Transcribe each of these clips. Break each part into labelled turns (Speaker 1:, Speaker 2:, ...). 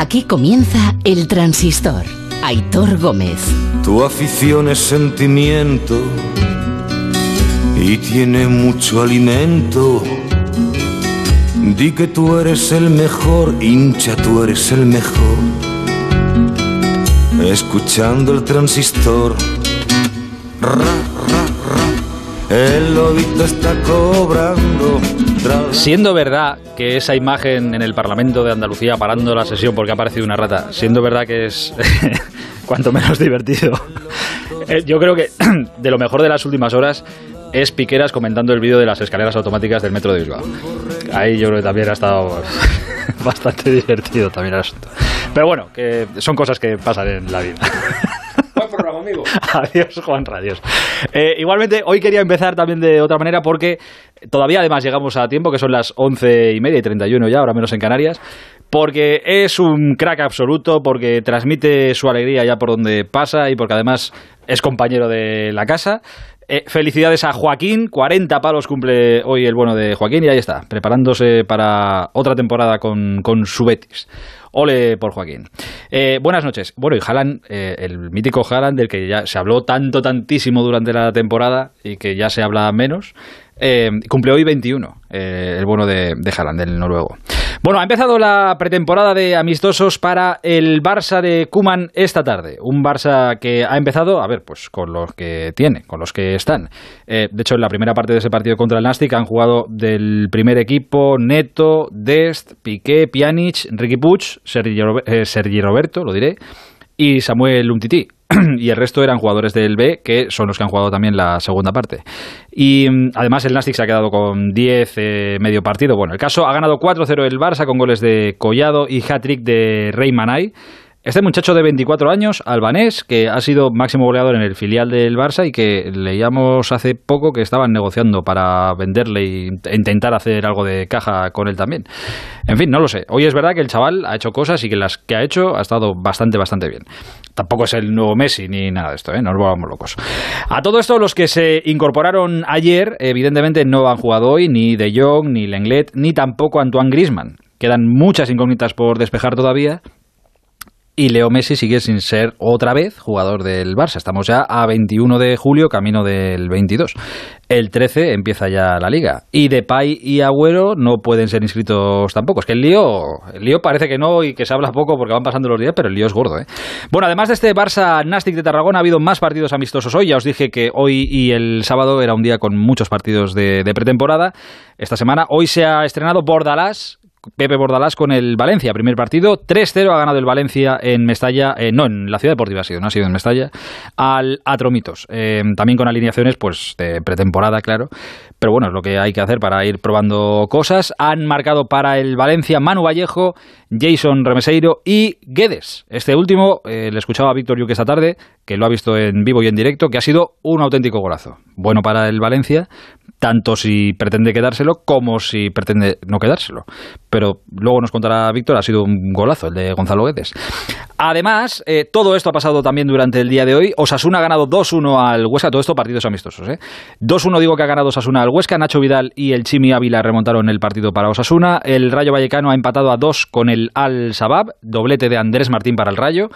Speaker 1: Aquí comienza El Transistor. Aitor Gómez.
Speaker 2: Tu afición es sentimiento y tiene mucho alimento. Di que tú eres el mejor, hincha, tú eres el mejor. Escuchando el transistor. Ra, ra, ra. El lobito está cobrando.
Speaker 3: Siendo verdad que esa imagen en el Parlamento de Andalucía parando la sesión porque ha aparecido una rata, siendo verdad que es cuanto menos divertido, eh, yo creo que de lo mejor de las últimas horas es Piqueras comentando el vídeo de las escaleras automáticas del metro de Bilbao. Ahí yo creo que también ha estado bastante divertido también el asunto. Pero bueno, que son cosas que pasan en la vida. Adiós, Juan Radios. Eh, igualmente, hoy quería empezar también de otra manera porque todavía además llegamos a tiempo, que son las once y media y 31 ya, ahora menos en Canarias, porque es un crack absoluto, porque transmite su alegría ya por donde pasa y porque además es compañero de la casa. Eh, felicidades a Joaquín, 40 palos cumple hoy el bueno de Joaquín y ahí está, preparándose para otra temporada con su Betis. Ole por Joaquín. Eh, buenas noches. Bueno, y Haaland, eh, el mítico Haaland del que ya se habló tanto, tantísimo durante la temporada y que ya se habla menos, eh, cumple hoy 21, eh, el bueno de, de Haaland, del noruego. Bueno, ha empezado la pretemporada de amistosos para el Barça de Kuman esta tarde. Un Barça que ha empezado, a ver, pues con los que tiene, con los que están. Eh, de hecho, en la primera parte de ese partido contra el Nastic han jugado del primer equipo Neto, Dest, Piqué, Pjanic, Ricky Puig, Sergi Roberto, lo diré, y Samuel Umtiti. y el resto eran jugadores del B, que son los que han jugado también la segunda parte. Y mm, además el Nastic se ha quedado con 10 eh, medio partido. Bueno, el caso ha ganado 4-0 el Barça con goles de Collado y hat-trick de Rey Manay. Este muchacho de 24 años, albanés, que ha sido máximo goleador en el filial del Barça y que leíamos hace poco que estaban negociando para venderle e intentar hacer algo de caja con él también. En fin, no lo sé. Hoy es verdad que el chaval ha hecho cosas y que las que ha hecho ha estado bastante, bastante bien. Tampoco es el nuevo Messi ni nada de esto, ¿eh? No nos volvamos locos. A todo esto, los que se incorporaron ayer, evidentemente no han jugado hoy ni De Jong, ni Lenglet, ni tampoco Antoine Grisman. Quedan muchas incógnitas por despejar todavía. Y Leo Messi sigue sin ser otra vez jugador del Barça. Estamos ya a 21 de julio, camino del 22. El 13 empieza ya la liga. Y Depay y Agüero no pueden ser inscritos tampoco. Es que el lío, el lío parece que no y que se habla poco porque van pasando los días, pero el lío es gordo. ¿eh? Bueno, además de este Barça Nastic de Tarragona, ha habido más partidos amistosos hoy. Ya os dije que hoy y el sábado era un día con muchos partidos de, de pretemporada. Esta semana, hoy se ha estrenado Bordalás, Pepe Bordalás con el Valencia, primer partido, 3-0 ha ganado el Valencia en Mestalla, eh, no, en la Ciudad Deportiva ha sido, no ha sido en Mestalla, al Atromitos. Eh, también con alineaciones, pues, de pretemporada, claro, pero bueno, es lo que hay que hacer para ir probando cosas. Han marcado para el Valencia Manu Vallejo, Jason Remeseiro y Guedes. Este último, eh, le escuchaba a Víctor Yuque esta tarde, que lo ha visto en vivo y en directo, que ha sido un auténtico golazo. Bueno para el Valencia, tanto si pretende quedárselo como si pretende no quedárselo. Pero luego nos contará Víctor, ha sido un golazo el de Gonzalo Guedes. Además, eh, todo esto ha pasado también durante el día de hoy. Osasuna ha ganado 2-1 al Huesca, todo esto partidos amistosos. ¿eh? 2-1 digo que ha ganado Osasuna al Huesca, Nacho Vidal y el Chimi Ávila remontaron el partido para Osasuna. El Rayo Vallecano ha empatado a 2 con el Al Sabab, doblete de Andrés Martín para el Rayo.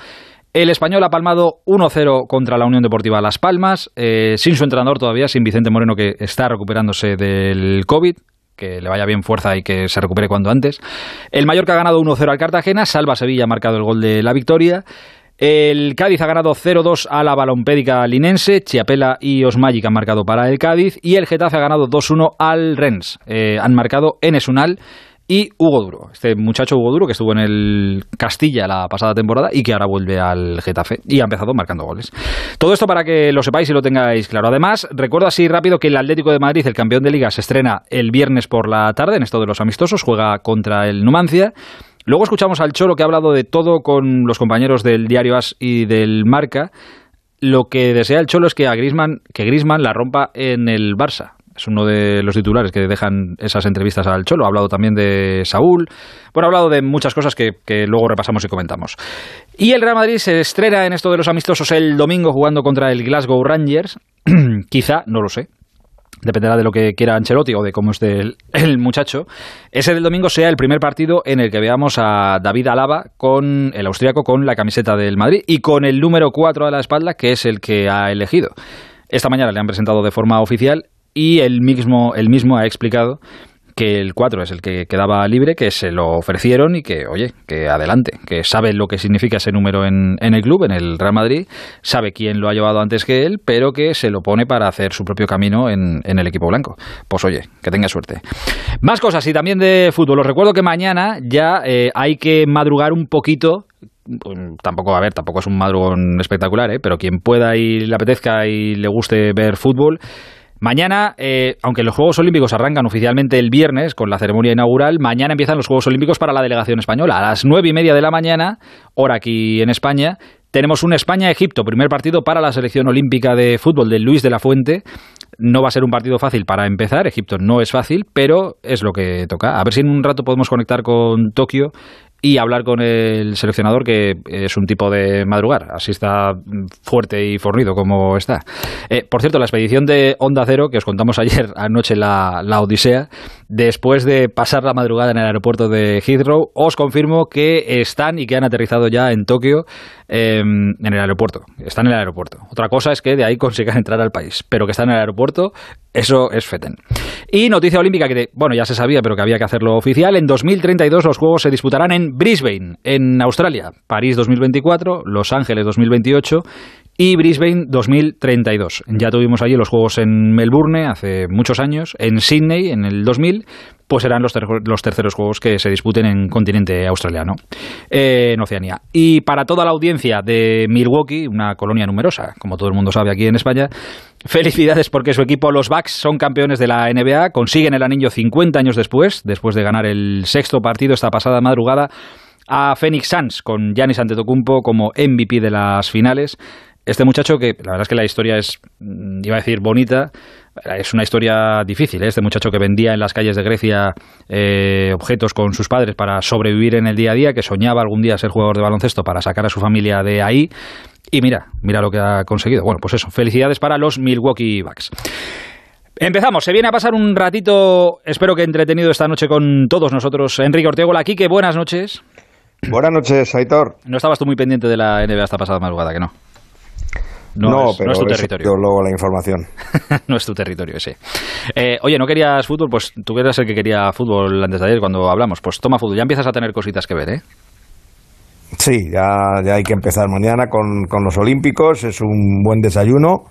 Speaker 3: El español ha palmado 1-0 contra la Unión Deportiva Las Palmas, eh, sin su entrenador todavía, sin Vicente Moreno que está recuperándose del COVID. Que le vaya bien fuerza y que se recupere cuanto antes. El Mallorca ha ganado 1-0 al Cartagena, Salva Sevilla ha marcado el gol de la victoria. El Cádiz ha ganado 0-2 a la balompédica linense, Chiapela y Osmagic han marcado para el Cádiz y el Getafe ha ganado 2-1 al Rennes. Eh, han marcado Enes Unal y Hugo Duro, este muchacho Hugo Duro que estuvo en el Castilla la pasada temporada y que ahora vuelve al Getafe y ha empezado marcando goles. Todo esto para que lo sepáis y lo tengáis claro. Además, recuerdo así rápido que el Atlético de Madrid, el campeón de liga, se estrena el viernes por la tarde en esto de los amistosos, juega contra el Numancia. Luego escuchamos al Cholo que ha hablado de todo con los compañeros del diario As y del Marca. Lo que desea el Cholo es que a Griezmann, que Griezmann la rompa en el Barça. Es uno de los titulares que dejan esas entrevistas al Cholo. Ha hablado también de Saúl. Bueno, ha hablado de muchas cosas que, que, luego repasamos y comentamos. Y el Real Madrid se estrena en esto de los amistosos el domingo jugando contra el Glasgow Rangers. Quizá, no lo sé. dependerá de lo que quiera Ancelotti o de cómo esté el, muchacho, ese del domingo sea el primer partido en el que veamos a David Alaba con el austríaco con la camiseta del Madrid y con el número 4 a la espalda, que es el que ha elegido. Esta mañana le han presentado de forma oficial y el mismo, el mismo ha explicado que el 4 es el que quedaba libre, que se lo ofrecieron y que, oye, que adelante, que sabe lo que significa ese número en, en, el club, en el Real Madrid, sabe quién lo ha llevado antes que él, pero que se lo pone para hacer su propio camino en, en el equipo blanco. Pues oye, que tenga suerte. Más cosas y también de fútbol. Os recuerdo que mañana ya eh, hay que madrugar un poquito pues, tampoco, a ver, tampoco es un madrugón espectacular, ¿eh? pero quien pueda y le apetezca y le guste ver fútbol, Mañana, eh, aunque los Juegos Olímpicos arrancan oficialmente el viernes con la ceremonia inaugural, mañana empiezan los Juegos Olímpicos para la delegación española. A las nueve y media de la mañana, hora aquí en España, tenemos un España-Egipto, primer partido para la selección olímpica de fútbol de Luis de la Fuente. No va a ser un partido fácil para empezar, Egipto no es fácil, pero es lo que toca. A ver si en un rato podemos conectar con Tokio y hablar con el seleccionador que es un tipo de madrugar, así está fuerte y fornido como está. Eh, por cierto, la expedición de Onda Cero, que os contamos ayer anoche la, la Odisea, después de pasar la madrugada en el aeropuerto de Heathrow, os confirmo que están y que han aterrizado ya en Tokio em, en el aeropuerto. Están en el aeropuerto. Otra cosa es que de ahí consigan entrar al país, pero que están en el aeropuerto, eso es FETEN. Y noticia olímpica que, bueno, ya se sabía, pero que había que hacerlo oficial. En 2032 los Juegos se disputarán en Brisbane, en Australia. París 2024, Los Ángeles 2028 y Brisbane 2032. Ya tuvimos allí los Juegos en Melbourne hace muchos años, en Sydney en el 2000, pues serán los, los terceros Juegos que se disputen en continente australiano, eh, en Oceanía. Y para toda la audiencia de Milwaukee, una colonia numerosa, como todo el mundo sabe aquí en España, felicidades porque su equipo, los Bucks, son campeones de la NBA, consiguen el anillo 50 años después, después de ganar el sexto partido esta pasada madrugada a Phoenix Suns con Giannis Antetokounmpo como MVP de las finales este muchacho que la verdad es que la historia es, mm, iba a decir, bonita, es una historia difícil. ¿eh? Este muchacho que vendía en las calles de Grecia eh, objetos con sus padres para sobrevivir en el día a día, que soñaba algún día ser jugador de baloncesto para sacar a su familia de ahí. Y mira, mira lo que ha conseguido. Bueno, pues eso, felicidades para los Milwaukee Bucks. Empezamos, se viene a pasar un ratito, espero que entretenido esta noche con todos nosotros. Enrique Ortega, que buenas noches.
Speaker 4: Buenas noches, Aitor.
Speaker 3: No estabas tú muy pendiente de la NBA esta pasada madrugada, que no.
Speaker 4: No, pero no es tu territorio. luego la información.
Speaker 3: no es tu territorio ese. Eh, oye, ¿no querías fútbol? Pues tú eras el que quería fútbol antes de ayer cuando hablamos. Pues toma fútbol, ya empiezas a tener cositas que ver, ¿eh?
Speaker 4: Sí, ya, ya hay que empezar mañana con, con los Olímpicos, es un buen desayuno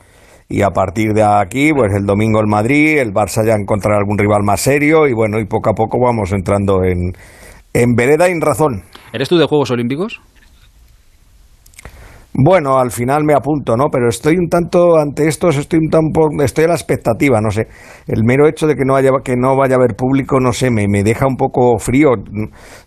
Speaker 4: y a partir de aquí, pues el domingo el Madrid, el Barça ya encontrará algún rival más serio y bueno, y poco a poco vamos entrando en, en vereda y en razón.
Speaker 3: ¿Eres tú de Juegos Olímpicos?
Speaker 4: Bueno, al final me apunto, ¿no? Pero estoy un tanto ante estos, estoy un tanto, estoy a la expectativa, no sé. El mero hecho de que no haya, que no vaya a haber público, no sé, me, me deja un poco frío.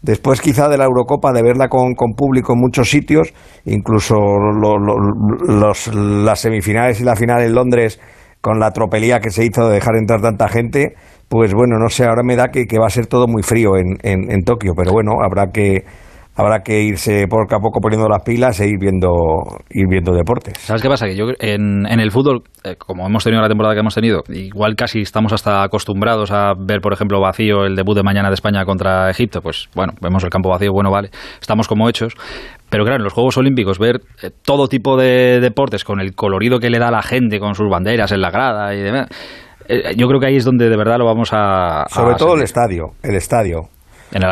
Speaker 4: Después quizá de la Eurocopa, de verla con, con público en muchos sitios, incluso los, las semifinales y la final en Londres, con la tropelía que se hizo de dejar entrar tanta gente, pues bueno, no sé, ahora me da que, que va a ser todo muy frío en, en, en Tokio, pero bueno, habrá que habrá que irse poco a poco poniendo las pilas e ir viendo, ir viendo deportes.
Speaker 3: ¿Sabes qué pasa? Que yo en, en el fútbol, eh, como hemos tenido la temporada que hemos tenido, igual casi estamos hasta acostumbrados a ver, por ejemplo, vacío el debut de mañana de España contra Egipto, pues bueno, vemos el campo vacío, bueno, vale, estamos como hechos. Pero claro, en los Juegos Olímpicos ver eh, todo tipo de deportes con el colorido que le da la gente, con sus banderas en la grada y demás, eh, yo creo que ahí es donde de verdad lo vamos a...
Speaker 4: Sobre todo el estadio, el estadio.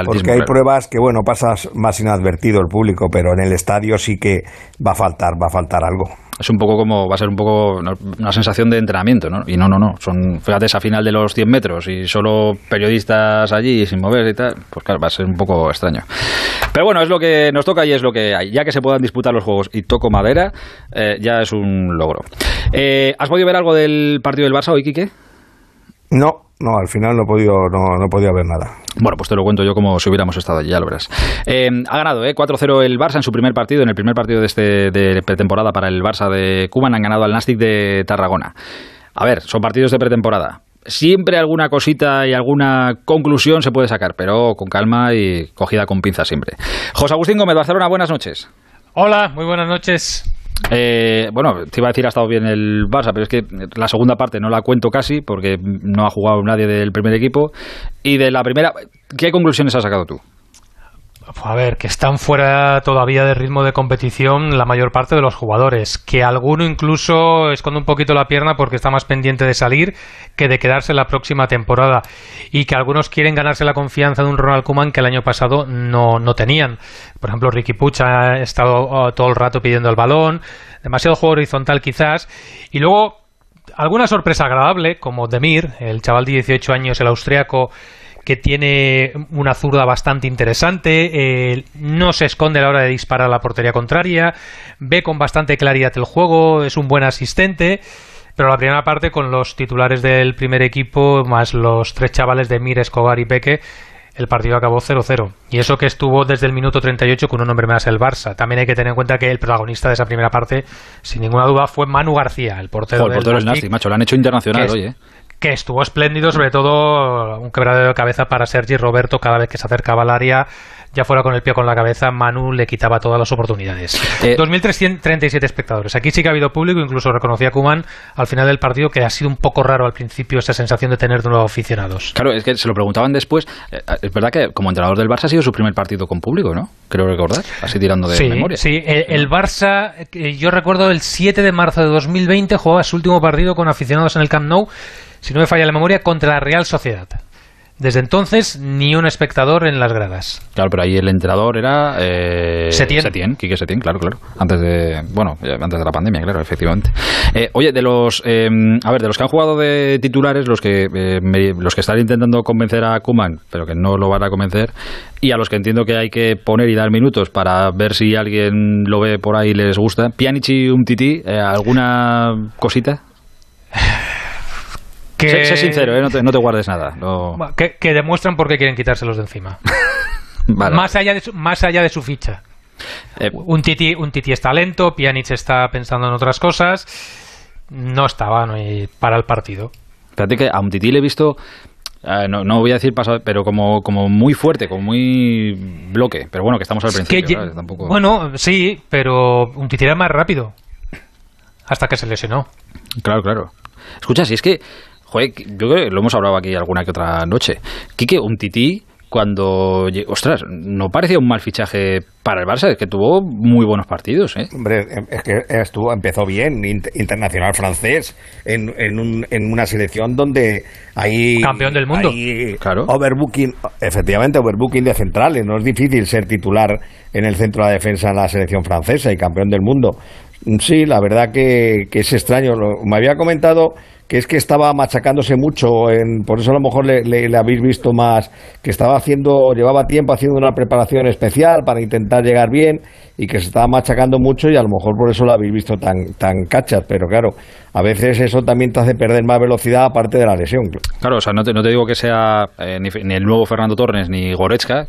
Speaker 4: Porque hay pruebas que, bueno, pasas más inadvertido el público, pero en el estadio sí que va a faltar, va a faltar algo.
Speaker 3: Es un poco como, va a ser un poco una sensación de entrenamiento, ¿no? Y no, no, no. Son, fíjate, esa final de los 100 metros y solo periodistas allí sin mover y tal, pues claro, va a ser un poco extraño. Pero bueno, es lo que nos toca y es lo que hay. Ya que se puedan disputar los juegos y toco madera, eh, ya es un logro. Eh, ¿Has podido ver algo del partido del Barça hoy, Quique?
Speaker 4: No, no, al final no he podido, no, no he ver nada.
Speaker 3: Bueno, pues te lo cuento yo como si hubiéramos estado allí, ya lo verás. Eh, ha ganado eh, 4-0 el Barça en su primer partido, en el primer partido de, este, de pretemporada para el Barça de Cuba, han ganado al Nastic de Tarragona. A ver, son partidos de pretemporada. Siempre alguna cosita y alguna conclusión se puede sacar, pero con calma y cogida con pinza siempre. José Agustín Gómez, Barcelona, buenas noches.
Speaker 5: Hola, muy buenas noches.
Speaker 3: Eh, bueno, te iba a decir ha estado bien el Barça, pero es que la segunda parte no la cuento casi porque no ha jugado nadie del primer equipo. Y de la primera, ¿qué conclusiones has sacado tú?
Speaker 5: A ver, que están fuera todavía de ritmo de competición la mayor parte de los jugadores, que alguno incluso esconde un poquito la pierna porque está más pendiente de salir que de quedarse la próxima temporada, y que algunos quieren ganarse la confianza de un Ronald Koeman que el año pasado no, no tenían. Por ejemplo, Ricky Puch ha estado oh, todo el rato pidiendo el balón, demasiado juego horizontal quizás, y luego alguna sorpresa agradable, como Demir, el chaval de 18 años, el austriaco, que tiene una zurda bastante interesante, eh, no se esconde a la hora de disparar a la portería contraria, ve con bastante claridad el juego, es un buen asistente. Pero la primera parte, con los titulares del primer equipo, más los tres chavales de Mir, Escobar y Peque, el partido acabó 0-0. Y eso que estuvo desde el minuto 38 con un nombre más el Barça. También hay que tener en cuenta que el protagonista de esa primera parte, sin ninguna duda, fue Manu García, el portero.
Speaker 3: el portero es nasty, macho. Lo han hecho internacional, oye
Speaker 5: que estuvo espléndido, sobre todo un quebradero de cabeza para Sergi Roberto cada vez que se acercaba al área, ya fuera con el pie o con la cabeza, Manu le quitaba todas las oportunidades. Eh, 2.337 espectadores. Aquí sí que ha habido público, incluso reconocía Kuman al final del partido que ha sido un poco raro al principio esa sensación de tener nuevos aficionados.
Speaker 3: Claro, es que se lo preguntaban después. Eh, es verdad que como entrenador del Barça ha sido su primer partido con público, ¿no? Creo recordar, así tirando de memoria.
Speaker 5: Sí, el, el Barça, eh, yo recuerdo el 7 de marzo de 2020 jugaba su último partido con aficionados en el Camp Nou si no me falla la memoria, contra la Real Sociedad. Desde entonces, ni un espectador en las gradas.
Speaker 3: Claro, pero ahí el entrenador era... Eh,
Speaker 5: Setién.
Speaker 3: Setién, Quique Setién, claro, claro. Antes de... Bueno, antes de la pandemia, claro, efectivamente. Eh, oye, de los... Eh, a ver, de los que han jugado de titulares, los que, eh, los que están intentando convencer a Kuman, pero que no lo van a convencer, y a los que entiendo que hay que poner y dar minutos para ver si alguien lo ve por ahí y les gusta. Pjanic y Umtiti, ¿alguna cosita? Sé, sincero, ¿eh? no, te, guardes nada.
Speaker 5: Que, demuestran por qué quieren quitárselos de encima. Más, allá de su, más allá de su ficha. Eh, un, titi, un Titi es talento, Pjanic está pensando en otras cosas. No estaba para el partido.
Speaker 3: Fíjate que a un Titi le he visto eh, no, no, voy a decir pasado, pero como, como muy fuerte, como muy bloque. Pero bueno, que estamos al principio.
Speaker 5: Bueno, sí, pero un Titi era más rápido. Hasta que se lesionó.
Speaker 3: Claro, claro. Escucha, si es que Joder, yo creo que lo hemos hablado aquí alguna que otra noche. Quique, un tití cuando, ostras, no parecía un mal fichaje para el Barça, es que tuvo muy buenos partidos. ¿eh?
Speaker 4: Hombre, es que estuvo, empezó bien, internacional francés, en, en, un, en una selección donde hay...
Speaker 5: Campeón del mundo.
Speaker 4: claro. Overbooking, efectivamente, overbooking de centrales, no es difícil ser titular en el centro de la defensa en la selección francesa y campeón del mundo. Sí, la verdad que, que es extraño. Me había comentado que es que estaba machacándose mucho, en, por eso a lo mejor le, habéis visto más, que estaba haciendo, llevaba tiempo haciendo una preparación especial para intentar llegar bien y que se estaba machacando mucho y a lo mejor por eso lo habéis visto tan, tan cachas, pero claro, a veces eso también te hace perder más velocidad aparte de la lesión.
Speaker 3: Claro, o sea, no te, no te digo que sea eh, ni, el nuevo Fernando Torres ni Goretzka,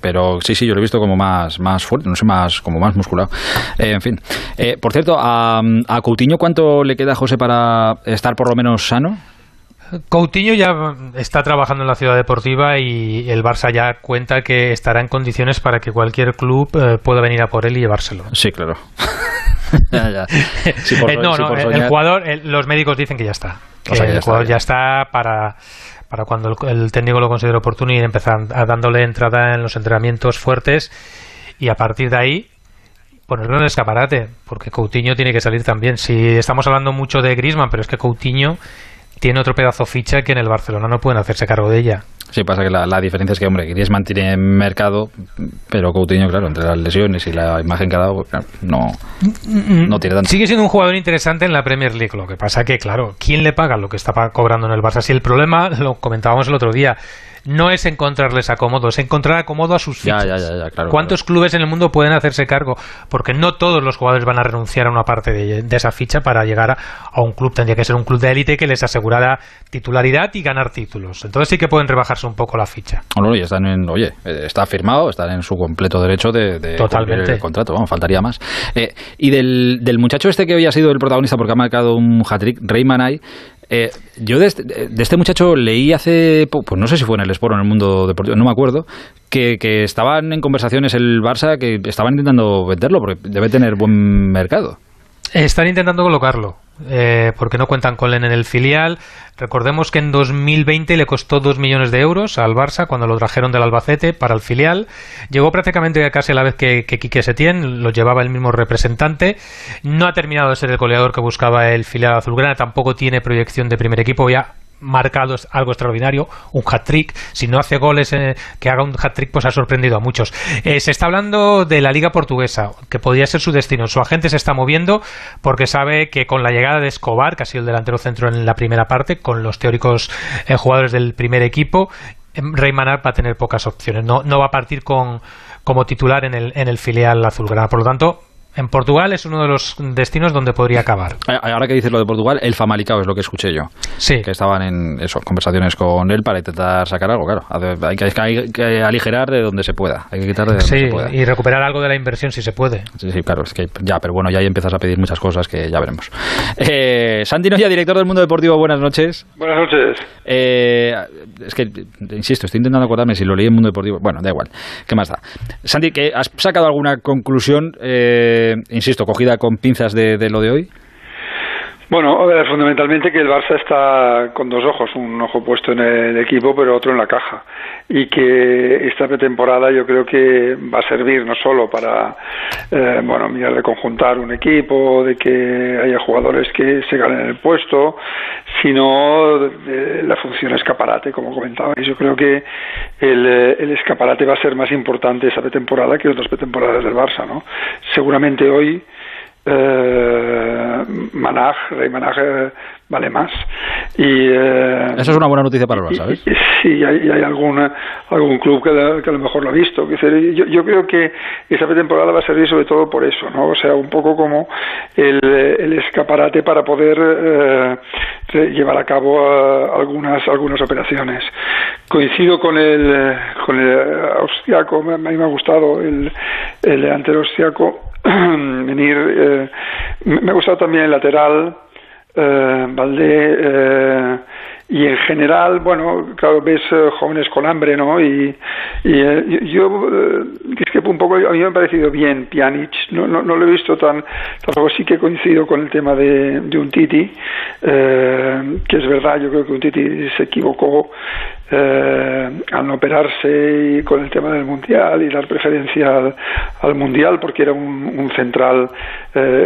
Speaker 3: pero sí, sí, yo lo he visto como más, más fuerte, no sé, más, como más musculado. Eh, en fin. Eh, por cierto, a, a Coutinho, ¿cuánto le queda, José, para estar por lo menos sano?
Speaker 5: Coutinho ya está trabajando en la ciudad deportiva y el Barça ya cuenta que estará en condiciones para que cualquier club pueda venir a por él y llevárselo.
Speaker 3: Sí, claro.
Speaker 5: no, no, el, jugador, los médicos dicen que ya está. Que el jugador ya está para, para cuando el, técnico lo considere oportuno y empezar a dándole entrada en los entrenamientos fuertes y a partir de ahí ponerlo en el escaparate, porque Coutinho tiene que salir también. Si estamos hablando mucho de Griezmann, pero es que Coutinho tiene otro pedazo ficha que en el Barcelona no pueden hacerse cargo de ella.
Speaker 3: Sí, pasa que la, diferencia es que, hombre, Griezmann tiene mercado, pero Coutinho, claro, entre las lesiones y la imagen que ha dado, no, no tiene tanto.
Speaker 5: Sigue siendo un jugador interesante en la Premier League, lo que pasa que, claro, ¿quién le paga lo que está cobrando en el Barça? Si el problema, lo comentábamos el otro día, no es encontrarles acomodo, es encontrar acomodo a sus fichas. ¿Cuántos clubes en el mundo pueden hacerse cargo? Porque no todos los jugadores van a renunciar a una parte de, esa ficha para llegar a, un club. Tendría que ser un club de élite que les asegurara titularidad y ganar títulos. Entonces sí que pueden rebajarse un poco la ficha.
Speaker 3: y están en, oye, eh, está firmado, están en su completo derecho de, de
Speaker 5: Totalmente.
Speaker 3: el contrato, vamos, faltaría más. Eh, y del, del muchacho este que hoy ha sido el protagonista porque ha marcado un hat-trick, Raymanay, eh, yo de este, muchacho leí hace, pues no sé si fue en el Sport o en el mundo deportivo, no me acuerdo, que, estaban en conversaciones el Barça que estaban intentando venderlo porque debe tener buen mercado.
Speaker 5: Están intentando colocarlo. Eh, porque no cuentan con él en el filial. Recordemos que en 2020 le costó 2 millones de euros al Barça cuando lo trajeron del Albacete para el filial. Llegó prácticamente casi a la vez que, que Quique Setién, lo llevaba el mismo representante. No ha terminado de ser el goleador que buscaba el filial azulgrana, tampoco tiene proyección de primer equipo. Ya marcado algo extraordinario, un hat-trick. Si no hace goles, eh, que haga un hat-trick, pues ha sorprendido a muchos. Eh, se está hablando de la Liga Portuguesa, que podría ser su destino. Su agente se está moviendo porque sabe que con la llegada de Escobar, que ha sido el delantero centro en la primera parte, con los teóricos eh, jugadores del primer equipo, Rey Manar va a tener pocas opciones. No, no va a partir con, como titular en el, en el filial azulgrana. Por lo tanto, en Portugal es uno de los destinos donde podría acabar.
Speaker 3: Ahora que dices lo de Portugal, el Famalicao es lo que escuché yo.
Speaker 5: Sí.
Speaker 3: Que estaban en eso, conversaciones con él para intentar sacar algo, claro. Hay que, hay que aligerar de donde se pueda. Hay que quitar de donde
Speaker 5: sí,
Speaker 3: se pueda.
Speaker 5: y recuperar algo de la inversión si se puede.
Speaker 3: Sí, sí, claro. Es que ya, pero bueno, ya ahí empiezas a pedir muchas cosas que ya veremos. Eh, Santi Noya, director del Mundo Deportivo, buenas noches.
Speaker 6: Buenas noches.
Speaker 3: Eh, es que, insisto, estoy intentando acordarme si lo leí en Mundo Deportivo. Bueno, da igual. ¿Qué más da? Santi, ¿que ¿has sacado alguna conclusión, eh, insisto, cogida con pinzas de, de lo de hoy?
Speaker 6: Bueno, fundamentalmente que el Barça está con dos ojos, un ojo puesto en el equipo, pero otro en la caja. Y que esta pretemporada yo creo que va a servir no solo para, eh, bueno, mirar de conjuntar un equipo, de que haya jugadores que se ganen el puesto, sino de la función escaparate, como comentabais. Yo creo que el, el escaparate va a ser más importante esa pretemporada que otras pretemporadas del Barça, ¿no? Seguramente hoy eh, Manaj, Rey Manaj eh, vale más. Y, eh,
Speaker 3: Eso es una buena noticia para el Barça, ¿sabes?
Speaker 6: Sí, hay, hay alguna, algún club que, que, a lo mejor lo ha visto. Yo, yo creo que esa pretemporada va a servir sobre todo por eso, ¿no? O sea, un poco como el, el escaparate para poder eh, llevar a cabo uh, algunas, algunas operaciones. Coincido con el, con el austriaco, a mí me ha gustado el, el delantero austriaco venir. Eh, me ha gustado también el lateral, eh, eh, y en general, bueno, claro, ves eh, jóvenes con hambre, ¿no? Y, y eh, yo, eh, un poco, a mí me ha parecido bien Pjanic, no, no, no lo he visto tan, tampoco sí que coincido con el tema de, de un Titi, que es verdad, yo creo que un Titi se equivocó al no operarse y con el tema del Mundial y dar preferencia al, al Mundial porque era un, un central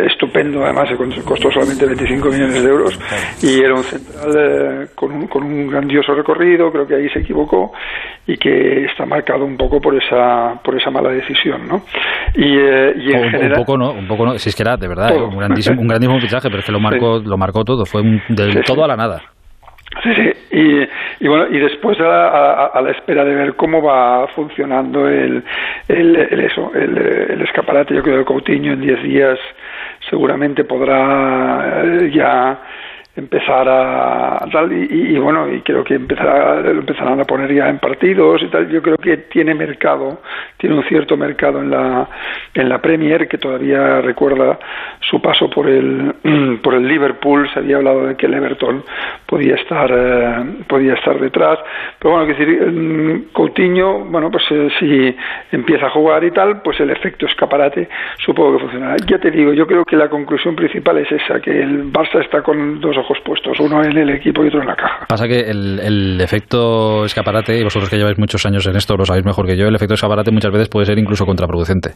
Speaker 6: estupendo, además costó solamente 25 millones de euros y era un central con un, con un grandioso recorrido, creo que ahí se equivocó y que está marcado un poco por esa por esa mala decisión, ¿no? Y, eh, y en
Speaker 3: un,
Speaker 6: general,
Speaker 3: un poco no, un poco no, si es que era de verdad un grandísimo, un grandísimo fichaje, pero es que lo marcó,
Speaker 6: Sí.
Speaker 3: lo marcó todo, fue un- del
Speaker 6: Sí,
Speaker 3: todo
Speaker 6: sí.
Speaker 3: a la nada.
Speaker 6: Sí, sí. Y, y bueno, y después a, a- a la espera de ver cómo va funcionando el, el, el eso, el, el escaparate, yo creo que Coutinho en 10 días seguramente podrá eh, ya empezar a tal y, y- y bueno y creo que empezará, lo empezarán a poner ya en partidos y tal. Yo creo que tiene mercado tiene un cierto mercado en la en la Premier que todavía recuerda su paso por el por el Liverpool. Se había hablado de que el Everton podía estar eh, podía estar detrás. Pero bueno que decir mm, Coutinho bueno pues eh, si empieza a jugar y tal pues el efecto escaparate supongo que funcionará. Ya te digo yo creo que la conclusión principal es esa que el Barça está con dos ojos puestos uno en el equipo y otro en la caja
Speaker 3: Pasa que el, el efecto escaparate, y vosotros que lleváis muchos años en esto lo sabéis mejor que yo, el efecto escaparate muchas veces puede ser incluso contraproducente.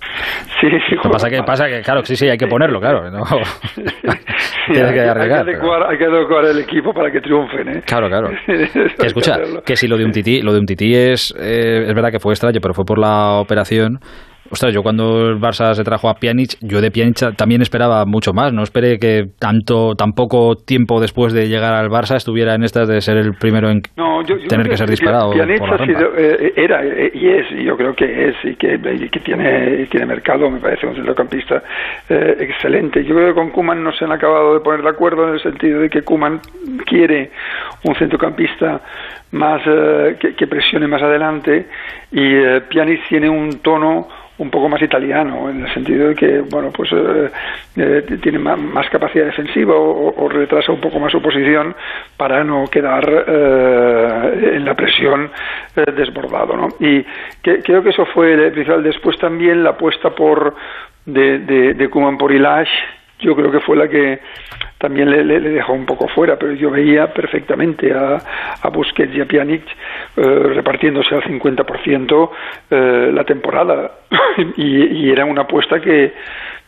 Speaker 6: sí, sí
Speaker 3: Lo que pasa que, pasa que, claro, sí, sí, hay que ponerlo, claro. ¿no?
Speaker 6: Sí,
Speaker 3: Tienes que
Speaker 6: hay
Speaker 3: arriesgar.
Speaker 6: que
Speaker 3: pero-
Speaker 6: adecuar, hay que adecuar el equipo para que triunfen ¿eh?
Speaker 3: Claro, claro. Que escucha,
Speaker 6: hacerlo.
Speaker 3: que si lo de un tití, lo de un tití es, eh, es verdad que fue extraño, pero fue por la operación. Ostras, yo cuando el Barça se trajo a Pjanic, yo de Pjanic también esperaba mucho más. No esperé que tanto, tan poco tiempo después de llegar al Barça estuviera en estas de ser el primero en
Speaker 6: No, yo- yo
Speaker 3: tener que ser disparado
Speaker 6: Pjanic
Speaker 3: por la
Speaker 6: ha sido, eh, era eh, y es, y yo creo que es, y que, y que tiene, tiene mercado, me parece un centrocampista eh, excelente. Yo creo que con Kuman no se han acabado de poner de acuerdo en el sentido de que Kuman quiere un centrocampista más eh, que, que presione más adelante y eh, Pjanic tiene un tono un poco más italiano en el sentido de que bueno pues eh, eh, tiene más, más capacidad defensiva o, retrasa un poco más su posición para no quedar eh, en la presión eh, desbordado ¿no? y que- creo que eso fue principal después también la apuesta por de, de, de Koeman por Ilash yo creo que fue la que también le, le, dejó un poco fuera, pero yo veía perfectamente a, a Busquets y a Pjanic eh, repartiéndose al 50% eh, la temporada y, era una apuesta que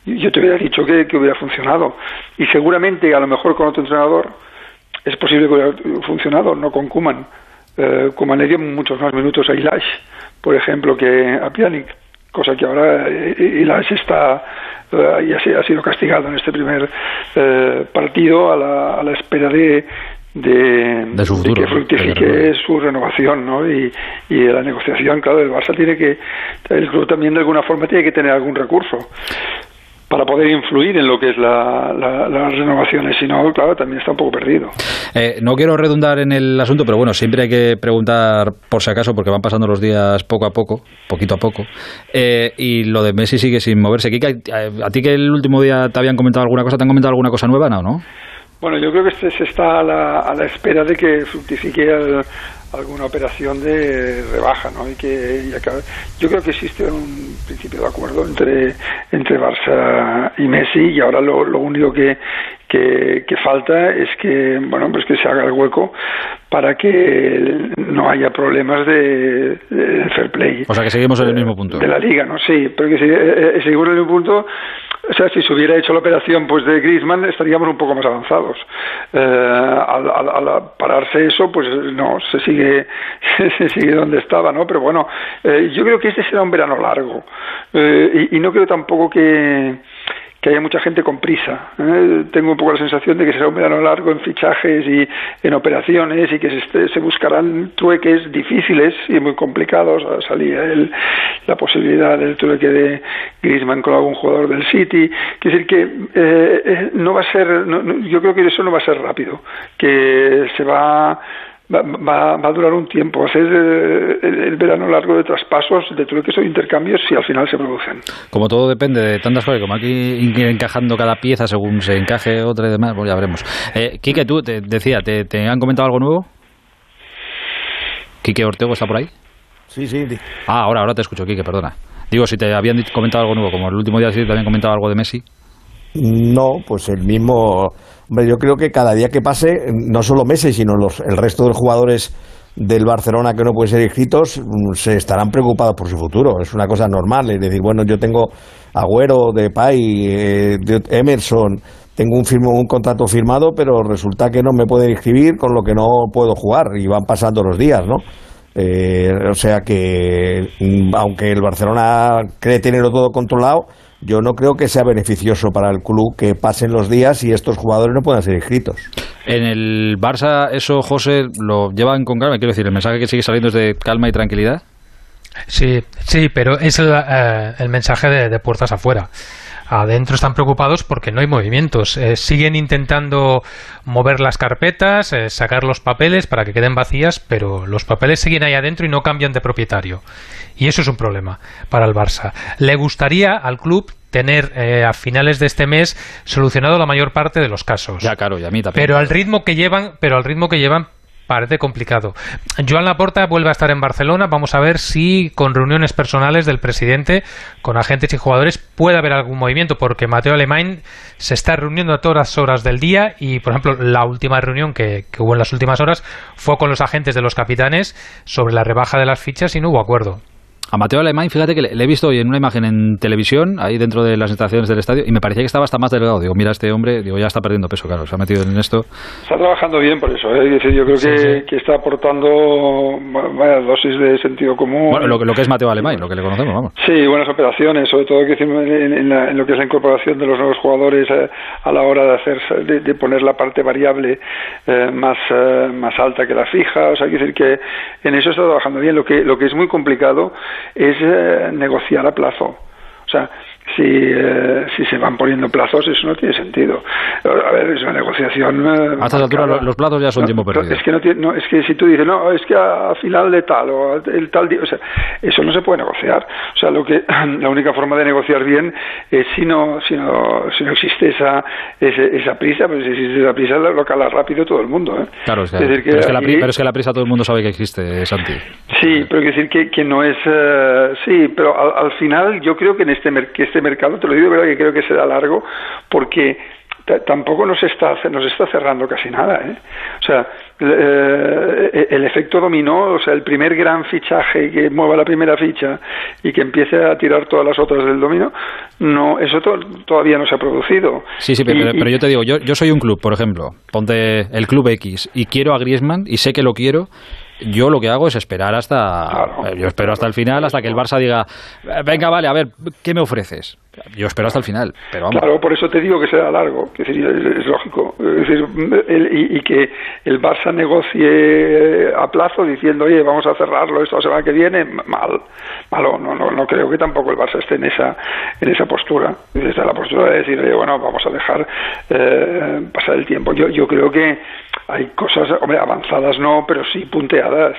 Speaker 6: yo te hubiera dicho que, que hubiera funcionado y seguramente a lo mejor con otro entrenador es posible que hubiera funcionado, no con Kuman. Eh, Kuman le dio muchos más minutos a Ilash, por ejemplo, que a Pjanic cosa que ahora Ilash está y ha sido castigado en este primer eh, partido a la, a la espera de, de,
Speaker 3: de, su futuro,
Speaker 6: de que fructifique su renovación ¿no? y, y la negociación claro el Barça tiene que el club también de alguna forma tiene que tener algún recurso para poder influir en lo que es la, la, las renovaciones, si no, claro, también está un poco perdido.
Speaker 3: Eh, no quiero redundar en el asunto, pero bueno, siempre hay que preguntar por si acaso, porque van pasando los días poco a poco, poquito a poco, eh, y lo de Messi sigue sin moverse. Kika, ¿a ti que el último día te habían comentado alguna cosa, te han comentado alguna cosa nueva, no? no?
Speaker 6: Bueno, yo creo que se, está a la, a la, espera de que fructifique el, alguna operación de rebaja, ¿no? Y que yo creo que existe un principio de acuerdo entre entre Barça y Messi y ahora lo, lo único que, que, que falta es que bueno pues que se haga el hueco para que no haya problemas de, de fair play.
Speaker 3: O sea que seguimos en el mismo punto.
Speaker 6: De la liga, ¿no? Sí, pero que eh, seguimos en el mismo punto o sea, si se hubiera hecho la operación pues de Griezmann estaríamos un poco más avanzados. Eh, al, al, al, pararse eso, pues no, se sigue, se sigue donde estaba, ¿no? Pero bueno, eh, yo creo que este será un verano largo eh, y, y no creo tampoco que que haya mucha gente con prisa. ¿eh? Tengo un poco la sensación de que será un verano largo en fichajes y en operaciones y que se, se buscarán trueques difíciles y muy complicados. Salía el, la posibilidad del trueque de Griezmann con algún jugador del City. Quiere decir que eh, no va a ser, no, no, yo creo que eso no va a ser rápido, que se va Va, va, va, a durar un tiempo, va a ser el, el, verano largo de traspasos, de trueques o intercambios si al final se producen.
Speaker 3: Como todo depende de tantas cosas, como aquí encajando cada pieza según se encaje otra y demás, pues ya veremos. Eh, Quique, tú te decía, ¿te, ¿te, han comentado algo nuevo? ¿Quique Ortego está por ahí?
Speaker 4: Sí, sí.
Speaker 3: Ah, ahora, ahora te escucho, Quique, perdona. Digo, si te habían comentado algo nuevo, como el último día sí te habían comentado algo de Messi.
Speaker 4: No, pues el mismo. Hombre, yo creo que cada día que pase, no solo Messi, sino los, el resto de los jugadores del Barcelona que no pueden ser inscritos se estarán preocupados por su futuro. Es una cosa normal. Es decir, bueno, yo tengo Agüero, Depay, eh, Emerson, tengo un, firmo, un contrato firmado, pero resulta que no me pueden inscribir, con lo que no puedo jugar y van pasando los días, ¿no? Eh, o sea que, aunque el Barcelona cree tenerlo todo controlado, yo no creo que sea beneficioso para el club que pasen los días y estos jugadores no puedan ser inscritos.
Speaker 3: En el Barça, eso, José, lo llevan con calma. Quiero decir, el mensaje que sigue saliendo es de calma y tranquilidad.
Speaker 5: Sí, sí, pero es el, eh, el mensaje de, de, puertas afuera. Adentro están preocupados porque no hay movimientos. Eh, siguen intentando mover las carpetas, eh, sacar los papeles para que queden vacías, pero los papeles siguen ahí adentro y no cambian de propietario. Y eso es un problema para el Barça. Le gustaría al club tener eh, a finales de este mes solucionado la mayor parte de los casos.
Speaker 3: Ya, claro, y a mí también.
Speaker 5: Pero al ritmo que llevan, pero al ritmo que llevan parece complicado. Joan Laporta vuelve a estar en Barcelona. Vamos a ver si con reuniones personales del presidente, con agentes y jugadores, puede haber algún movimiento, porque Mateo Alemán se está reuniendo a todas horas del día y, por ejemplo, la última reunión que hubo en las últimas horas fue con los agentes de los capitanes sobre la rebaja de las fichas y no hubo acuerdo.
Speaker 3: A Mateo Alemán, fíjate que le, le, he visto hoy en una imagen en televisión, ahí dentro de las instalaciones del estadio, y me parecía que estaba hasta más delgado. Digo, mira, este hombre, digo, ya está perdiendo peso, claro, se ha metido en esto.
Speaker 6: Está trabajando bien por eso, ¿eh? decir, yo creo sí, que, sí. que, está aportando vaya, dosis de sentido común.
Speaker 3: Bueno, lo, lo, que es Mateo Alemán, lo que le conocemos, vamos.
Speaker 6: Sí, buenas operaciones, sobre todo que en, en, la, en, lo que es la incorporación de los nuevos jugadores a, a la hora de hacer de, de, poner la parte variable eh, más, eh, más alta que la fija. O sea, quiero decir que en eso está trabajando bien. Lo que, lo que es muy complicado es eh, negociar a plazo. O sea, si, eh, si se van poniendo plazos, eso no tiene sentido. A ver, es una negociación.
Speaker 3: Eh, a estas alturas los plazos ya son
Speaker 6: no,
Speaker 3: tiempo perdido.
Speaker 6: Es que, no, tiene, no, es que si tú dices, no, es que a, a, final de tal o el tal día, o sea, eso no se puede negociar. O sea, lo que la única forma de negociar bien es si no, si no, si no existe esa, ese, esa prisa, pero si existe esa prisa lo cala rápido todo el mundo. ¿eh?
Speaker 3: Claro, es que, es decir, que pero, es que la, pero, es que la, prisa todo el mundo sabe que existe, Santi.
Speaker 6: Sí, pero quiero decir que, que no es. Uh, sí, pero al, al, final yo creo que en este, este mercado, te lo digo de verdad que creo que será largo, porque tampoco nos está, nos está cerrando casi nada. ¿eh? O sea, eh, el efecto dominó, o sea, el primer gran fichaje que mueva la primera ficha y que empiece a tirar todas las otras del dominó, no, eso todavía no se ha producido.
Speaker 3: Sí, sí, pero, pero yo te digo, yo, yo soy un club, por ejemplo, ponte el club X y quiero a Griezmann y sé que lo quiero yo lo que hago es esperar hasta yo espero hasta el final hasta que el Barça diga venga vale a ver qué me ofreces yo espero hasta el final pero
Speaker 6: claro por eso te digo que será largo que sería es, lógico. Y, que el Barça negocie a plazo diciendo oye vamos a cerrarlo esto la semana que viene mal malo. No no no creo que tampoco el Barça esté en esa en esa postura. Está la postura de decir bueno vamos a dejar eh, pasar el tiempo yo yo creo que hay cosas hombre avanzadas no pero sí punteadas.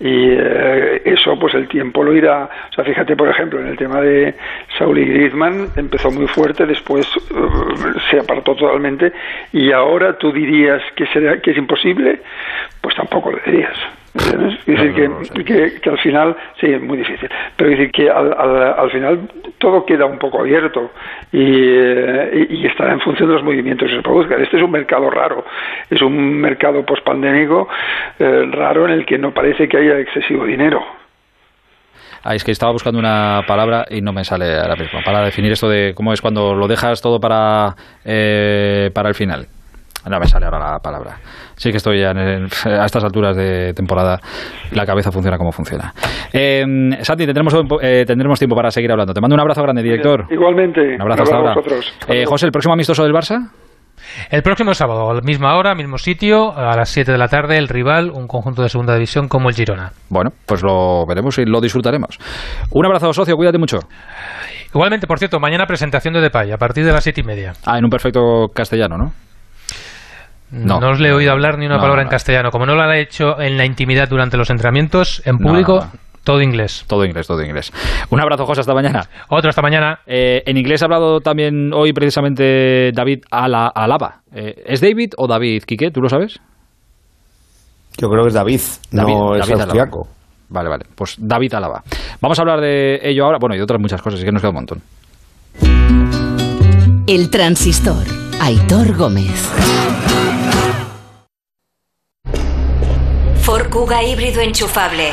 Speaker 6: Y eh, eso pues el tiempo lo irá. O sea fíjate por ejemplo en el tema de Saul y Griezmann empezó muy fuerte después eh, se apartó totalmente y ahora tú dirías que será que es imposible pues tampoco lo dirías es decir, que, que, al final, sí, es muy difícil, pero es decir que al, al, final todo queda un poco abierto y, eh, y, estará en función de los movimientos que se produzcan. Este es un mercado raro, es un mercado pospandémico eh, raro en el que no parece que haya excesivo dinero.
Speaker 3: Ah, es que estaba buscando una palabra y no me sale ahora mismo, para definir esto de cómo es cuando lo dejas todo para, eh, para el final. No me sale ahora la palabra. Sí que estoy ya a estas alturas de temporada, la cabeza funciona como funciona. Eh, Santi, tendremos, eh, tendremos tiempo para seguir hablando. Te mando un abrazo grande, director.
Speaker 6: Igualmente.
Speaker 3: Un abrazo hasta ahora. Eh, José, ¿el próximo amistoso del Barça?
Speaker 5: El próximo sábado, a la misma hora, mismo sitio, a las 7 de la tarde, el rival, un conjunto de segunda división como el Girona.
Speaker 3: Bueno, pues lo veremos y lo disfrutaremos. Un abrazo, socio, cuídate mucho.
Speaker 5: Igualmente, por cierto, mañana presentación de Depay, a partir de las siete y media.
Speaker 3: Ah, en un perfecto castellano, ¿no?
Speaker 5: No, os le he oído hablar ni una palabra en castellano. Como no lo ha hecho en la intimidad durante los entrenamientos, en público, todo inglés.
Speaker 3: Todo inglés, todo inglés. Un abrazo, José, hasta mañana.
Speaker 5: Otro, hasta mañana.
Speaker 3: Eh, en inglés ha hablado también hoy precisamente David Alaba. Eh, ¿Es David o David, Quique? ¿Tú lo sabes?
Speaker 4: Yo creo que es David, no es austriaco.
Speaker 3: Vale, vale. Pues David Alaba. Vamos a hablar de ello ahora. Bueno, y de otras muchas cosas, así que nos queda un montón.
Speaker 1: El transistor. Aitor Gómez.
Speaker 7: Ford Kuga híbrido enchufable.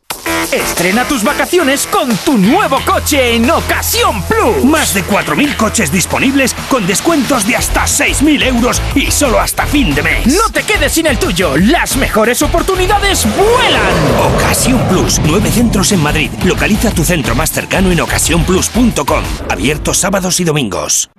Speaker 8: Estrena tus vacaciones con tu nuevo coche en Ocasión Plus. Más de 4.000 coches disponibles con descuentos de hasta 6.000 euros y solo hasta fin de mes. No te quedes sin el tuyo. Las mejores oportunidades vuelan. Ocasión Plus. Nueve centros en Madrid. Localiza tu centro más cercano en ocasiónplus.com. Abierto sábados y domingos.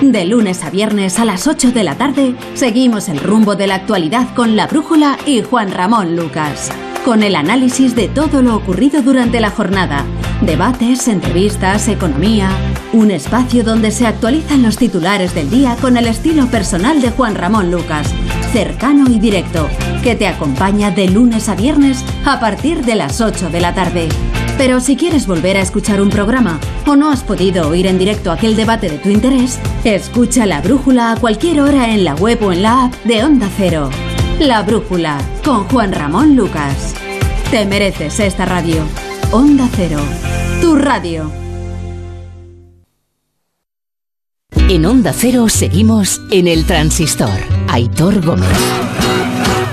Speaker 9: De lunes a viernes a las 8 de la tarde, seguimos el rumbo de la actualidad con La Brújula y Juan Ramón Lucas con el análisis de todo lo ocurrido durante la jornada. Debates, entrevistas, economía. Un espacio donde se actualizan los titulares del día con el estilo personal de Juan Ramón Lucas. Cercano y directo, que te acompaña de lunes a viernes a partir de las 8 de la tarde. Pero si quieres volver a escuchar un programa o no has podido oír en directo aquel debate de tu interés, escucha la brújula a cualquier hora en la web o en la app de Onda Cero. La Brújula con Juan Ramón Lucas. Te mereces esta radio. Onda Cero, tu radio.
Speaker 1: En Onda Cero seguimos en el transistor. Aitor Gómez.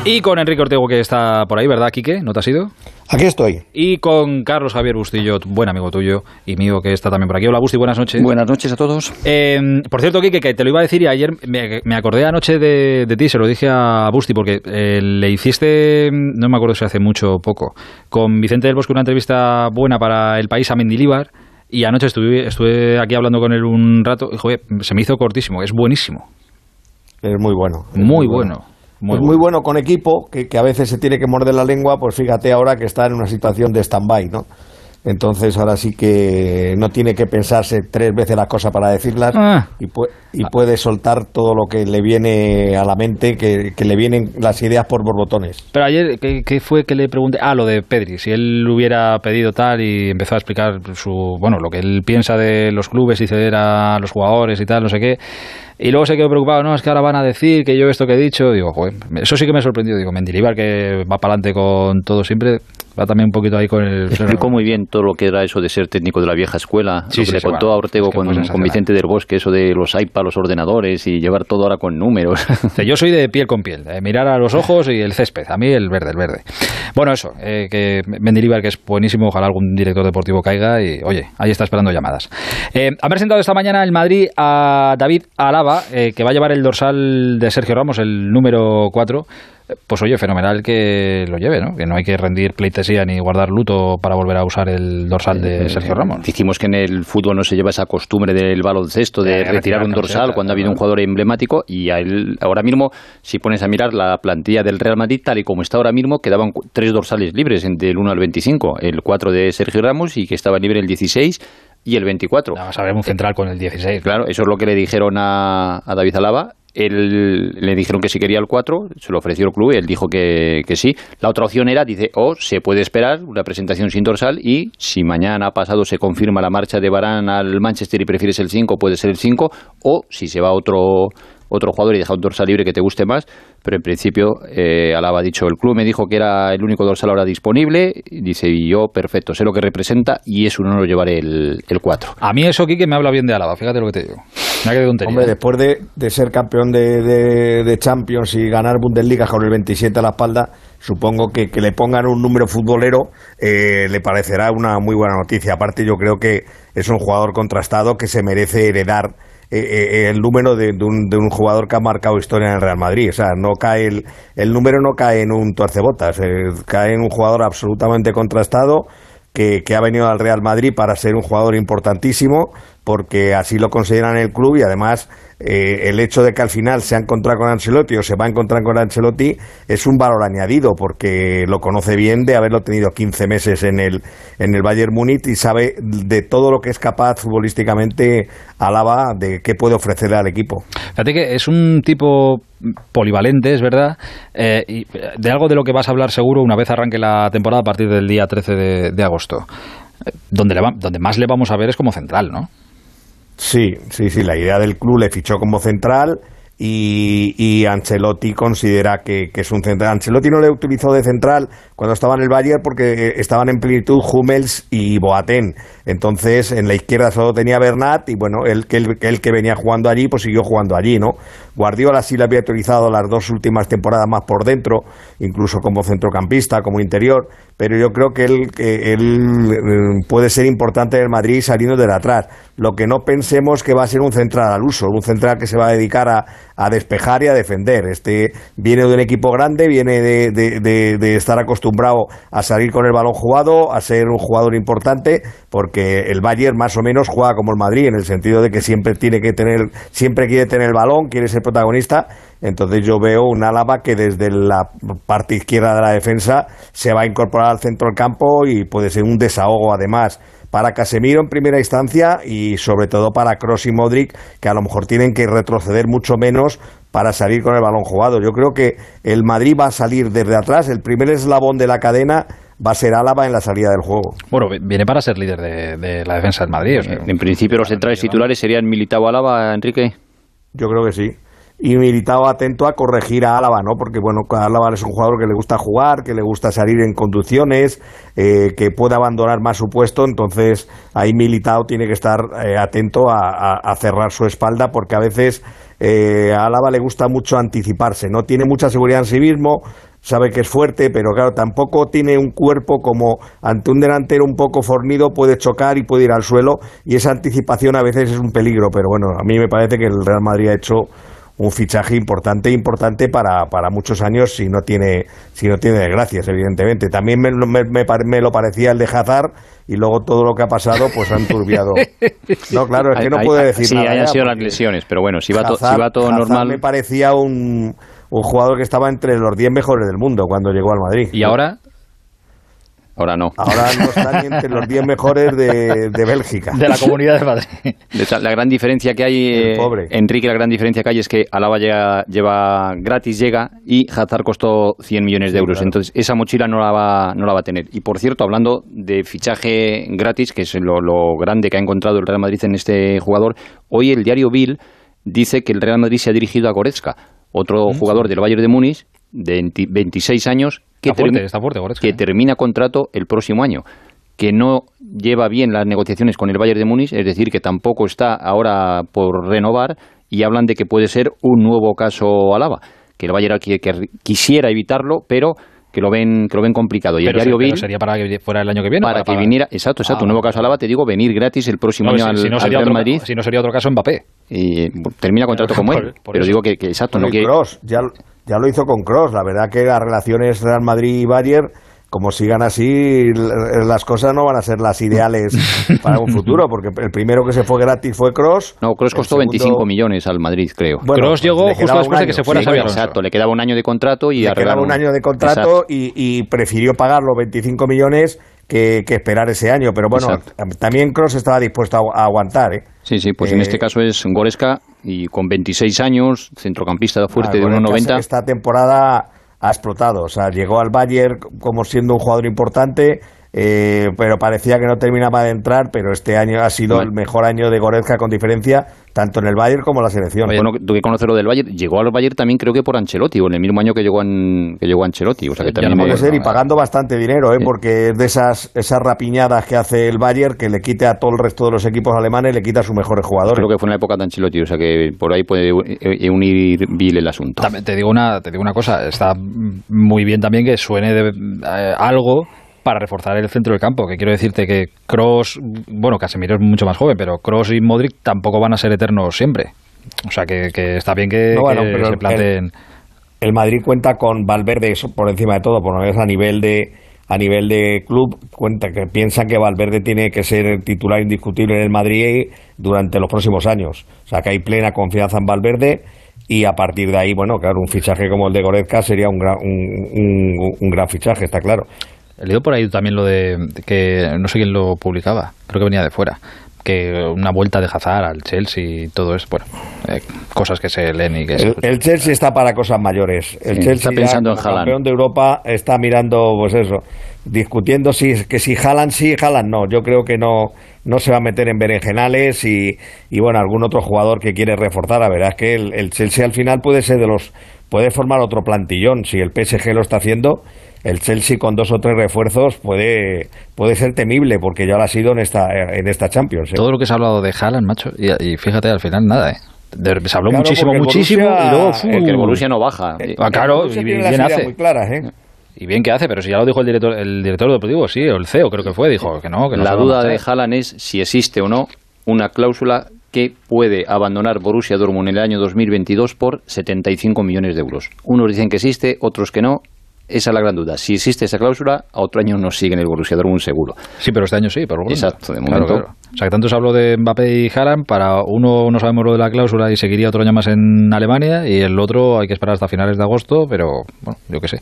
Speaker 3: Y con Enrique Ortego, que está por ahí, ¿verdad, Quique? ¿No te has ido?
Speaker 4: Aquí estoy.
Speaker 3: Y con Carlos Javier Bustillo, buen amigo tuyo y mío, que está también por aquí. Hola, Busti, buenas noches.
Speaker 10: Buenas noches a todos.
Speaker 3: Eh, por cierto, Quique, que te lo iba a decir y ayer me, me acordé anoche de, de, ti, se lo dije a Busti, porque eh, le hiciste, no me acuerdo si hace mucho o poco, con Vicente del Bosque una entrevista buena para El País a Mendilíbar. Y anoche estuve, estuve aquí hablando con él un rato y, joder, se me hizo cortísimo. Es buenísimo.
Speaker 4: Es muy bueno.
Speaker 3: Es muy, muy bueno. bueno.
Speaker 4: Muy, es muy bueno con equipo, que, que, a veces se tiene que morder la lengua, pues fíjate ahora que está en una situación de stand-by, ¿no? Entonces ahora sí que no tiene que pensarse tres veces las cosas para decirlas ah. y, pu y, puede soltar todo lo que le viene a la mente, que, que le vienen las ideas por borbotones.
Speaker 3: Pero ayer, ¿qué, ¿qué, fue que le pregunté? Ah, lo de Pedri, si él hubiera pedido tal y empezó a explicar su, bueno, lo que él piensa de los clubes y ceder a los jugadores y tal, no sé qué. Y luego se quedó preocupado, no, es que ahora van a decir que yo esto que he dicho, digo, joder, eso sí que me ha sorprendido, digo, Mendilibar que va para adelante con todo siempre, va también un poquito ahí con el...
Speaker 10: Explicó muy bien todo lo que era eso de ser técnico de la vieja escuela,
Speaker 3: sí,
Speaker 10: lo que
Speaker 3: sí,
Speaker 10: le contó
Speaker 3: bueno,
Speaker 10: a Ortego
Speaker 3: es que
Speaker 10: con,
Speaker 3: pues
Speaker 10: con Vicente del Bosque, eso de los iPads, los ordenadores y llevar todo ahora con números.
Speaker 3: O sea, yo soy de piel con piel, de mirar a los ojos y el césped, a mí el verde, el verde. Bueno, eso, eh, que Mendilibar que es buenísimo, ojalá algún director deportivo caiga y, oye, ahí está esperando llamadas. Eh, ha presentado esta mañana el Madrid a David Alaba, eh, que va a llevar el dorsal de Sergio Ramos, el número 4, pues oye, fenomenal que lo lleve, ¿no? Que no hay que rendir pleitesía ni guardar luto para volver a usar el dorsal de Sergio Ramos.
Speaker 10: Dijimos que en el fútbol no se lleva esa costumbre del baloncesto de,
Speaker 3: De
Speaker 10: retirar un dorsal cuando ha habido un jugador emblemático y a él, ahora mismo, si pones a mirar la plantilla del Real Madrid, tal y como está ahora mismo, quedaban tres dorsales libres del 1 al 25. El 4 de Sergio Ramos y que estaba libre el 16 y el 24.
Speaker 3: Vamos a ver un central con el 16.
Speaker 10: Claro, eso es lo que le dijeron a, a David Alaba. Él, le dijeron que si quería el 4, se lo ofreció el club y él dijo que, que sí. La otra opción era, dice, o se puede esperar una presentación sin dorsal y si mañana pasado se confirma la marcha de Barán al Manchester y prefieres el 5, puede ser el 5, o si se va otro otro jugador y deja un dorsal libre que te guste más, pero en principio eh, Alaba ha dicho, el club me dijo que era el único dorsal ahora disponible, y dice, y yo perfecto, sé lo que representa y es un honor llevar el, el 4.
Speaker 3: A mí eso, Quique, me habla bien de Álava, fíjate lo que te digo. Qué.
Speaker 4: Hombre, después de, de ser campeón de, de- de Champions y ganar Bundesliga con el 27 a la espalda, supongo que que le pongan un número futbolero eh, le parecerá una muy buena noticia. Aparte, yo creo que es un jugador contrastado que se merece heredar eh, eh, el número de, de un, de un jugador que ha marcado historia en el Real Madrid. O sea, no cae el, el número no cae en un tuercebotas, eh, cae en un jugador absolutamente contrastado que, ha venido al Real Madrid para ser un jugador importantísimo, porque así lo consideran el club y además eh, el hecho de que al final se ha encontrado con Ancelotti o se va a encontrar con Ancelotti es un valor añadido, porque lo conoce bien de haberlo tenido 15 meses en el, en el Bayern Múnich y sabe de todo lo que es capaz futbolísticamente Álava de qué puede ofrecerle al equipo.
Speaker 3: Fíjate que es un tipo polivalente, es verdad, eh, y de algo de lo que vas a hablar seguro una vez arranque la temporada a partir del día 13 de, de agosto. Eh, Donde, le va- donde más le vamos a ver es como central, ¿no?
Speaker 4: Sí, sí, sí, la idea del club le fichó como central y, y Ancelotti considera que, que es un central. Ancelotti no le utilizó de central cuando estaba en el Bayern porque eh, estaban en plenitud Hummels y Boateng. Entonces en la izquierda solo tenía Bernat y bueno, él que, él, él que venía jugando allí pues siguió jugando allí, ¿no? Guardiola sí le había utilizado las dos últimas temporadas más por dentro, incluso como centrocampista, como interior, pero yo creo que él, él eh, puede ser importante en el Madrid saliendo de atrás. Lo que no pensemos que va a ser un central al uso, un central que se va a dedicar a, a despejar y a defender. Este viene de un equipo grande, viene de, de- estar acostumbrado a salir con el balón jugado, a ser un jugador importante, porque el Bayern más o menos juega como el Madrid, en el sentido de que siempre tiene que tener, siempre quiere tener el balón, quiere ser protagonista. Entonces yo veo un Álava que desde la parte izquierda de la defensa se va a incorporar al centro del campo y puede ser un desahogo además para Casemiro en primera instancia y sobre todo para Kroos y Modric que a lo mejor tienen que retroceder mucho menos para salir con el balón jugado. Yo creo que el Madrid va a salir desde atrás, el primer eslabón de la cadena va a ser Álava en la salida del juego.
Speaker 3: Bueno, viene para ser líder de, de la defensa del Madrid. o sea,
Speaker 10: En principio los centrales titulares serían Militao Alaba, Enrique.
Speaker 4: Yo creo que sí. Y Militao atento a corregir a Álava, ¿no? Porque, bueno, Álava es un jugador que le gusta jugar, que le gusta salir en conducciones, eh, que puede abandonar más su puesto. Entonces, ahí Militao tiene que estar eh, atento a, a- cerrar su espalda, porque a veces eh, a Álava le gusta mucho anticiparse. No tiene mucha seguridad en sí mismo, sabe que es fuerte, pero claro, tampoco tiene un cuerpo como ante un delantero un poco fornido, puede chocar y puede ir al suelo, y esa anticipación a veces es un peligro, pero bueno, a mí me parece que el Real Madrid ha hecho un fichaje importante, importante para, para muchos años si no tiene si no tiene desgracias, evidentemente. También me, me, me, me lo parecía el de Hazard y luego todo lo que ha pasado pues han turbiado. No, claro, es que no puede decir
Speaker 10: sí,
Speaker 4: nada.
Speaker 10: Sí, hayan
Speaker 4: ya,
Speaker 10: sido las lesiones, pero bueno, si va, to-
Speaker 4: Hazard-
Speaker 10: si va todo
Speaker 4: Hazard
Speaker 10: normal...
Speaker 4: me parecía un, un jugador que estaba entre los 10 mejores del mundo cuando llegó al Madrid.
Speaker 3: ¿Y ahora?
Speaker 10: Ahora no.
Speaker 4: Ahora no está ni entre los 10 mejores de, de Bélgica.
Speaker 3: De la Comunidad de Madrid.
Speaker 10: La gran diferencia que hay, eh. Enrique, la gran diferencia que hay es que Alaba llega, lleva gratis, llega, y Hazard costó 100 millones de euros. Entonces, esa mochila no la, va, no la va a tener. Y por cierto, hablando de fichaje gratis, que es lo, lo grande que ha encontrado el Real Madrid en este jugador, hoy el diario Bill dice que el Real Madrid se ha dirigido a Goretzka, otro jugador del Bayern de Múnich, de 20 26 años, que,
Speaker 3: Está fuerte,
Speaker 10: termi-
Speaker 3: está fuerte Goretzka,
Speaker 10: que termina contrato el próximo año que no lleva bien las negociaciones con el Bayern de Múnich, es decir, que tampoco está ahora por renovar y hablan de que puede ser un nuevo caso Alaba, que el Bayern que quisiera evitarlo, pero que lo ven que lo ven complicado. Y
Speaker 3: Pero,
Speaker 10: el diario
Speaker 3: se- pero
Speaker 10: Bill
Speaker 3: sería para que fuera el año que viene.
Speaker 10: para que
Speaker 3: pagar?
Speaker 10: viniera, exacto, exacto,
Speaker 3: Ah,
Speaker 10: un nuevo caso Alaba, te digo, venir gratis el próximo
Speaker 3: No,
Speaker 10: año
Speaker 3: si-
Speaker 10: al,
Speaker 3: si no
Speaker 10: al
Speaker 3: sería
Speaker 10: Real
Speaker 3: otro,
Speaker 10: Madrid
Speaker 3: Si no sería otro caso Mbappé.
Speaker 10: y eh, termina contrato como él.
Speaker 3: Por- por
Speaker 10: pero
Speaker 3: eso.
Speaker 10: digo que, que exacto, no que
Speaker 4: ya, ya lo hizo con Cross. La verdad que las relaciones Real Madrid y Bayern, como sigan así, las cosas no van a ser las ideales para un futuro, porque el primero que se fue gratis fue Cross.
Speaker 10: No, Kroos costó 25 millones al Madrid, creo.
Speaker 4: Bueno,
Speaker 3: Kroos
Speaker 4: pues
Speaker 3: llegó
Speaker 4: le
Speaker 3: justo después de que se fuera
Speaker 4: sí,
Speaker 3: Alonso.
Speaker 10: Exacto, le quedaba un año de contrato y
Speaker 4: le
Speaker 10: arreglaron-
Speaker 4: quedaba un año de contrato y, y prefirió pagar los 25 millones que, que esperar ese año. Pero bueno,
Speaker 10: Exacto.
Speaker 4: también Cross estaba dispuesto a, a aguantar. ¿eh?
Speaker 10: Sí, sí, pues en
Speaker 4: Eh,
Speaker 10: este caso es Goreska y con 26 años, centrocampista fuerte
Speaker 4: Ah,
Speaker 10: de
Speaker 4: Goretzka
Speaker 10: 1,90.
Speaker 4: Esta temporada ha explotado. O sea, llegó al Bayern como siendo un jugador importante, eh, pero parecía que no terminaba de entrar. Pero este año ha sido
Speaker 10: Bueno.
Speaker 4: el mejor año de Goretzka con diferencia, tanto en el Bayern como en la selección.
Speaker 10: Bueno, tú que conoces lo del Bayern, llegó al Bayern también creo que por Ancelotti, o en el mismo año que llegó, en, que llegó Ancelotti. O sea que también
Speaker 3: no
Speaker 4: Puede ser, y pagando bastante dinero, ¿eh? porque es de esas, esas rapiñadas que hace el Bayern que le quita a todo el resto de los equipos alemanes, le quita a sus mejores jugadores.
Speaker 10: Creo que fue en la época de Ancelotti, o sea que por ahí puede eh, eh, unir Bill el asunto.
Speaker 3: También te digo una, te digo una cosa, está muy bien también que suene de, eh, algo para reforzar el centro del campo, que quiero decirte que Cross, bueno, Casemiro es mucho más joven, pero Cross y Modric tampoco van a ser eternos siempre. O sea que, que está bien que,
Speaker 4: No, bueno,
Speaker 3: que
Speaker 4: pero
Speaker 3: se planteen.
Speaker 4: el Madrid cuenta con Valverde por encima de todo, por lo menos a nivel de a nivel de club cuenta que piensan que Valverde tiene que ser el titular indiscutible en el Madrid durante los próximos años. O sea, que hay plena confianza en Valverde y a partir de ahí, bueno, claro, un fichaje como el de Goretzka sería un gran, un, un- un gran fichaje, está claro.
Speaker 3: He leído por ahí también lo de de que no sé quién lo publicaba, creo que venía de fuera, que una vuelta de Hazard al Chelsea y todo eso, bueno, eh, cosas que se leen y que
Speaker 4: El, el Chelsea está para cosas mayores. El
Speaker 10: Sí,
Speaker 4: Chelsea
Speaker 10: está
Speaker 4: ya,
Speaker 10: pensando en Haaland.
Speaker 4: campeón de Europa está mirando, pues eso, discutiendo si que si Haaland sí, Haaland no. Yo creo que no no se va a meter en berenjenales y, y bueno, algún otro jugador que quiere reforzar. La verdad es que el, el Chelsea al final puede ser de los puede formar otro plantillón si el PSG lo está haciendo. El Chelsea con dos o tres refuerzos puede puede ser temible porque ya lo ha sido en esta en esta Champions. ¿eh?
Speaker 3: todo lo que se ha hablado de Haaland, macho, y, y fíjate, al final nada, ¿eh? De- se habló
Speaker 4: Claro,
Speaker 3: muchísimo, muchísimo,
Speaker 4: Borussia-
Speaker 3: y luego...
Speaker 10: Porque el Borussia no baja.
Speaker 4: Eh,
Speaker 3: Ah, claro,
Speaker 4: el Borussia
Speaker 3: y bien hace.
Speaker 4: muy claras, ¿eh?
Speaker 3: Y bien que hace, pero si ya lo dijo el director, el director deportivo, sí, o el CEO creo que fue, dijo que no, que no
Speaker 10: La duda de. Haaland es si existe o no una cláusula que puede abandonar Borussia Dortmund en el año 2022 por 75 millones de euros. Unos dicen que existe, otros que no. Esa es la gran duda. Si existe esa cláusula, a otro año no sigue en el Borussia Dortmund seguro.
Speaker 3: Sí, pero este año sí, por.
Speaker 10: Exacto, de momento.
Speaker 3: claro. O sea, que tanto se habló de Mbappé y Haaland, para uno no sabemos lo de la cláusula y seguiría otro año más en Alemania, y el otro hay que esperar hasta finales de agosto, pero bueno, yo qué sé.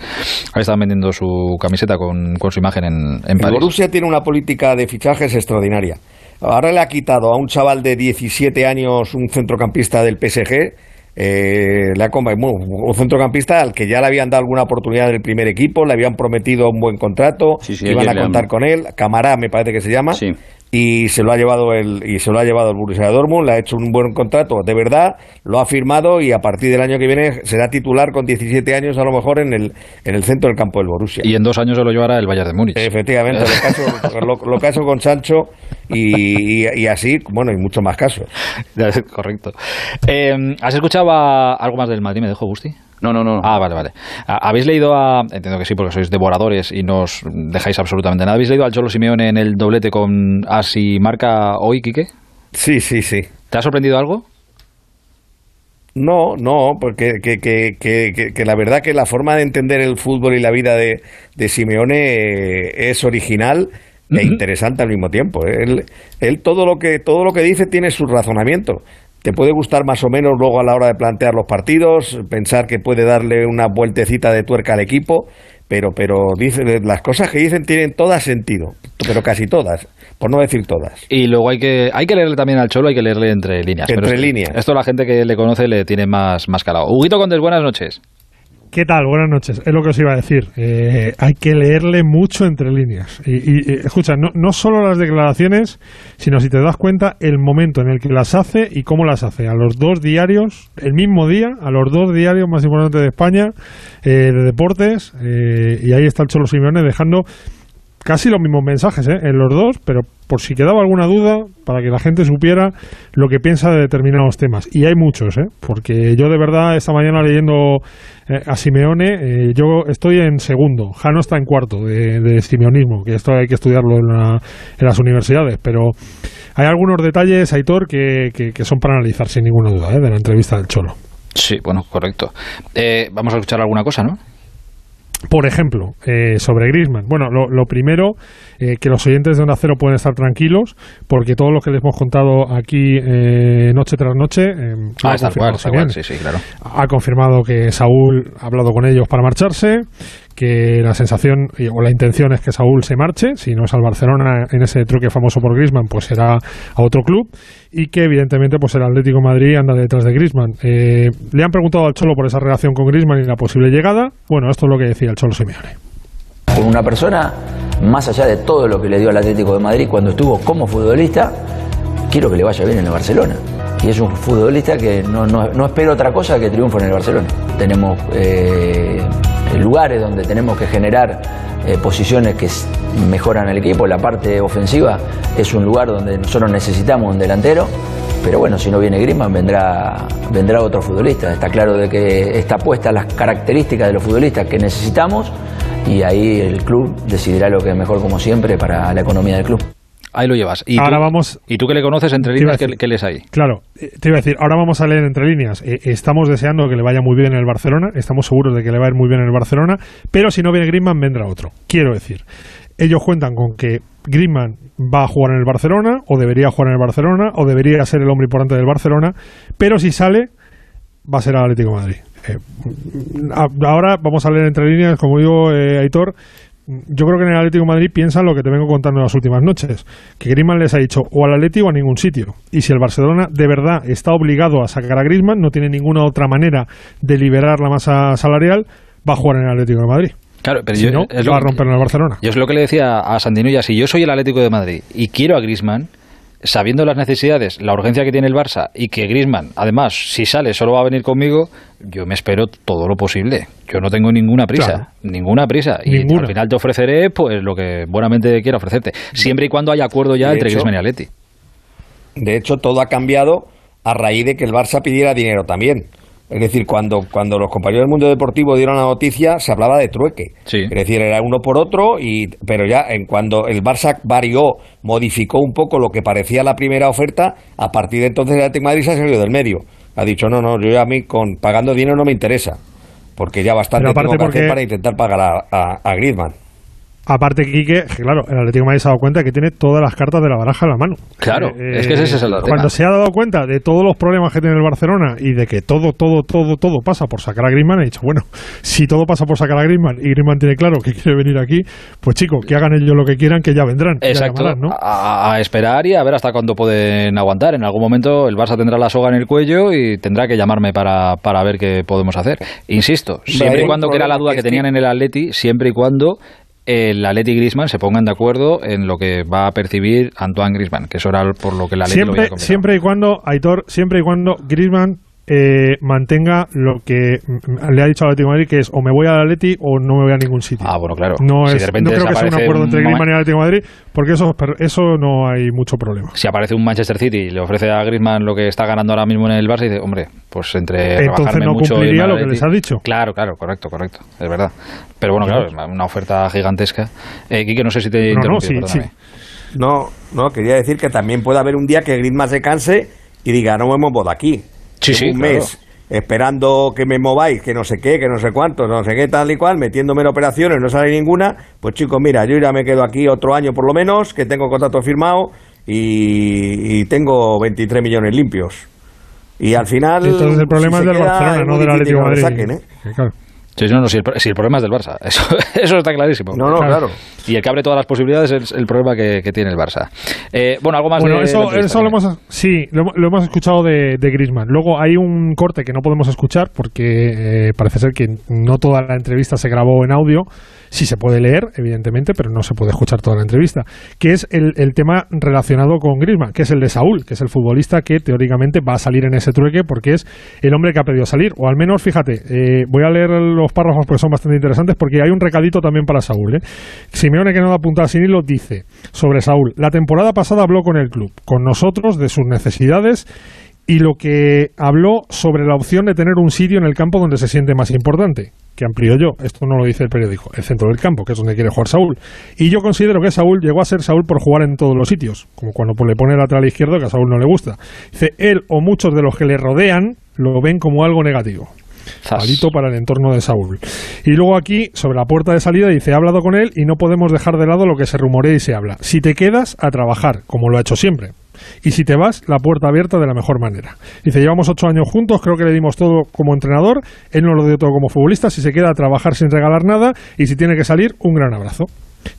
Speaker 3: Ahí están vendiendo su camiseta con, con su imagen en, en
Speaker 4: El
Speaker 3: París.
Speaker 4: Borussia tiene una política de fichajes extraordinaria. Ahora le ha quitado a un chaval de 17 años, un centrocampista del PSG, eh, le ha compa- bueno, un centrocampista al que ya le habían dado alguna oportunidad en el primer equipo, le habían prometido un buen contrato,
Speaker 10: Sí, sí,
Speaker 4: iban a
Speaker 10: han-
Speaker 4: contar con él, Camará me parece que se llama,
Speaker 10: Sí.
Speaker 4: Y se lo ha llevado el y se lo ha llevado el Borussia Dortmund, le ha hecho un buen contrato de verdad, lo ha firmado y a partir del año que viene será titular con 17 años a lo mejor en el en el centro del campo del Borussia.
Speaker 3: Y en dos años se lo llevará el Bayern de Múnich.
Speaker 4: Efectivamente, lo caso, lo, lo caso con Sancho y, y- y así, bueno, y muchos más casos.
Speaker 3: Correcto. Eh, ¿Has escuchado algo más del Madrid, me dejó Gusti?
Speaker 10: No, no, no.
Speaker 3: Ah, vale, vale. Ah, ¿Habéis leído a... Entiendo que sí, porque sois devoradores y no os dejáis absolutamente nada. ¿Habéis leído al Cholo Simeone en el doblete con Asi marca hoy, Quique?
Speaker 4: Sí, sí, sí.
Speaker 3: ¿Te ha sorprendido algo?
Speaker 4: No, no, porque que, que, que, que, la verdad que la forma de entender el fútbol y la vida de, de Simeone eh, es original e interesante al mismo tiempo. Él, él todo lo que todo lo que dice tiene su razonamiento. Te puede gustar más o menos luego a la hora de plantear los partidos, pensar que puede darle una vueltecita de tuerca al equipo, pero pero dice las cosas que dicen tienen todas sentido, pero casi todas, por no decir todas.
Speaker 3: Y luego hay que hay que leerle también al Cholo, hay que leerle entre líneas.
Speaker 4: Entre
Speaker 3: esto,
Speaker 4: líneas.
Speaker 3: Esto la gente que le conoce le tiene más más calado. Huguito Condes, buenas noches.
Speaker 11: ¿Qué tal? Buenas noches. Es lo que os iba a decir. Eh, hay que leerle mucho entre líneas. Y, y, escucha, no, no, solo las declaraciones, sino si te das cuenta el momento en el que las hace y cómo las hace. A los dos diarios, el mismo día, a los dos diarios más importantes de España, eh, de deportes, eh, y ahí está el Cholo Simeone dejando casi los mismos mensajes ¿eh? en los dos, pero por si quedaba alguna duda, para que la gente supiera lo que piensa de determinados temas. Y hay muchos, ¿eh? porque yo de verdad esta mañana leyendo eh, a Simeone, eh, yo estoy en segundo, Jano está en cuarto de, de simeonismo, que esto hay que estudiarlo en, la, en, las universidades, pero hay algunos detalles, Aitor, que, que, que son para analizar sin ninguna duda ¿eh? de la entrevista del Cholo.
Speaker 3: Sí, bueno, correcto. Vamos a escuchar alguna cosa, ¿no?
Speaker 11: Por ejemplo, eh, sobre Grisman. Bueno, lo, lo primero, eh, que los oyentes de Onda Cero pueden estar tranquilos, porque todo lo que les hemos contado aquí eh, noche tras noche.
Speaker 3: ah, está cual, está cual, sí, sí, claro.
Speaker 11: Ha confirmado que Saúl ha hablado con ellos para marcharse, que la sensación o la intención es que Saúl se marche, si no es al Barcelona en ese truque famoso por Grisman, pues será a otro club y que evidentemente pues el Atlético Madrid anda detrás de Grisman. Eh, le han preguntado al Cholo por esa relación con Grisman y la posible llegada. Bueno, esto es lo que decía el Cholo Simeone.
Speaker 12: Con una persona, más allá de todo lo que le dio al Atlético de Madrid cuando estuvo como futbolista, quiero que le vaya bien en el Barcelona. Y es un futbolista que no, no, no espero otra cosa que triunfo en el Barcelona. Tenemos eh, lugares donde tenemos que generar eh, posiciones que mejoran el equipo. La parte ofensiva es un lugar donde nosotros necesitamos un delantero. Pero bueno, si no viene Griezmann vendrá, vendrá otro futbolista. Está claro de que está puesta las características de los futbolistas que necesitamos y ahí el club decidirá lo que es mejor como siempre para la economía del club.
Speaker 3: Ahí lo llevas. ¿Y
Speaker 11: ahora
Speaker 3: tú,
Speaker 11: vamos.
Speaker 3: ¿Y tú que le conoces entre líneas, ¿qué, ¿qué lees ahí?
Speaker 11: Claro, te iba a decir, ahora vamos a leer entre líneas. Eh, estamos deseando que le vaya muy bien en el Barcelona, estamos seguros de que le va a ir muy bien en el Barcelona, pero si no viene Griezmann, vendrá otro. Quiero decir, ellos cuentan con que Griezmann va a jugar en el Barcelona, o debería jugar en el Barcelona, o debería ser el hombre importante del Barcelona, pero si sale, va a ser el Atlético de Madrid. Eh, ahora vamos a leer entre líneas, como digo, eh, Aitor, yo creo que en el Atlético de Madrid piensan lo que te vengo contando en las últimas noches, que Griezmann les ha dicho o al Atlético o a ningún sitio. Y si el Barcelona de verdad está obligado a sacar a Griezmann, no tiene ninguna otra manera de liberar la masa salarial, va a jugar en el Atlético de Madrid.
Speaker 3: Claro, pero
Speaker 11: si
Speaker 3: yo,
Speaker 11: no,
Speaker 3: es
Speaker 11: va a romper en el Barcelona.
Speaker 3: Yo es lo que le decía a Sandinilla, si yo soy el Atlético de Madrid y quiero a Griezmann, sabiendo las necesidades, la urgencia que tiene el Barça y que Griezmann, además, si sale solo va a venir conmigo, yo me espero todo lo posible. Yo no tengo ninguna prisa,
Speaker 11: Claro.
Speaker 3: ninguna prisa. Y al final te ofreceré pues lo que buenamente quiera ofrecerte, siempre y cuando haya acuerdo ya
Speaker 4: De
Speaker 3: entre
Speaker 4: hecho-
Speaker 3: Griezmann y Atleti.
Speaker 4: De hecho, todo ha cambiado a raíz de que el Barça pidiera dinero también. Es decir, cuando, cuando los compañeros del mundo deportivo dieron la noticia, se hablaba de trueque. Es decir, era uno por otro, y, pero ya en cuando el Barça varió, modificó un poco lo que parecía la primera oferta, a partir de entonces el Atlético de Madrid se ha salido del medio. Ha dicho, no, no, yo ya a mí con pagando dinero no me interesa, porque ya bastante tengo que hacer para intentar pagar a, a, a Griezmann.
Speaker 11: Aparte, Quique, que claro, el Atlético de Madrid se ha dado cuenta que tiene todas las cartas de la baraja en la mano.
Speaker 3: Claro, es que ese es el tema.
Speaker 11: Cuando se ha dado cuenta de todos los problemas que tiene el Barcelona y de que todo, todo, todo, todo pasa por sacar a Griezmann, ha dicho, bueno, si todo pasa por sacar a Griezmann y Griezmann tiene claro que quiere venir aquí, pues chicos, que hagan ellos lo que quieran, que ya vendrán. ya
Speaker 3: Exacto,
Speaker 11: llamarán, ¿no?
Speaker 3: a, a esperar y a ver hasta cuándo pueden aguantar. En algún momento el Barça tendrá la soga en el cuello y tendrá que llamarme para, para ver qué podemos hacer. Insisto, siempre y cuando, que era la duda
Speaker 4: que-
Speaker 3: tenían en el Atleti, siempre y cuando el Atleti y Griezmann se pongan de acuerdo en lo que va a percibir Antoine Griezmann, que eso era por lo que el Atleti lo
Speaker 11: Siempre,
Speaker 3: complicado.
Speaker 11: siempre y cuando, Aitor, siempre y cuando Griezmann eh, mantenga lo que le ha dicho al Atlético de Madrid, que es o me voy al Atleti o no me voy a ningún sitio.
Speaker 3: Ah, bueno, claro.
Speaker 11: No,
Speaker 3: Si
Speaker 11: es,
Speaker 3: de repente
Speaker 11: no creo que sea un acuerdo
Speaker 3: un
Speaker 11: entre Griezmann y el Atlético de Madrid, porque eso, eso no hay mucho problema.
Speaker 3: Si aparece un Manchester City y le ofrece a Griezmann lo que está ganando ahora mismo en el Barça, y dice, hombre, pues entre
Speaker 11: Entonces no
Speaker 3: mucho
Speaker 11: cumpliría lo que
Speaker 3: Atleti-
Speaker 11: les ha dicho.
Speaker 3: Claro, claro, correcto, correcto, es verdad. Pero bueno, claro, es una oferta gigantesca. Eh, Quique, no sé si te he
Speaker 4: No, no,
Speaker 3: interrumpido,
Speaker 4: sí,
Speaker 3: perdóname.
Speaker 4: No, no, quería decir que también puede haber un día que Griezmann se canse y diga, no me muevo de aquí.
Speaker 3: Sí,
Speaker 4: Llevo
Speaker 3: sí,
Speaker 4: un
Speaker 3: claro.
Speaker 4: mes esperando que me mováis, que no sé qué, que no sé cuánto, no sé qué, tal y cual, metiéndome en operaciones, no sale ninguna. Pues chicos, mira, yo ya me quedo aquí otro año por lo menos, que tengo contrato firmado y, y tengo 23 millones limpios. Y al final...
Speaker 11: Entonces el problema
Speaker 4: si
Speaker 11: es del Barcelona, no del Atlético de Madrid.
Speaker 4: saquen, ¿eh?
Speaker 11: Sí, claro.
Speaker 3: Sí, no, no, si, el, si el problema es del Barça, eso, eso está clarísimo.
Speaker 4: No, no, claro.
Speaker 3: Y el que abre todas las posibilidades es el problema que, que tiene el Barça. Eh, bueno, algo más
Speaker 11: Bueno,
Speaker 3: de
Speaker 11: eso, eso lo hemos, sí, lo, hemos- lo hemos escuchado de, de Griezmann. Luego hay un corte que no podemos escuchar porque eh, parece ser que no toda la entrevista se grabó en audio. Sí se puede leer, evidentemente, pero no se puede escuchar toda la entrevista. Que es el, el tema relacionado con Griezmann, que es el de Saúl, que es el futbolista que teóricamente va a salir en ese trueque porque es el hombre que ha pedido salir. O al menos, fíjate, eh, voy a leer los párrafos porque son bastante interesantes porque hay un recadito también para Saúl. ¿eh? Simeone, que no da puntada sin hilo, dice sobre Saúl, la temporada pasada habló con el club, con nosotros, de sus necesidades y lo que habló sobre la opción de tener un sitio en el campo donde se siente más importante, que amplío yo, esto no lo dice el periódico, el centro del campo, que es donde quiere jugar Saúl. Y yo considero que Saúl llegó a ser Saúl por jugar en todos los sitios, como cuando le pone el lateral izquierdo que a Saúl no le gusta. Dice, él o muchos de los que le rodean lo ven como algo negativo. Palito para el entorno de Saúl. Y luego aquí, sobre la puerta de salida, dice, he hablado con él y no podemos dejar de lado lo que se rumorea y se habla. Si te quedas, a trabajar, como lo ha hecho siempre. Y si te vas, la puerta abierta de la mejor manera. Dice, llevamos ocho años juntos, creo que le dimos todo como entrenador, él nos lo dio todo como futbolista, si se queda a trabajar sin regalar nada y si tiene que salir, un gran abrazo.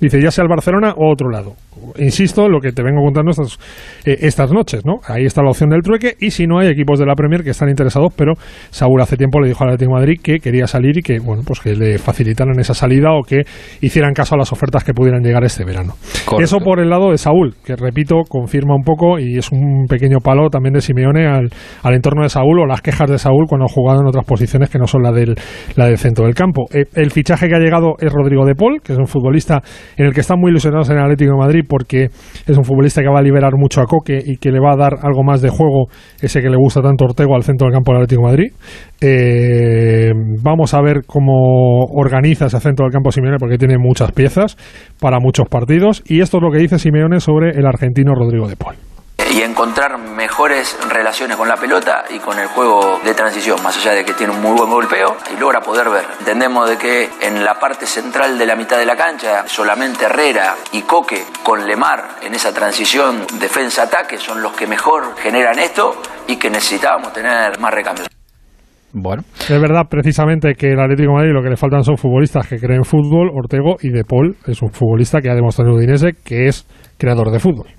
Speaker 11: Dice, ya sea el Barcelona o otro lado. Insisto en lo que te vengo contando estas, eh, estas noches, ¿no? Ahí está la opción del trueque y si no hay equipos de la Premier que están interesados, pero Saúl hace tiempo le dijo al Atlético de Madrid que quería salir y que, bueno, pues que le facilitaran esa salida o que hicieran caso a las ofertas que pudieran llegar este verano.
Speaker 3: Correcto.
Speaker 11: Eso por el lado de Saúl, que repito, confirma un poco y es un pequeño palo también de Simeone al, al entorno de Saúl o las quejas de Saúl cuando ha jugado en otras posiciones que no son la del, la del centro del campo. Eh, el fichaje que ha llegado es Rodrigo de Paul, que es un futbolista en el que están muy ilusionados en el Atlético de Madrid porque es un futbolista que va a liberar mucho a Coque y que le va a dar algo más de juego, ese que le gusta tanto Ortego al centro del campo del Atlético de Madrid. Eh, vamos a ver cómo organiza ese centro del campo Simeone porque tiene muchas piezas para muchos partidos y esto es lo que dice Simeone sobre el argentino Rodrigo de Paul.
Speaker 12: Y encontrar mejores relaciones con la pelota y con el juego de transición, más allá de que tiene un muy buen golpeo y logra poder ver. Entendemos de que en la parte central de la mitad de la cancha, solamente Herrera y Coque con Lemar en esa transición defensa-ataque son los que mejor generan esto y que necesitábamos tener más recambios.
Speaker 3: Bueno.
Speaker 11: Es verdad precisamente que el Atlético de Madrid lo que le faltan son futbolistas que creen fútbol, Ortego y De Paul es un futbolista que ha demostrado en Udinese que es creador de fútbol.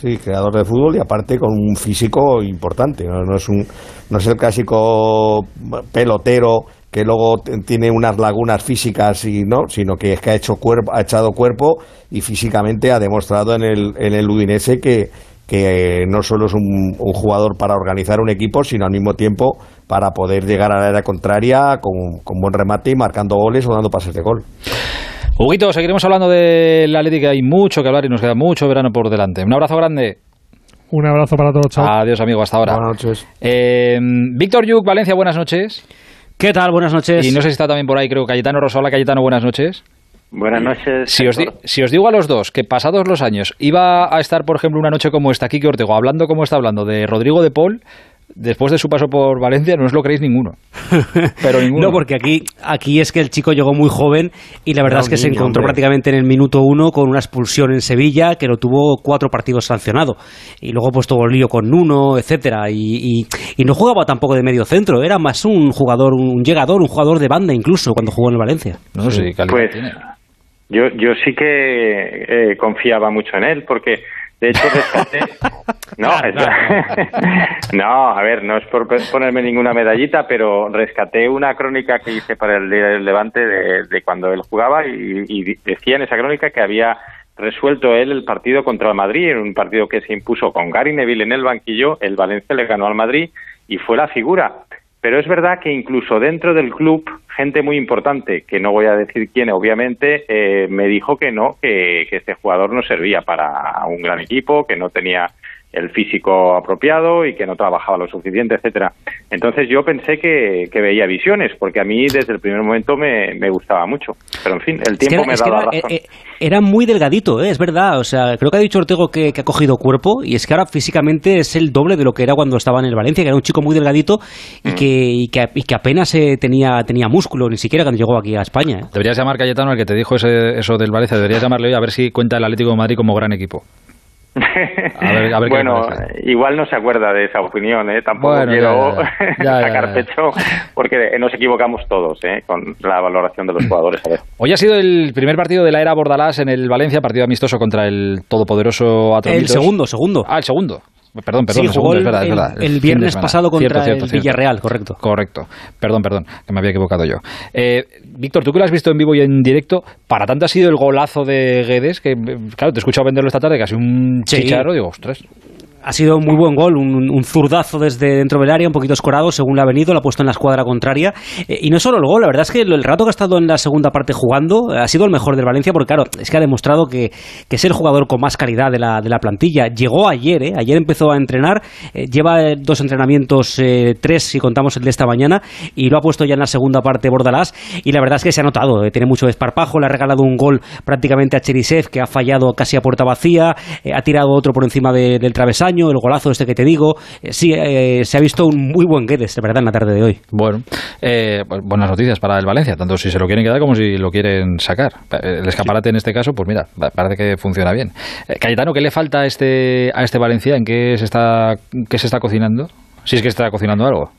Speaker 4: Sí, creador de fútbol y aparte con un físico importante. No, es un, no es el clásico pelotero que luego tiene unas lagunas físicas y no, sino que es que ha hecho cuerpo, ha echado cuerpo y físicamente ha demostrado en el, en el Udinese que, que no solo es un, un jugador para organizar un equipo, sino al mismo tiempo para poder llegar a la área contraria con, con buen remate y marcando goles o dando pases de gol.
Speaker 3: Huguito, seguiremos hablando del Atlético, hay mucho que hablar y nos queda mucho verano por delante. Un abrazo grande.
Speaker 11: Un abrazo para todos, chao.
Speaker 3: Adiós, amigo, hasta ahora.
Speaker 4: Buenas noches.
Speaker 3: Eh, Víctor Yuk, Valencia, buenas noches.
Speaker 13: ¿Qué tal? Buenas noches.
Speaker 3: Y no sé si está también por ahí, creo, Cayetano Rosola. Cayetano, buenas noches.
Speaker 14: Buenas noches.
Speaker 3: Si os, di- si os digo a los dos que pasados los años iba a estar, por ejemplo, una noche como esta, Kike Ortego, hablando como está hablando de Rodrigo de Paul, después de su paso por Valencia, no os lo creéis ninguno. Pero ninguno.
Speaker 13: No, porque aquí, aquí es que el chico llegó muy joven y la verdad es que se encontró
Speaker 3: hombre.
Speaker 13: prácticamente en el minuto uno con una expulsión en Sevilla que lo tuvo cuatro partidos sancionado. Y luego pues el lío con Nuno, etcétera. Y, y- y no jugaba tampoco de medio centro, era más un jugador, un llegador, un jugador de banda incluso cuando jugó en el Valencia.
Speaker 3: No sé,
Speaker 14: Pues yo, yo sí que eh, confiaba mucho en él porque de hecho rescaté no es- no a ver no es por ponerme ninguna medallita pero rescaté una crónica que hice para el, el Levante de, de cuando él jugaba y, y decía en esa crónica que había resuelto él el partido contra el Madrid en un partido que se impuso con Gary Neville en el banquillo el Valencia le ganó al Madrid y fue la figura. Pero es verdad que incluso dentro del club, gente muy importante, que no voy a decir quién, obviamente, eh, me dijo que no, que, que este jugador no servía para un gran equipo, que no tenía el físico apropiado y que no trabajaba lo suficiente, etcétera. Entonces yo pensé que, que veía visiones, porque a mí desde el primer momento me, me gustaba mucho. Pero en fin, el tiempo me
Speaker 13: es
Speaker 14: da
Speaker 13: que
Speaker 14: la
Speaker 13: era,
Speaker 14: razón.
Speaker 13: eh, eh, era muy delgadito, ¿eh? es verdad. O sea, creo que ha dicho Ortego que, que ha cogido cuerpo y es que ahora físicamente es el doble de lo que era cuando estaba en el Valencia, que era un chico muy delgadito
Speaker 14: Mm.
Speaker 13: y, que, y, que, y que apenas eh, tenía, tenía músculo, ni siquiera cuando llegó aquí a España. ¿eh?
Speaker 3: Deberías llamar Cayetano, el que te dijo ese- eso del Valencia, deberías llamarle hoy a ver si cuenta el Atlético de Madrid como gran equipo. A ver, a ver qué le
Speaker 14: bueno, igual no se acuerda de esa opinión, ¿eh? Tampoco
Speaker 3: Bueno,
Speaker 14: quiero
Speaker 3: ya, ya, ya. Ya, ya,
Speaker 14: sacar
Speaker 3: ya.
Speaker 14: pecho, porque nos equivocamos todos, ¿eh? Con la valoración de los jugadores. A ver.
Speaker 3: Hoy ha sido el primer partido de la era Bordalás en el Valencia, partido amistoso contra el todopoderoso Atromitos.
Speaker 13: El segundo, segundo.
Speaker 3: Ah, el segundo. Perdón, perdón,
Speaker 13: Sí,
Speaker 3: el segundo, es verdad, es
Speaker 13: el- viernes pasado contra
Speaker 3: Cierto, cierto,
Speaker 13: el
Speaker 3: cierto.
Speaker 13: Villarreal, correcto.
Speaker 3: Correcto. Perdón, perdón, que me había equivocado yo. Eh, Víctor, tú que lo has visto en vivo y en directo, para tanto ha sido el golazo de Guedes, que claro, te he escuchado venderlo esta tarde, casi un
Speaker 13: Sí.
Speaker 3: chicharro, digo, ostras.
Speaker 13: Ha sido un muy buen gol, un, un zurdazo desde dentro del área, un poquito escorado según le ha venido, lo ha puesto en la escuadra contraria. Eh, y no solo el gol, la verdad es que el rato que ha estado en la segunda parte jugando eh, ha sido el mejor del Valencia, porque claro, es que ha demostrado que, que es el jugador con más calidad de la, de la plantilla. Llegó ayer, ¿eh? ayer empezó a entrenar, eh, lleva dos entrenamientos, eh, tres si contamos el de esta mañana, y lo ha puesto ya en la segunda parte Bordalás, y la verdad es que se ha notado, eh, tiene mucho desparpajo, le ha regalado un gol prácticamente a Cherisev, que ha fallado casi a puerta vacía, ha tirado otro por encima de- del travesaño, el golazo este que te digo. Eh, sí, eh, se ha visto un muy buen Guedes, de verdad, en la tarde de hoy.
Speaker 3: Bueno, eh, pues buenas noticias para el Valencia, tanto si se lo quieren quedar como si lo quieren sacar. El escaparate en este caso, pues mira, pa- parece que funciona bien. Eh, Cayetano, ¿qué le falta a este, a este Valencia? ¿En qué se, está, qué se está cocinando? Si es que está cocinando algo.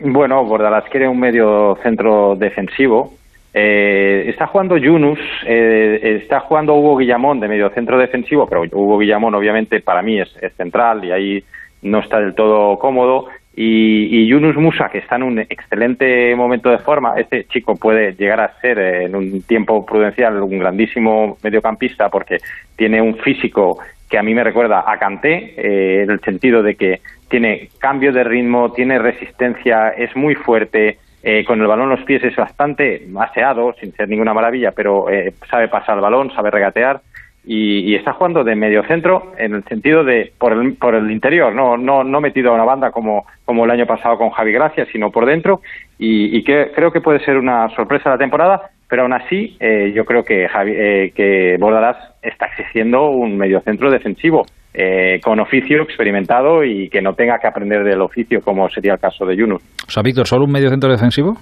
Speaker 14: Bueno, Bordalás quiere un medio centro defensivo. Eh, está jugando Yunus, eh, está jugando Hugo Guillamón de medio centro defensivo, pero Hugo Guillamón obviamente para mí es, es central y ahí no está del todo cómodo. Y, y Yunus Musa, que está en un excelente momento de forma, este chico puede llegar a ser eh, en un tiempo prudencial un grandísimo mediocampista porque tiene un físico que a mí me recuerda a Kanté, eh, en el sentido de que tiene cambio de ritmo, tiene resistencia, es muy fuerte, eh, con el balón en los pies es bastante aseado, sin ser ninguna maravilla, pero eh, sabe pasar el balón, sabe regatear y, y está jugando de medio centro en el sentido de por el, por el interior, no, no, no metido a una banda como, como el año pasado con Javi Gracia, sino por dentro y, y que creo que puede ser una sorpresa la temporada, pero aún así eh, yo creo que, Javi, eh, que Bordalás está exigiendo un mediocentro defensivo eh, con oficio experimentado y que no tenga que aprender del oficio como sería el caso de Yunus.
Speaker 3: O sea, Víctor, ¿solo un medio centro defensivo?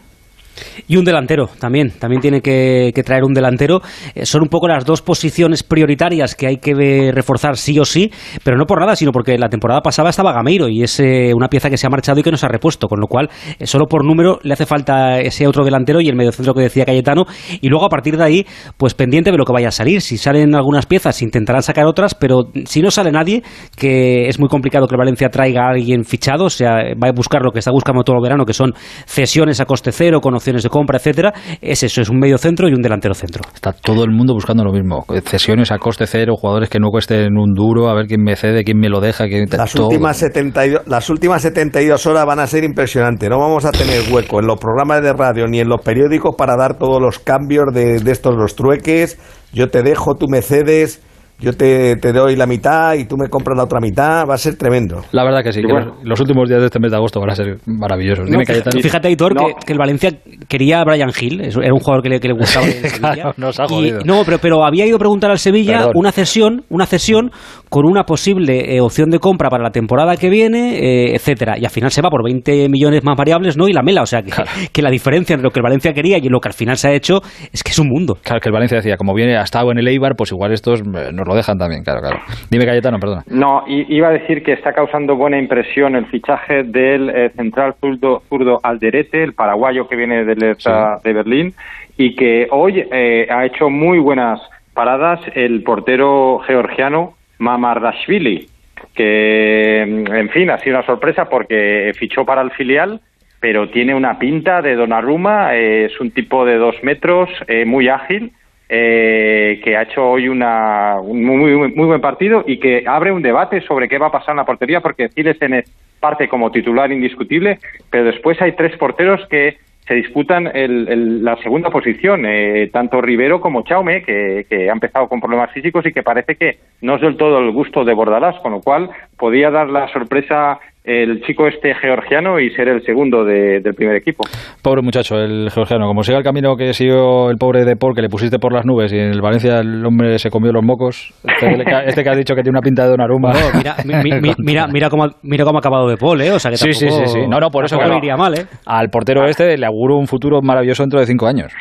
Speaker 13: Y un delantero también, también tiene que, traer un delantero. Eh, son un poco las dos posiciones prioritarias que hay que reforzar sí o sí, pero no por nada, sino porque la temporada pasada estaba Gameiro y es una pieza que se ha marchado y que no se ha repuesto, con lo cual eh, solo por número le hace falta ese otro delantero y el mediocentro que decía Cayetano. Y luego a partir de ahí, pues pendiente de lo que vaya a salir. Si salen algunas piezas, intentarán sacar otras, pero si no sale nadie, que es muy complicado que Valencia traiga a alguien fichado, o sea, va a buscar lo que está buscando todo el verano, que son cesiones a coste cero, con opciones de compra, etcétera, es eso, es un medio centro y un delantero centro.
Speaker 3: Está todo el mundo buscando lo mismo. Cesiones a coste cero, jugadores que no cuesten un duro, a ver quién me cede, quién me lo deja. Quién...
Speaker 4: Las
Speaker 3: todo.
Speaker 4: últimas, 72, las últimas 72 horas van a ser impresionantes. No vamos a tener hueco en los programas de radio ni en los periódicos para dar todos los cambios de, de estos, los trueques. Yo te dejo, tú me cedes, yo te, te doy la mitad y tú me compras la otra mitad. Va a ser tremendo.
Speaker 3: La verdad que sí, que
Speaker 4: bueno.
Speaker 3: los, los últimos días de este mes de agosto van a ser maravillosos. Dime,
Speaker 13: No,
Speaker 3: Cayetano.
Speaker 13: fíjate, Aitor, que, que el Valencia quería a Brian Hill, era un jugador que le, que le gustaba.
Speaker 3: Claro, nos ha
Speaker 13: Y- no, pero, pero había ido a preguntar al Sevilla
Speaker 3: Perdón.
Speaker 13: una cesión, una cesión con una posible eh, opción de compra para la temporada que viene, eh, etcétera. Y al final se va por 20 millones más variables, ¿no? Y la mela, o sea, que, que la diferencia entre lo que el Valencia quería y lo que al final se ha hecho es que es un mundo.
Speaker 3: Claro, que el Valencia decía, como viene, ha estado en el Eibar, pues igual estos eh, nos lo dejan también, claro, claro. Dime, Cayetano, perdona.
Speaker 14: No, iba a decir que está causando buena impresión el fichaje del eh, central zurdo, zurdo Alderete, el paraguayo que viene del Hertha de Berlín, y que hoy eh, ha hecho muy buenas paradas el portero georgiano Mamardashvili, que, mm, en fin, ha sido una sorpresa porque fichó para el filial, pero tiene una pinta de Donnarumma, eh, es un tipo de dos metros, eh, muy ágil, eh, que ha hecho hoy una, un muy, muy, buen partido y que abre un debate sobre qué va a pasar en la portería, porque Cilesen es parte como titular indiscutible, pero después hay tres porteros que se disputan el, la segunda posición, eh, tanto Rivero como Chaume, que, que, ha empezado con problemas físicos y que parece que no es del todo el gusto de Bordalás, con lo cual podía dar la sorpresa el chico este georgiano y ser el segundo de, del primer equipo.
Speaker 3: Pobre muchacho, el georgiano. Como siga el camino que siguió el pobre de Paul, que le pusiste por las nubes y en el Valencia el hombre se comió los mocos. Este, que, este que has dicho que tiene una pinta de Donnarumma.
Speaker 13: No, mira, mi, mira, mira, cómo, mira cómo ha acabado de Paul, ¿eh? O sea que
Speaker 3: sí, sí, sí, sí. No, no, por eso
Speaker 13: no iría mal, ¿eh?
Speaker 3: Al portero
Speaker 14: Ah.
Speaker 3: este le auguro un futuro maravilloso dentro de cinco años.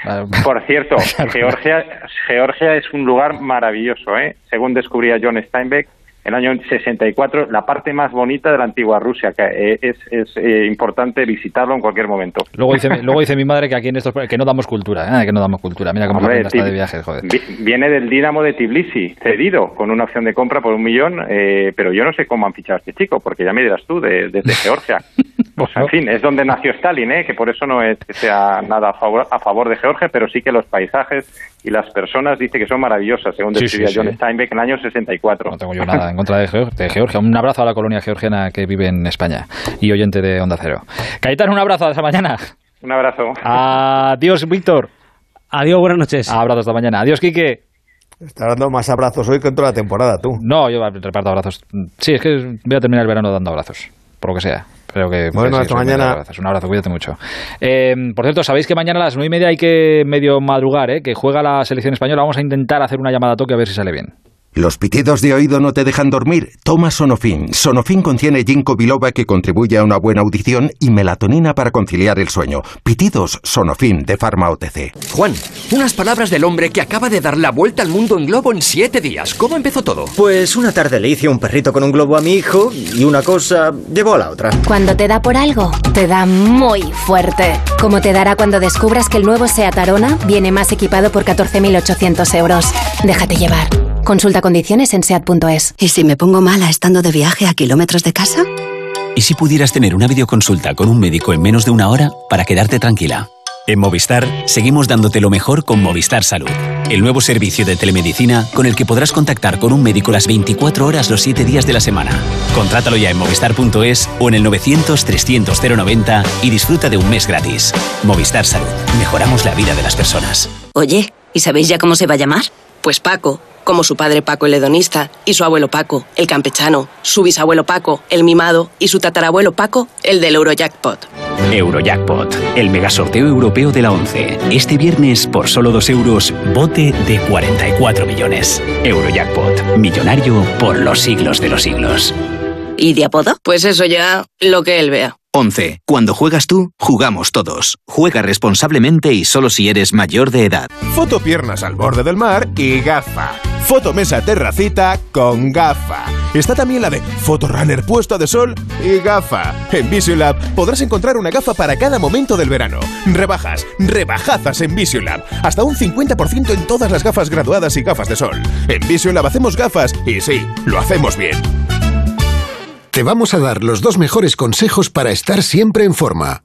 Speaker 14: Por cierto, Georgia, Georgia es un lugar maravilloso, ¿eh? Según descubría John Steinbeck, el año 64, la parte más bonita de la antigua Rusia, que eh, es, es eh, importante visitarlo en cualquier momento.
Speaker 3: Luego dice, luego dice mi madre que aquí en estos que no damos cultura, ¿eh? que no damos cultura. Mira cómo
Speaker 14: Hombre,
Speaker 3: la está de viajes, joder.
Speaker 14: vi- Viene del Dinamo de Tbilisi, cedido, con una opción de compra por un millón, eh, pero yo no sé cómo han fichado a este chico, porque ya me dirás tú, de- desde Georgia. Pues en fin, es donde nació Stalin, ¿eh? que por eso no es que sea nada a favor, a favor de Georgia, pero sí que los paisajes y las personas dice que son maravillosas, según
Speaker 3: Sí,
Speaker 14: describía
Speaker 3: sí,
Speaker 14: John
Speaker 3: sí.
Speaker 14: Steinbeck en el año 64.
Speaker 3: No tengo yo nada en contra de, Geo- de Georgia. Un abrazo a la colonia georgiana que vive en España y oyente de Onda Cero. Cayetano, un abrazo hasta mañana.
Speaker 14: Un abrazo.
Speaker 3: Adiós, Víctor.
Speaker 13: Adiós, buenas noches.
Speaker 3: Abrazo hasta mañana. Adiós, Quique.
Speaker 4: Estás dando más abrazos hoy que en toda la temporada, tú.
Speaker 3: No, yo reparto abrazos. Sí, es que voy a terminar el verano dando abrazos, por lo que sea. Creo que
Speaker 4: Bueno, hasta mañana.
Speaker 3: Un abrazo, cuídate mucho. Eh, por cierto, sabéis que mañana a las nueve y media hay que medio madrugar, ¿eh? que juega la selección española. Vamos a intentar hacer una llamada a toque a ver si sale bien.
Speaker 15: ¿Los pitidos de oído no te dejan dormir? Toma Sonofin. Sonofin contiene ginkgo biloba que contribuye a una buena audición y melatonina para conciliar el sueño. Pitidos Sonofin de Pharma OTC.
Speaker 16: Juan, unas palabras del hombre que acaba de dar la vuelta al mundo en globo en siete días. ¿Cómo empezó todo?
Speaker 17: Pues una tarde le hice un perrito con un globo a mi hijo y una cosa llevó a la otra.
Speaker 18: Cuando te da por algo, te da muy fuerte. Como te dará cuando descubras que el nuevo SEAT Arona viene más equipado por 14.800 euros. Déjate llevar. Consulta condiciones en SEAT.es.
Speaker 19: ¿Y si me pongo mala estando de viaje a kilómetros de casa?
Speaker 20: ¿Y si pudieras tener una videoconsulta con un médico en menos de una hora para quedarte tranquila? En Movistar seguimos dándote lo mejor con Movistar Salud, el nuevo servicio de telemedicina con el que podrás contactar con un médico las 24 horas los 7 días de la semana. Contrátalo ya en movistar.es o en el 900 300 090 y disfruta de un mes gratis. Movistar Salud, mejoramos la vida de las personas.
Speaker 19: Oye, ¿y sabéis ya cómo se va a llamar? Pues Paco, como su padre Paco el hedonista, y su abuelo Paco, el campechano, su bisabuelo Paco, el mimado, y su tatarabuelo Paco, el del Eurojackpot.
Speaker 20: Eurojackpot, el megasorteo europeo de la 11. Este viernes, por solo 2 euros, bote de 44 millones. Eurojackpot, millonario por los siglos de los siglos.
Speaker 19: ¿Y de apodo? Pues eso ya, lo que él vea.
Speaker 21: 11. Cuando juegas tú, jugamos todos. Juega responsablemente y solo si eres mayor de edad.
Speaker 22: Foto piernas al borde del mar y gafa. Foto mesa terracita con gafa. Está también la de foto runner puesta de sol y gafa. En Visiolab podrás encontrar una gafa para cada momento del verano. Rebajas, rebajazas en Visiolab. Hasta un 50% en todas las gafas graduadas y gafas de sol. En Visiolab hacemos gafas y sí, lo hacemos bien.
Speaker 23: Te vamos a dar los dos mejores consejos para estar siempre en forma.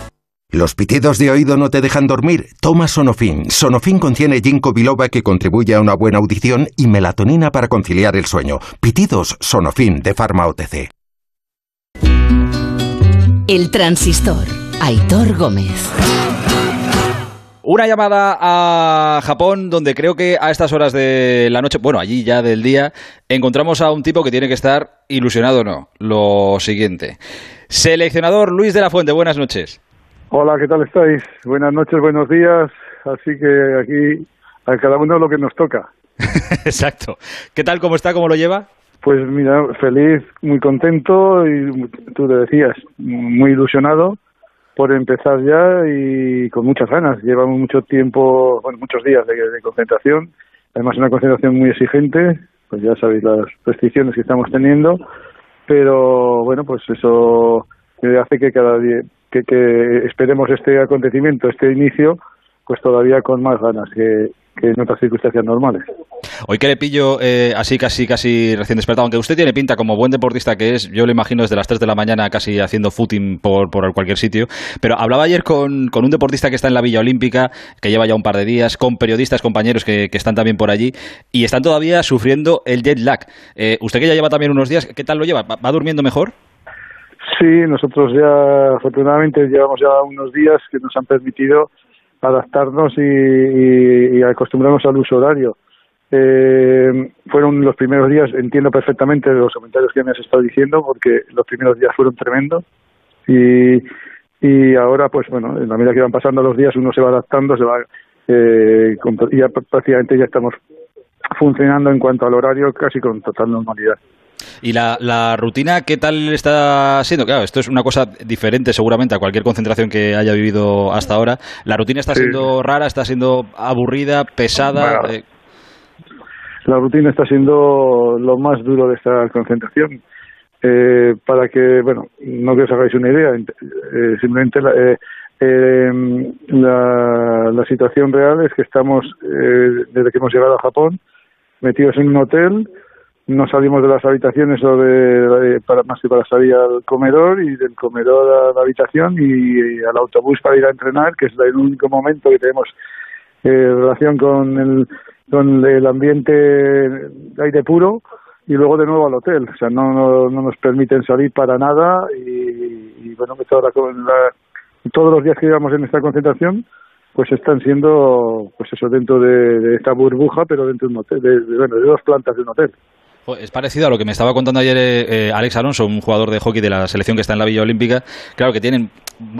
Speaker 15: ¿Los pitidos de oído no te dejan dormir? Toma Sonofin. Sonofin contiene ginkgo biloba que contribuye a una buena audición y melatonina para conciliar el sueño. Pitidos Sonofin de Pharma OTC.
Speaker 1: El transistor. Aitor Gómez.
Speaker 3: Una llamada a Japón donde creo que a estas horas de la noche, bueno, allí ya del día, encontramos a un tipo que tiene que estar ilusionado o no. Lo siguiente. Seleccionador Luis de la Fuente, buenas noches.
Speaker 24: Hola, ¿qué tal estáis? Buenas noches, buenos días. Así que aquí a cada uno lo que nos toca.
Speaker 3: Exacto. ¿Qué tal? ¿Cómo está? ¿Cómo lo lleva?
Speaker 24: Pues mira, feliz, muy contento y tú te decías, muy ilusionado por empezar ya y con muchas ganas. Llevamos mucho tiempo, bueno, muchos días de, de concentración, además una concentración muy exigente, pues ya sabéis las restricciones que estamos teniendo, pero bueno, pues eso hace que cada día, que, que esperemos este acontecimiento, este inicio, pues todavía con más ganas, que, en otras circunstancias normales.
Speaker 3: Hoy que le pillo eh, así casi casi recién despertado, aunque usted tiene pinta como buen deportista que es, yo lo imagino desde las 3 de la mañana casi haciendo footing por, por cualquier sitio, pero hablaba ayer con, con, un deportista que está en la Villa Olímpica, que lleva ya un par de días, con periodistas, compañeros que, que están también por allí, y están todavía sufriendo el jet lag. Eh, usted que ya lleva también unos días, ¿qué tal lo lleva? ¿Va, va durmiendo mejor?
Speaker 24: Sí, nosotros ya afortunadamente llevamos ya unos días que nos han permitido adaptarnos y, y, acostumbrarnos al uso horario. Eh, fueron los primeros días, entiendo perfectamente los comentarios que me has estado diciendo, porque los primeros días fueron tremendos y, y ahora, pues bueno, en la medida que van pasando los días, uno se va adaptando, se va, eh, y ya prácticamente ya estamos funcionando en cuanto al horario casi con total normalidad.
Speaker 3: ¿Y la, la, rutina qué tal está siendo? Claro, esto es una cosa diferente seguramente a cualquier concentración que haya vivido hasta ahora. ¿La rutina está
Speaker 24: Sí.
Speaker 3: siendo rara, está siendo aburrida, pesada?
Speaker 24: Bueno,
Speaker 3: Eh,
Speaker 24: La rutina está siendo lo más duro de esta concentración. Eh, para que, bueno, no que os hagáis una idea, eh, simplemente la, eh, eh, la, la situación real es que estamos, eh, desde que hemos llegado a Japón, metidos en un hotel, no salimos de las habitaciones o de, de- para, más que para salir al comedor y del comedor a la habitación y, al autobús para ir a entrenar, que es el único momento que tenemos eh, relación con el, con el ambiente de aire puro y luego de nuevo al hotel. O sea, no, no, no nos permiten salir para nada y, bueno, que toda la, la- todos los días que llevamos en esta concentración pues están siendo pues eso dentro de, de esta burbuja pero dentro de un hotel de, bueno de dos plantas de un hotel
Speaker 3: es parecido a lo que me estaba contando ayer eh, eh, Alex Alonso, un jugador de hockey de la selección que está en la Villa Olímpica. Claro que tienen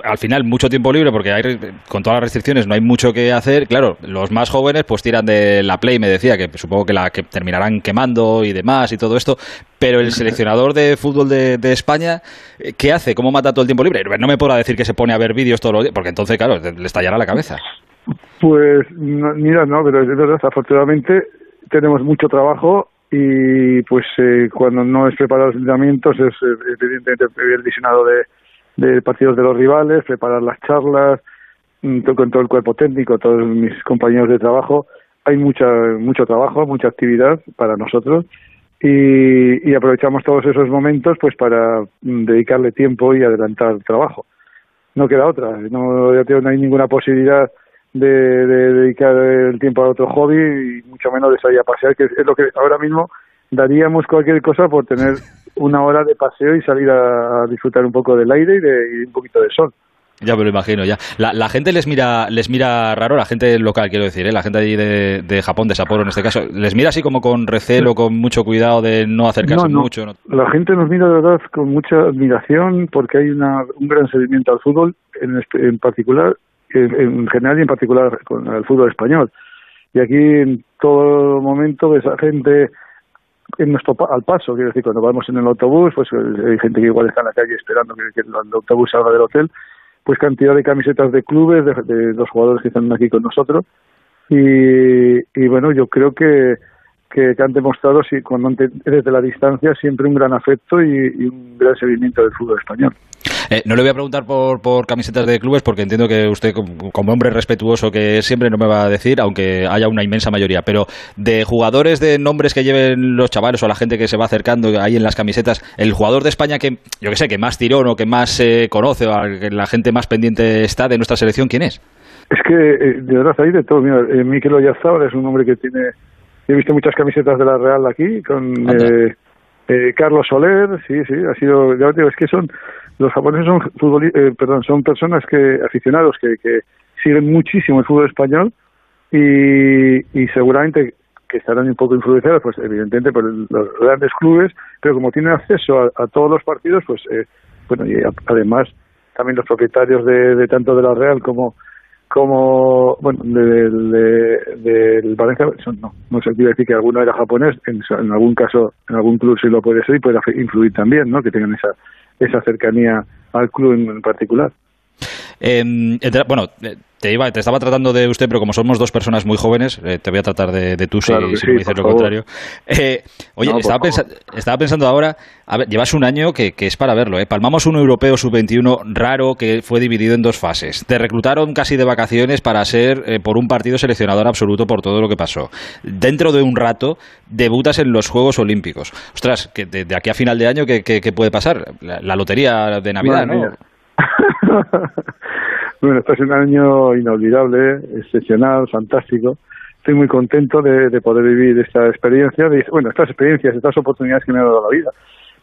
Speaker 3: al final mucho tiempo libre porque hay, con todas las restricciones no hay mucho que hacer. Claro, los más jóvenes pues tiran de la Play, me decía, que supongo que la que terminarán quemando y demás y todo esto. Pero el seleccionador de fútbol de, España, eh, ¿qué hace? ¿Cómo mata todo el tiempo libre? No me podrá decir que se pone a ver vídeos todos los días, porque entonces, claro, le estallará la cabeza.
Speaker 24: Pues no, mira, no, pero es verdad, afortunadamente tenemos mucho trabajo y pues eh, cuando no es preparar los entrenamientos es eh, evidentemente el visionado de, partidos de los rivales, preparar las charlas mm, con todo el cuerpo técnico, todos mis compañeros de trabajo. Hay mucha, mucho trabajo, mucha actividad para nosotros y, y aprovechamos todos esos momentos pues para mm, dedicarle tiempo y adelantar trabajo no queda otra. No hay ninguna posibilidad de, de dedicar el tiempo a otro hobby y mucho menos de salir a pasear, que es lo que ahora mismo daríamos cualquier cosa por tener una hora de paseo y salir a, a disfrutar un poco del aire y, de, y un poquito de sol.
Speaker 3: Ya me lo imagino, ya. La, la gente les mira, les mira raro, la gente local, quiero decir, ¿eh? la gente allí de, de Japón, de Sapporo en este caso, les mira así como con recelo, con mucho cuidado de no acercarse
Speaker 24: No, no.
Speaker 3: mucho. ¿no?
Speaker 24: La gente nos mira de verdad con mucha admiración porque hay una, un gran seguimiento al fútbol, en, espe- en particular, en, en general y en particular con el fútbol español. Y aquí en todo momento ves a gente en nuestro al paso, quiero decir, cuando vamos en el autobús, pues eh, hay gente que igual está en la calle esperando que, el autobús salga del hotel, pues cantidad de camisetas de clubes, de, de los jugadores que están aquí con nosotros. Y, y bueno, yo creo que, que, que han demostrado, sí, cuando desde la distancia, siempre un gran afecto y un gran seguimiento del fútbol español.
Speaker 3: Eh, no le voy a preguntar por, por camisetas de clubes porque entiendo que usted, como, hombre respetuoso que siempre, no me va a decir, aunque haya una inmensa mayoría. Pero de jugadores de nombres que lleven los chavales o la gente que se va acercando ahí en las camisetas, el jugador de España que, yo que sé, que más tirón o que más se conoce o que la gente más pendiente está de nuestra selección, ¿quién es?
Speaker 24: Es que, eh, de verdad, hay de todo. Mira, eh, Mikel Oyarzabal es un hombre que tiene... He visto muchas camisetas de la Real aquí, con eh, eh, Carlos Soler, sí, sí, ha sido... Ya digo, es que son... Los japoneses son futboli- eh, perdón, son personas que aficionados que, que siguen muchísimo el fútbol español y, y seguramente que estarán un poco influenciados, pues evidentemente por los grandes clubes, pero como tienen acceso a, a todos los partidos, pues eh, bueno, y además también los propietarios de, de tanto de la Real como como bueno del de, del Valencia son- no no quiere decir que alguno era japonés en, en algún caso en algún club sí lo puede ser y puede influir también no que tengan esa esa cercanía al club en, particular
Speaker 3: Em, entre- bueno, eh, te iba, te estaba tratando de usted, pero como somos dos personas muy jóvenes, eh, te voy a tratar de, de tú si-
Speaker 24: Claro que
Speaker 3: si,
Speaker 24: sí,
Speaker 3: me dices lo
Speaker 24: favor.
Speaker 3: contrario. Eh, oye,
Speaker 24: No,
Speaker 3: estaba,
Speaker 24: favor.
Speaker 3: pensa- estaba pensando ahora, a ver, llevas un año que, que es para verlo, ¿eh? Palmamos un europeo sub-21 raro que fue dividido en dos fases. Te reclutaron casi de vacaciones para ser eh, por un partido seleccionador absoluto por todo lo que pasó. Dentro de un rato debutas en los Juegos Olímpicos. Ostras, que de, de aquí a final de año, ¿qué, qué- qué puede pasar? La, la lotería de Navidad,
Speaker 24: Madre
Speaker 3: ¿no?
Speaker 24: mía. bueno, este es un año inolvidable, excepcional, fantástico. Estoy muy contento de, de poder vivir esta experiencia, de, bueno, estas experiencias, estas oportunidades que me ha dado la vida.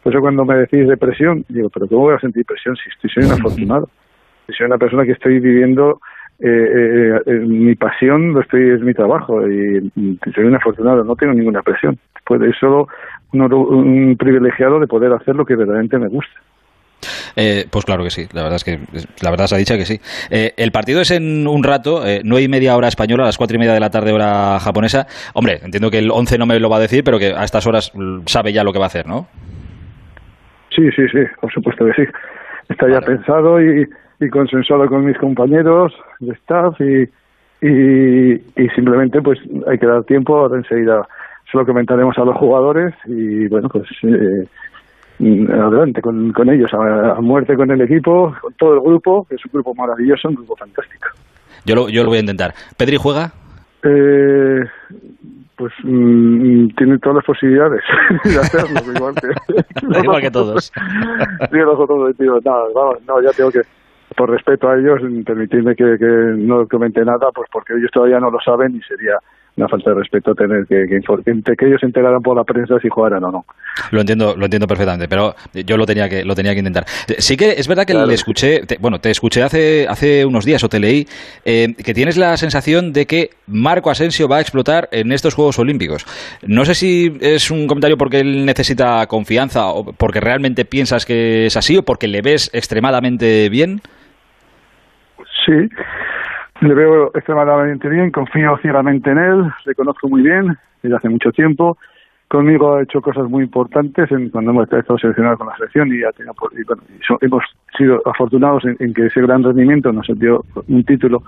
Speaker 24: Por eso cuando me decís depresión, digo, pero ¿cómo voy a sentir presión si estoy, soy un afortunado? Si soy una persona que estoy viviendo eh, eh, eh, mi pasión, lo estoy es mi trabajo y, y soy un afortunado, no tengo ninguna presión. Pues es solo un, un privilegiado de poder hacer lo que verdaderamente me gusta.
Speaker 3: Eh, pues claro que sí, la verdad es que la verdad se ha dicho que sí. Eh, el partido es en un rato, eh, nueve y media hora española, a las cuatro y media de la tarde hora japonesa. Hombre, entiendo que el 11 no me lo va a decir, pero que a estas horas mm, sabe ya lo que va a hacer, ¿no?
Speaker 24: Sí, sí, sí, por supuesto que sí. Está ya pensado y, y consensuado con mis compañeros de staff y, y, y simplemente pues hay que dar tiempo, ahora enseguida se lo comentaremos a los jugadores y bueno, pues eh, adelante con, con ellos, a, a muerte con el equipo, con todo el grupo, que es un grupo maravilloso, un grupo fantástico.
Speaker 3: Yo lo, yo lo voy a intentar. ¿Pedri juega?
Speaker 24: Eh, pues mm, tiene todas las posibilidades de hacerlo, igual que,
Speaker 3: Igual que todos.
Speaker 24: Sí, los otros, tío, no, vamos, no, ya tengo que, por respeto a ellos, permitirme que, que no comente nada, pues porque ellos todavía no lo saben y sería una falta de respeto tener que, que, que- que ellos se enteraran por la prensa si jugaran o no.
Speaker 3: Lo entiendo, lo entiendo perfectamente, pero yo lo tenía que, lo tenía que intentar. Eh, Sí que es verdad que
Speaker 24: Claro.
Speaker 3: le escuché, te- bueno, te escuché hace, hace unos días o te leí, eh, que tienes la sensación de que Marco Asensio va a explotar en estos Juegos Olímpicos. No sé si es un comentario porque él necesita confianza o porque realmente piensas que es así o porque le ves extremadamente bien.
Speaker 24: Sí, le veo extremadamente bien, confío ciegamente en él, le conozco muy bien desde hace mucho tiempo. Conmigo ha hecho cosas muy importantes en, cuando hemos estado seleccionados con la selección y, ha tenido, y, bueno, hemos sido afortunados en, que ese gran rendimiento nos dio un título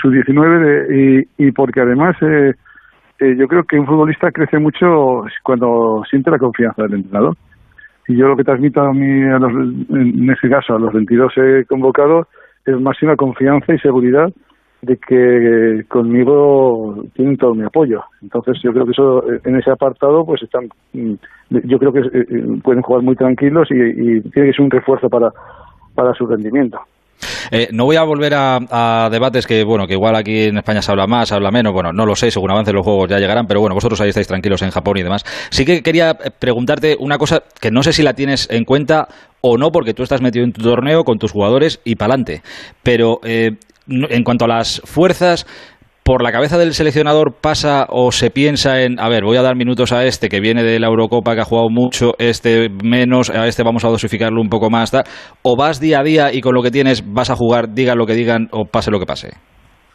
Speaker 24: sub-19 de- y, y porque además eh, eh, yo creo que un futbolista crece mucho cuando siente la confianza del entrenador. Y yo lo que transmito a mí, a los, en este caso a los 22 he convocado, es máxima confianza y seguridad de que conmigo tienen todo mi apoyo. Entonces yo creo que eso en ese apartado pues están, mm, yo creo que eh, eh, pueden jugar muy tranquilos y, y tiene que ser un refuerzo para, para su rendimiento.
Speaker 3: Eh, no voy a volver a, debates que, bueno, que igual aquí en España se habla más, se habla menos, bueno, no lo sé, según avancen los juegos ya llegarán, pero bueno, vosotros ahí estáis tranquilos en Japón y demás. Sí que quería eh, preguntarte una cosa que no sé si la tienes en cuenta o no, porque tú estás metido en tu torneo con tus jugadores y pa'lante. Pero eh, en cuanto a las fuerzas, por la cabeza del seleccionador pasa o se piensa en, a ver, voy a dar minutos a este que viene de la Eurocopa, que ha jugado mucho, este menos, a este vamos a dosificarlo un poco más, o vas día a día y con lo que tienes vas a jugar, digan lo que digan o pase lo que pase.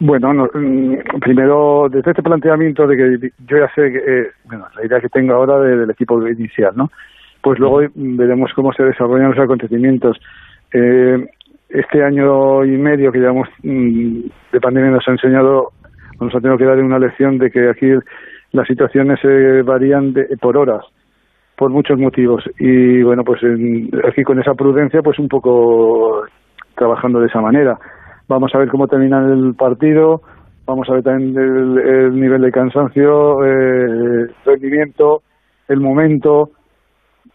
Speaker 24: Bueno, no, mm, primero, desde este planteamiento de que yo ya sé que, eh, bueno, la idea que tengo ahora de- del equipo inicial, ¿no? Pues luego mm, veremos cómo se desarrollan los acontecimientos. Eh, este año y medio que llevamos mm, de pandemia nos ha enseñado, nos ha tenido que dar una lección de que aquí las situaciones se varían de- por horas, por muchos motivos. Y bueno, pues en- aquí con esa prudencia, pues un poco trabajando de esa manera. Vamos a ver cómo termina el partido, vamos a ver también el, el nivel de cansancio, eh, rendimiento, el momento,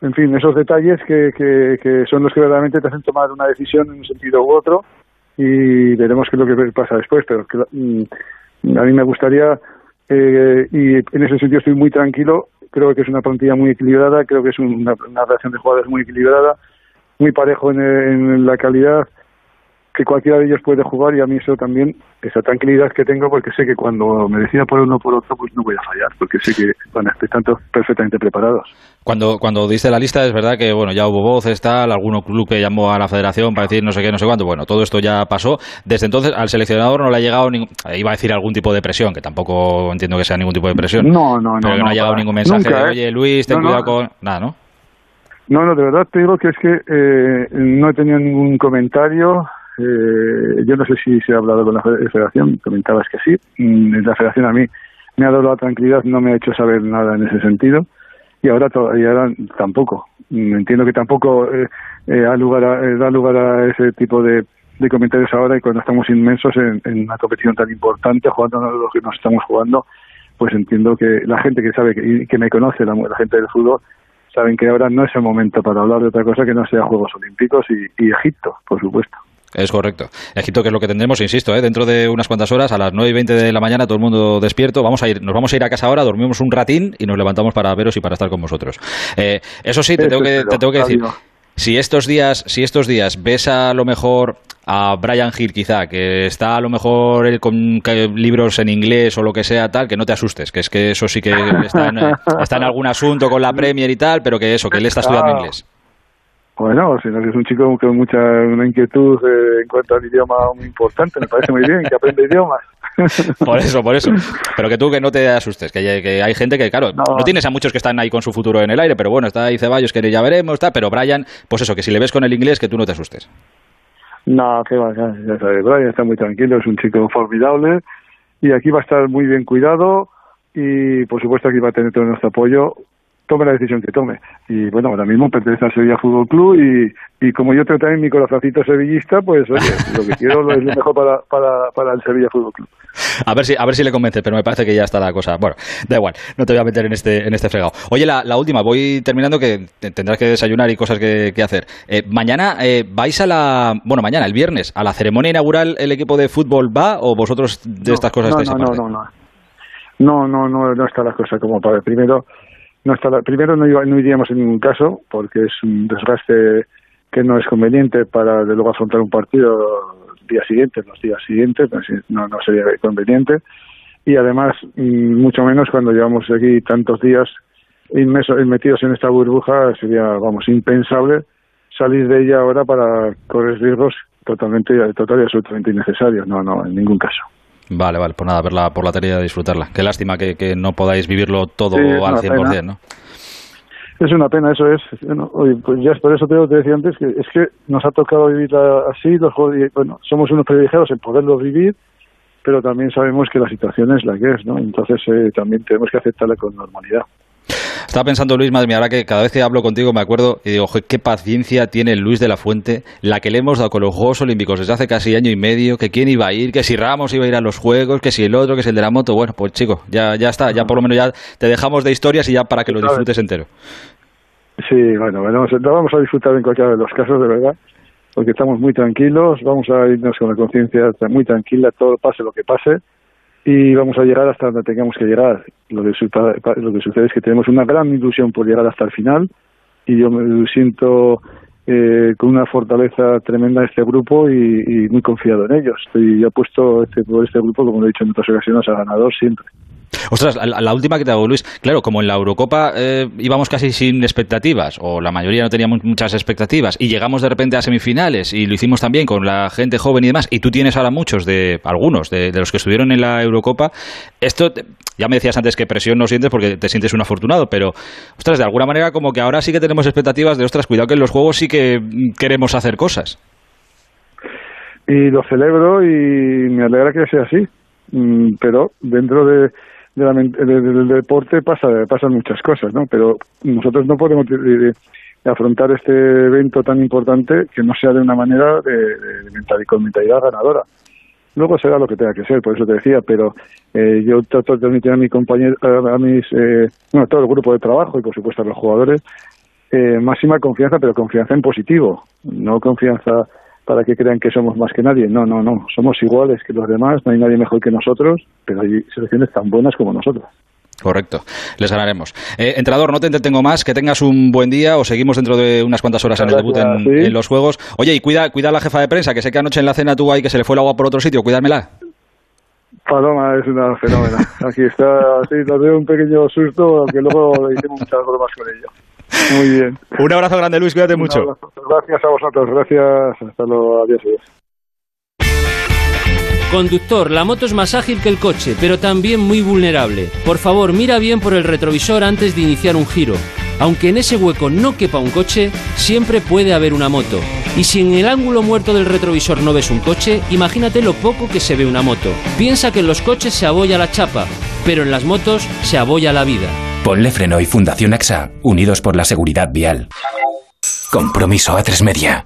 Speaker 24: en fin, esos detalles que, que, son los que verdaderamente te hacen tomar una decisión en un sentido u otro y veremos qué es lo que pasa después, pero que, mm, a mí me gustaría, eh, y en ese sentido estoy muy tranquilo, creo que es una plantilla muy equilibrada, creo que es una, una relación de jugadores muy equilibrada, muy parejo en la calidad, que cualquiera de ellos puede jugar y a mí eso también, esa tranquilidad que tengo porque sé que cuando me decida por uno o por otro pues no voy a fallar, porque sé que van a estar perfectamente preparados.
Speaker 3: Cuando, cuando diste la lista, es verdad que bueno ya hubo voces, tal, alguno club que llamó a la federación para decir no sé qué, no sé cuánto. Bueno, todo esto ya pasó. Desde entonces al seleccionador no le ha llegado ningún, iba a decir algún tipo de presión, que tampoco entiendo que sea ningún tipo de presión.
Speaker 24: No, no, no.
Speaker 3: Pero que no,
Speaker 24: no,
Speaker 3: ha llegado ningún mensaje
Speaker 24: nunca,
Speaker 3: de,
Speaker 24: ¿eh?
Speaker 3: oye Luis, ten
Speaker 24: No, no.
Speaker 3: cuidado con. Nada, ¿no?
Speaker 24: No, no, de verdad te digo que es que eh, no he tenido ningún comentario, Eh, yo no sé si se ha hablado con la federación, comentabas que sí. Mm, La federación a mí me ha dado la tranquilidad, no me ha hecho saber nada en ese sentido y ahora, y ahora tampoco. Mm, Entiendo que tampoco eh, eh, da, lugar a, eh, da lugar a ese tipo de, comentarios ahora y cuando estamos inmensos en, en una competición tan importante, jugando lo que nos estamos jugando, pues entiendo que la gente que sabe que, que me conoce, la, la gente del fútbol, saben que ahora no es el momento para hablar de otra cosa que no sea Juegos Olímpicos y, y Egipto, por supuesto.
Speaker 3: Es correcto. Egipto, que es lo que tendremos, insisto, ¿eh? dentro de unas cuantas horas, a las 9 y 20 de la mañana, todo el mundo despierto. Vamos a ir, nos vamos a ir a casa ahora, dormimos un ratín y nos levantamos para veros y para estar con vosotros. Eh, eso sí, te tengo que, te tengo que decir. Si estos días, si estos días ves a lo mejor a Brian Hill quizá, que está a lo mejor él con libros en inglés o lo que sea tal, que no te asustes, que es que eso sí que está en, está en algún asunto con la Premier y tal, pero que eso, que él está estudiando
Speaker 24: Ah.
Speaker 3: inglés.
Speaker 24: Bueno, sino que es un chico con mucha una inquietud eh, en cuanto al idioma muy importante, me parece muy bien, que aprende idiomas.
Speaker 3: Por eso, por eso. Pero que tú que no te asustes, que hay, que hay gente que, claro, no. tienes a muchos que están ahí con su futuro en el aire, pero bueno, está ahí Ceballos, que ya veremos, está, pero Brian, pues eso, que si le ves con el inglés, que tú no te asustes.
Speaker 24: No, que va, ya, ya sabes, Brian está muy tranquilo, es un chico formidable y aquí va a estar muy bien cuidado y por supuesto aquí va a tener todo nuestro apoyo, tome la decisión que tome. Y bueno, ahora mismo pertenece al Sevilla Fútbol Club y, y como yo tengo también mi corazoncito sevillista, pues oye, lo que quiero es lo mejor para, para, para el Sevilla Fútbol Club.
Speaker 3: A ver si a ver si le convence, pero me parece que ya está la cosa. Bueno, da igual, no te voy a meter en este en este fregado. Oye, la, la última, voy terminando que te- tendrás que desayunar y cosas que, que hacer. Eh, mañana eh, vais a la bueno, mañana el viernes a la ceremonia inaugural el equipo de fútbol va o vosotros de estas cosas
Speaker 24: no,
Speaker 3: estáis
Speaker 24: no, no, no, no. No, no, no, no está la cosa como para primero no está primero no, no iríamos en ningún caso porque es un desgaste que no es conveniente para de luego afrontar un partido día siguiente, los días siguientes, no, no sería conveniente y además mm, mucho menos cuando llevamos aquí tantos días inmersos, metidos en esta burbuja sería vamos impensable salir de ella ahora para correr riesgos totalmente total y absolutamente innecesarios. No, no, en ningún caso.
Speaker 3: Vale, vale, pues nada, verla por la tarea y disfrutarla. Qué lástima que, que no podáis vivirlo todo
Speaker 24: Sí,
Speaker 3: al
Speaker 24: una
Speaker 3: 100%,
Speaker 24: pena.
Speaker 3: ¿no?
Speaker 24: Es una pena, eso es. Bueno, oye, pues ya es por eso te, decía antes que es que nos ha tocado vivir así, los bueno, somos unos privilegiados en poderlo vivir, pero también sabemos que la situación es la que es, ¿no? Entonces eh, también tenemos que aceptarla con normalidad.
Speaker 3: Estaba pensando, Luis, madre mía, ahora que cada vez que hablo contigo me acuerdo y digo, "Joder, qué paciencia tiene Luis de la Fuente, la que le hemos dado con los Juegos Olímpicos desde hace casi año y medio, que quién iba a ir, que si Ramos iba a ir a los Juegos, que si el otro, que si el de la moto. Bueno, pues chico, ya, ya está, ya por lo menos ya te dejamos de historias y ya para que lo disfrutes entero.
Speaker 24: Sí, bueno, bueno, lo vamos a disfrutar en cualquiera de los casos, de verdad, porque estamos muy tranquilos, vamos a irnos con la conciencia muy tranquila, todo pase lo que pase, y vamos a llegar hasta donde tengamos que llegar. Lo que, lo que sucede es que tenemos una gran ilusión por llegar hasta el final, y yo me siento eh, con una fortaleza tremenda en este grupo y, y muy confiado en ellos. Estoy yo puesto este, este grupo, como lo he dicho en otras ocasiones, a ganador siempre.
Speaker 3: Ostras, la, última que te hago, Luis. Claro, como en la Eurocopa eh, íbamos casi sin expectativas, o la mayoría no teníamos muchas expectativas, y llegamos de repente a semifinales, y lo hicimos también con la gente joven y demás, y tú tienes ahora muchos, de algunos, de, de los que estuvieron en la Eurocopa, esto, ya me decías antes que presión no sientes porque te sientes un afortunado, pero, ostras, de alguna manera como que ahora sí que tenemos expectativas de, ostras, cuidado que en los juegos sí que queremos hacer cosas.
Speaker 24: y lo celebro y me alegra que sea así. Mm, Pero dentro de, de la de- de- del deporte pasa, pasan muchas cosas, ¿no? Pero nosotros no podemos de- de- de afrontar este evento tan importante que no sea de una manera de, mentalidad, con mentalidad ganadora. Luego será lo que tenga que ser, por eso te decía, pero eh, yo trato de transmitir a mi compañero, a mis, eh, bueno, a todo el grupo de trabajo y por supuesto a los jugadores, eh, máxima confianza, pero confianza en positivo, no confianza para que crean que somos más que nadie. No, no, no, somos iguales que los demás, no hay nadie mejor que nosotros, pero hay selecciones tan buenas como nosotros.
Speaker 3: Correcto, les ganaremos. Eh, entrenador, no te entretengo más, que tengas un buen día, o seguimos dentro de unas cuantas horas en el debut en,
Speaker 24: Gracias, sí.
Speaker 3: en los Juegos. Oye, y cuida, cuida a la jefa de prensa, que sé que anoche en la cena tuvo ahí que se le fue el agua por otro sitio, cuídamela.
Speaker 24: Paloma es una fenómena. Aquí está, sí, nos dio un pequeño susto, aunque luego le hicimos muchas bromas con ello. Muy bien.
Speaker 3: Un abrazo grande, Luis, cuídate mucho.
Speaker 24: abrazo. Gracias a vosotros, gracias. Hasta luego, adiós. adiós.
Speaker 25: Conductor, la moto es más ágil que el coche, pero también muy vulnerable. Por favor, mira bien por el retrovisor antes de iniciar un giro. Aunque en ese hueco no quepa un coche, siempre puede haber una moto. Y si en el ángulo muerto del retrovisor no ves un coche, imagínate lo poco que se ve una moto. Piensa que en los coches se abolla la chapa, pero en las motos se abolla la vida.
Speaker 26: Ponle Freno y Fundación AXA, unidos por la seguridad vial. Compromiso a tres media.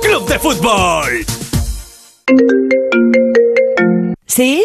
Speaker 27: Club de Fútbol.
Speaker 28: ¿Sí?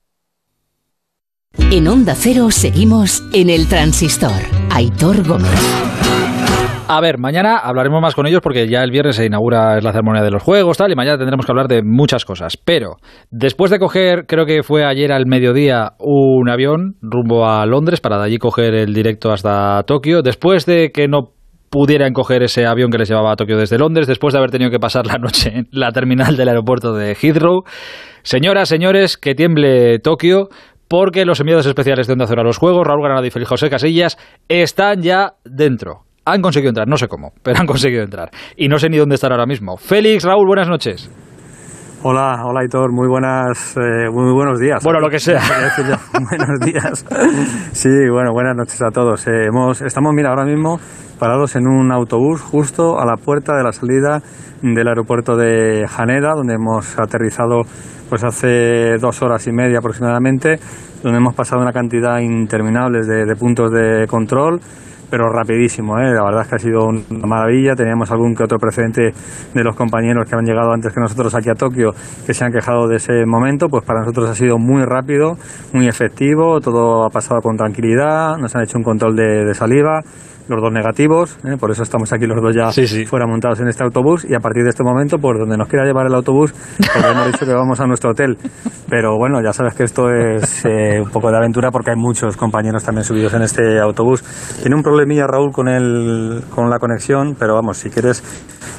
Speaker 1: En Onda Cero seguimos en el Transistor. Aitor Gómez.
Speaker 3: A ver, mañana hablaremos más con ellos porque ya el viernes se inaugura la ceremonia de los juegos, tal, y mañana tendremos que hablar de muchas cosas. Pero después de coger, creo que fue ayer al mediodía, un avión rumbo a Londres para de allí coger el directo hasta Tokio, después de que no pudieran coger ese avión que les llevaba a Tokio desde Londres, después de haber tenido que pasar la noche en la terminal del aeropuerto de Heathrow. Señoras, señores, que tiemble Tokio, porque los enviados especiales de Onda Cero a los Juegos, Raúl Granado y Félix José Casillas, están ya dentro. Han conseguido entrar, no sé cómo, pero han conseguido entrar. Y no sé ni dónde están ahora mismo. Félix, Raúl, buenas noches.
Speaker 29: Hola, hola Hitor, muy buenas, eh, muy buenos días.
Speaker 3: Bueno, lo que sea.
Speaker 29: buenos días. Sí, bueno, buenas noches a todos. Eh, hemos, estamos, mira, ahora mismo parados en un autobús justo a la puerta de la salida del aeropuerto de Haneda, donde hemos aterrizado pues hace dos horas y media aproximadamente, donde hemos pasado una cantidad interminable de, de puntos de control pero rapidísimo, ¿eh? la verdad es que ha sido una maravilla, teníamos algún que otro precedente de los compañeros que han llegado antes que nosotros aquí a Tokio que se han quejado de ese momento, pues para nosotros ha sido muy rápido, muy efectivo, todo ha pasado con tranquilidad, nos han hecho un control de, de saliva, los dos negativos, ¿eh? por eso estamos aquí los dos ya fuera montados en este autobús y a partir de este momento, por donde nos quiera llevar el autobús, pues hemos dicho que vamos a nuestro hotel. Pero bueno, ya sabes que esto es eh, un poco de aventura porque hay muchos compañeros también subidos en este autobús. Tiene un problemilla Raúl con, el, con la conexión, pero vamos, si quieres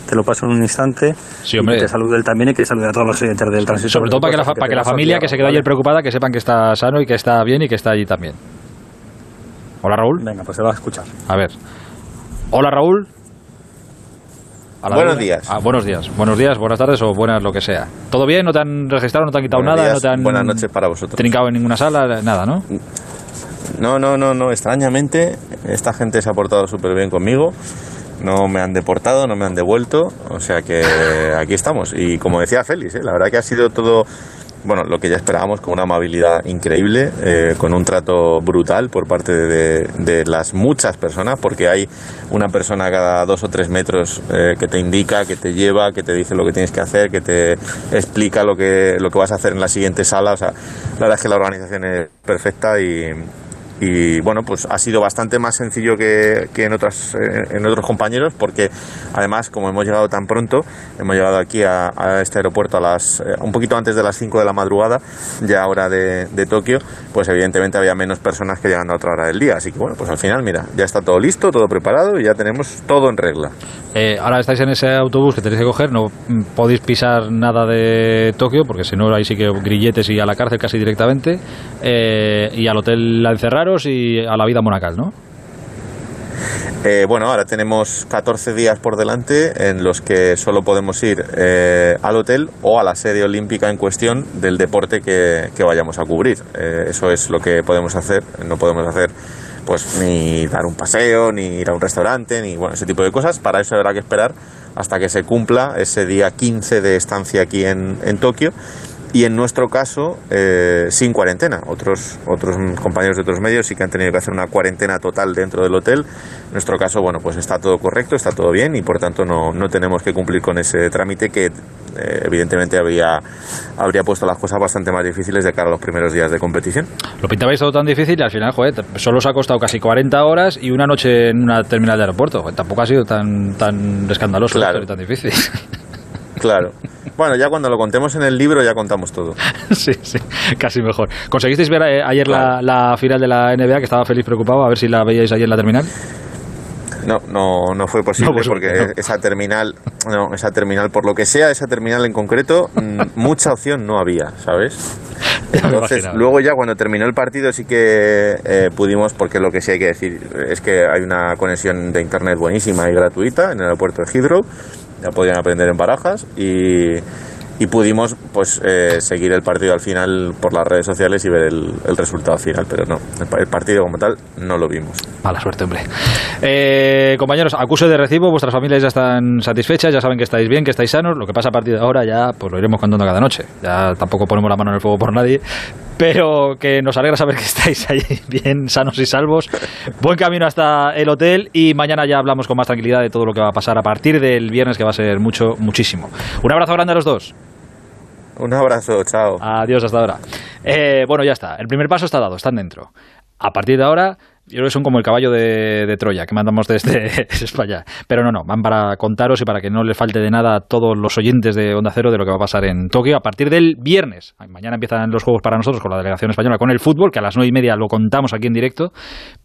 Speaker 29: te lo paso en un instante.
Speaker 3: Sí, hombre.
Speaker 29: Y que salude él también y que salude a todos los oyentes del tránsito.
Speaker 3: Sobre todo para que la, fa- para que la familia que se quedó ayer preocupada, que sepan que está sano y que está bien y que está allí también. Hola, Raúl.
Speaker 29: Venga, pues se va a escuchar.
Speaker 3: A ver. Hola, Raúl.
Speaker 30: Buenos días.
Speaker 3: Ah, buenos días. Buenos días, buenas tardes o buenas lo que sea. ¿Todo bien? ¿No te han registrado? ¿No te han quitado
Speaker 30: Buenos
Speaker 3: nada?
Speaker 30: días,
Speaker 3: ¿No te han
Speaker 30: Buenas noches para vosotros.
Speaker 3: trincado en ninguna sala? Nada, ¿no?
Speaker 30: No, no, no, no. Extrañamente, esta gente se ha portado súper bien conmigo. No me han deportado, no me han devuelto. O sea que aquí estamos. Y como decía Félix, ¿eh? la verdad que ha sido todo, bueno, lo que ya esperábamos, con una amabilidad increíble, eh, con un trato brutal por parte de, las muchas personas, porque hay una persona cada dos o tres metros eh, que te indica, que te lleva, que te dice lo que tienes que hacer, que te explica lo que, lo que vas a hacer en la siguiente sala. O sea, la verdad es que la organización es perfecta y, y bueno, pues ha sido bastante más sencillo que, que en, otras, eh, en otros compañeros porque además como hemos llegado tan pronto, hemos llegado aquí a, este aeropuerto a las eh, un poquito antes de las 5 de la madrugada, ya hora de, de Tokio, pues evidentemente había menos personas que llegando a otra hora del día. Así que bueno, pues al final, mira, ya está todo listo, todo preparado y ya tenemos todo en regla.
Speaker 3: Eh, ahora estáis en ese autobús que tenéis que coger, no mm, podéis pisar nada de Tokio, porque si no, ahí sí que grilletes y a la cárcel casi directamente, eh, y al hotel a y a la vida monacal, ¿no?
Speaker 30: Eh, bueno, ahora tenemos 14 días por delante en los que solo podemos ir eh, al hotel o a la sede olímpica en cuestión del deporte que, que vayamos a cubrir. Eh, eso es lo que podemos hacer. No podemos hacer pues ni dar un paseo, ni ir a un restaurante, ni bueno, ese tipo de cosas. Para eso habrá que esperar hasta que se cumpla ese día 15 de estancia aquí en, en Tokio y en nuestro caso eh, sin cuarentena. Otros, otros compañeros de otros medios sí que han tenido que hacer una cuarentena total dentro del hotel. En nuestro caso, bueno, pues está todo correcto, está todo bien y por tanto no, no tenemos que cumplir con ese trámite que eh, evidentemente habría, habría puesto las cosas bastante más difíciles de cara a los primeros días de competición.
Speaker 3: Lo pintabais todo tan difícil y al final, joder, solo os ha costado casi 40 horas y una noche en una terminal de aeropuerto. Tampoco ha sido tan, tan escandaloso
Speaker 30: Claro.
Speaker 3: y tan difícil.
Speaker 30: Claro. Bueno, ya cuando lo contemos en el libro ya contamos todo.
Speaker 3: sí, sí, casi mejor. ¿Conseguisteis ver eh, ayer la, la final de la NBA que estaba feliz preocupado? A ver si la veíais ayer en la terminal.
Speaker 30: No, no, no fue posible
Speaker 3: No, pues,
Speaker 30: porque
Speaker 3: no.
Speaker 30: esa terminal, no, esa terminal, por lo que sea, esa terminal en concreto, mm, mucha opción no había, ¿sabes? Entonces, luego ya cuando terminó el partido sí que eh, pudimos, porque lo que sí hay que decir es que hay una conexión de internet buenísima y gratuita en el aeropuerto de Heathrow, ya podían aprender en barajas y, y pudimos pues eh, seguir el partido al final por las redes sociales y ver el, resultado final, pero no, el, el partido como tal no lo vimos.
Speaker 3: Mala suerte, hombre. Eh, compañeros, acuse de recibo, vuestras familias ya están satisfechas, ya saben que estáis bien, que estáis sanos. Lo que pasa a partir de ahora ya pues lo iremos contando cada noche. Ya tampoco ponemos la mano en el fuego por nadie, pero que nos alegra saber que estáis ahí bien, sanos y salvos. Buen camino hasta el hotel y mañana ya hablamos con más tranquilidad de todo lo que va a pasar a partir del viernes, que va a ser mucho, muchísimo. Un abrazo grande a los dos.
Speaker 30: Un abrazo, chao.
Speaker 3: Adiós, hasta ahora. Eh, bueno, ya está. El primer paso está dado, están dentro. A partir de ahora, yo creo que son como el caballo de, Troya que mandamos desde España. Pero no, no, van para contaros y para que no les falte de nada a todos los oyentes de Onda Cero de lo que va a pasar en Tokio a partir del viernes. Mañana empiezan los juegos para nosotros con la delegación española, con el fútbol, que a las nueve y media lo contamos aquí en directo.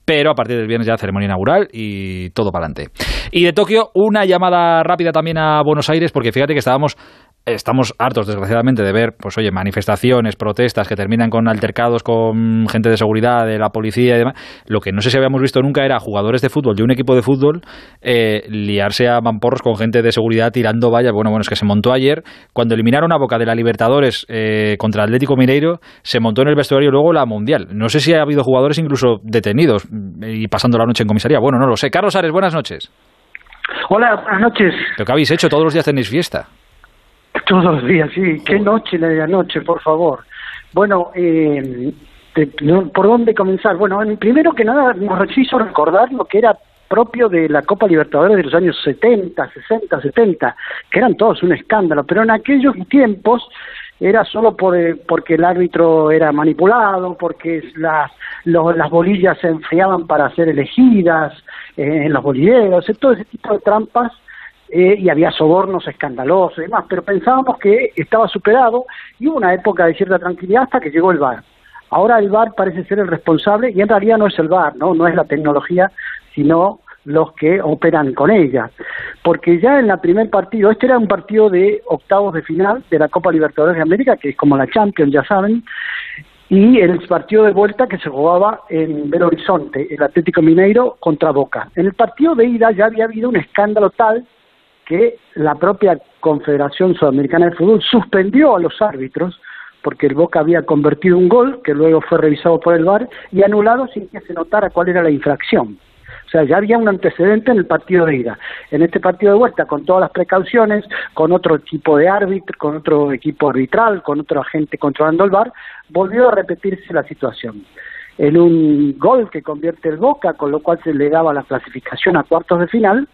Speaker 3: Pero a partir del viernes ya ceremonia inaugural y todo para adelante. Y de Tokio, una llamada rápida también a Buenos Aires, porque fíjate que estábamos estamos hartos, desgraciadamente, de ver, pues oye, manifestaciones, protestas que terminan con altercados con gente de seguridad, de la policía y demás. Lo que no sé si habíamos visto nunca era jugadores de fútbol, de un equipo de fútbol, eh, liarse a mamporros con gente de seguridad tirando vallas. Bueno, bueno, es que se montó ayer, cuando eliminaron a Boca de la Libertadores eh, contra Atlético Mineiro, se montó en el vestuario luego la Mundial. No sé si ha habido jugadores incluso detenidos y pasando la noche en comisaría. Bueno, no lo sé. Carlos Ares, buenas noches.
Speaker 31: Hola, buenas noches.
Speaker 3: ¿Pero qué habéis hecho? Todos los días tenéis fiesta.
Speaker 31: Todos los días, sí. Qué noche la de anoche, por favor. Bueno, eh, ¿por dónde comenzar? Bueno, en- primero que nada nos hizo recordar lo que era propio de la Copa Libertadores de los años 70, 60, 70, que eran todos un escándalo, pero en aquellos tiempos era solo por, eh, porque el árbitro era manipulado, porque las, lo- las bolillas se enfriaban para ser elegidas eh, en los bolilleros, todo ese tipo de trampas eh, y había sobornos escandalosos y demás, pero pensábamos que estaba superado y hubo una época de cierta tranquilidad hasta que llegó el VAR. Ahora el VAR parece ser el responsable y en realidad no es el VAR, no, no es la tecnología, sino los que operan con ella. Porque ya en el primer partido, este era un partido de octavos de final de la Copa Libertadores de América, que es como la Champions, ya saben, y el partido de vuelta que se jugaba en Belo Horizonte, el Atlético Mineiro contra Boca. En el partido de ida ya había habido un escándalo tal que la propia Confederación Sudamericana de Fútbol suspendió a los árbitros porque el Boca había convertido un gol que luego fue revisado por el VAR y anulado sin que se notara cuál era la infracción. O sea, ya había un antecedente en el partido de ida. En este partido de vuelta, con todas las precauciones, con otro equipo de árbitro, con otro equipo arbitral, con otro agente controlando el VAR, volvió a repetirse la situación. En un gol que convierte el Boca, con lo cual se le daba la clasificación a cuartos de final,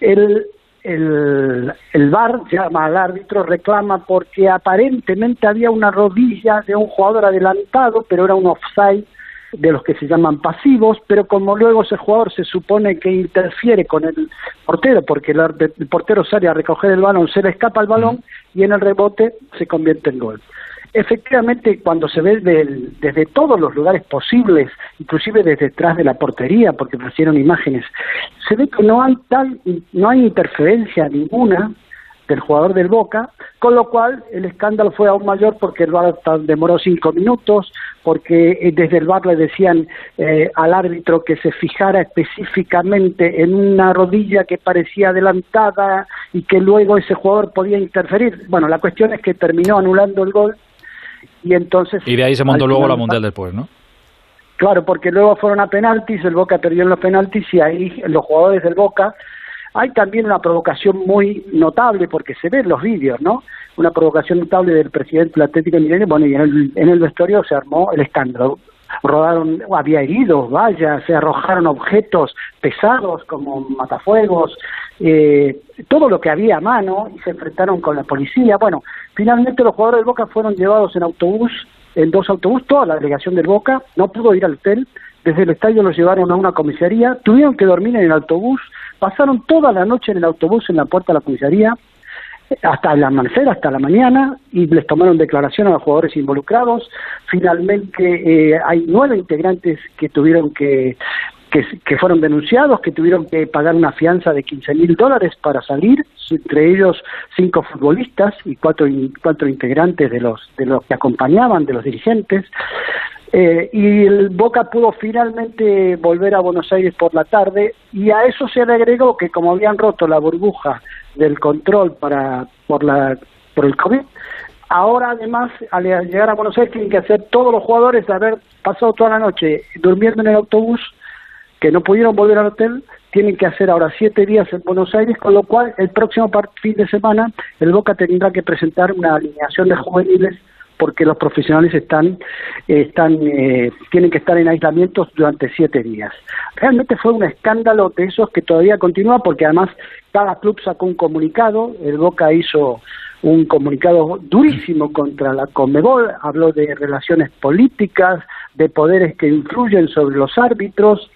Speaker 31: el, el, el VAR llama al árbitro, reclama porque aparentemente había una rodilla de un jugador adelantado, pero era un offside de los que se llaman pasivos, pero como luego ese jugador se supone que interfiere con el portero, porque el, el portero sale a recoger el balón, se le escapa el balón y en el rebote se convierte en gol efectivamente cuando se ve desde todos los lugares posibles, inclusive desde detrás de la portería, porque hicieron imágenes, se ve que no hay tal, no hay interferencia ninguna del jugador del Boca, con lo cual el escándalo fue aún mayor porque el VAR demoró cinco minutos, porque eh, desde el VAR le decían eh, al árbitro que se fijara específicamente en una rodilla que parecía adelantada y que luego ese jugador podía interferir. Bueno, la cuestión es que terminó anulando el gol y entonces...
Speaker 3: Y de ahí se montó luego la Mundial después, ¿no?
Speaker 31: Claro, porque luego fueron a penaltis, el Boca perdió en los penaltis y ahí los jugadores del Boca... Hay también una provocación muy notable, porque se ven los vídeos, ¿no? Una provocación notable del presidente del Atlético Milenio, bueno, y en el, en el vestuario se armó el escándalo rodaron, había heridos, vaya, se arrojaron objetos pesados como matafuegos, eh, todo lo que había a mano y se enfrentaron con la policía. Bueno, finalmente los jugadores del Boca fueron llevados en autobús, en dos autobús, toda la delegación del Boca, no pudo ir al hotel, desde el estadio los llevaron a una comisaría, tuvieron que dormir en el autobús, pasaron toda la noche en el autobús en la puerta de la comisaría, hasta el amanecer, hasta la mañana, y les tomaron declaración a los jugadores involucrados. Finalmente eh, hay nueve integrantes que tuvieron que, que, fueron denunciados, que tuvieron que pagar una fianza de 15 mil dólares para salir, entre ellos cinco futbolistas y cuatro, cuatro integrantes de los, de los que acompañaban, de los dirigentes. Eh, y el Boca pudo finalmente volver a Buenos Aires por la tarde y a eso se le agregó que como habían roto la burbuja del control para por la por el COVID, ahora además al llegar a Buenos Aires tienen que hacer todos los jugadores haber pasado toda la noche durmiendo en el autobús que no pudieron volver al hotel tienen que hacer ahora siete días en Buenos Aires, con lo cual el próximo fin de semana el Boca tendrá que presentar una alineación de juveniles porque los profesionales están, eh, tienen que estar en aislamiento durante siete días. Realmente fue un escándalo de esos que todavía continúa porque además cada club sacó un comunicado, el Boca hizo un comunicado durísimo contra la Conmebol, habló de relaciones políticas, de poderes que influyen sobre los árbitros,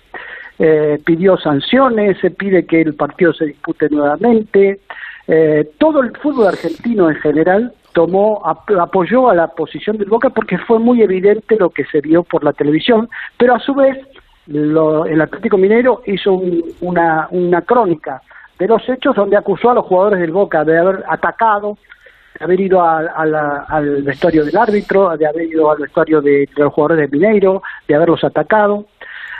Speaker 31: eh, pidió sanciones, se pide que el partido se dispute nuevamente. Eh, todo el fútbol argentino en general tomó apoyó a la posición del Boca porque fue muy evidente lo que se vio por la televisión, pero a su vez el Atlético Minero hizo una, una crónica de los hechos donde acusó a los jugadores del Boca de haber atacado, de haber ido al vestuario del árbitro, de haber ido al vestuario de, los jugadores del Mineiro, de haberlos atacado.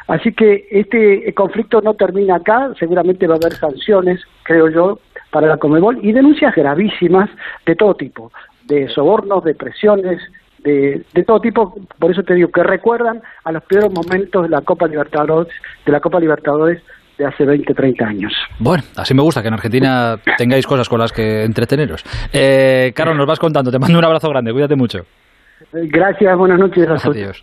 Speaker 31: Así que este conflicto no termina acá, seguramente va a haber sanciones, creo yo, para la Comebol y denuncias gravísimas de todo tipo, de sobornos, de presiones, de, de, todo tipo, por eso te digo que recuerdan a los peores momentos de la Copa Libertadores, de la Copa Libertadores de hace 20, 30 años.
Speaker 3: Bueno, así me gusta que en Argentina tengáis cosas con las que entreteneros. Eh, Carlos, nos vas contando, te mando un abrazo grande, cuídate mucho.
Speaker 31: Gracias, buenas noches.
Speaker 3: Adiós.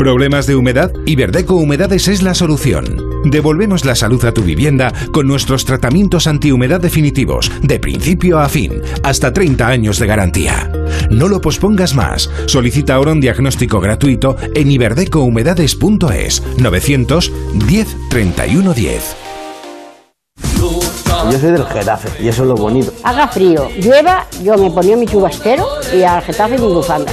Speaker 22: ¿Problemas de humedad? Iberdeco Humedades es la solución. Devolvemos la salud a tu vivienda con nuestros tratamientos antihumedad definitivos, de principio a fin, hasta 30 años de garantía. No lo pospongas más. Solicita ahora un diagnóstico gratuito en iberdecohumedades.es 910 31 10.
Speaker 32: Yo soy del Getafe y eso es lo bonito.
Speaker 33: Haga frío, llueva, yo me ponía mi chubasquero y al Getafe mi bufanda.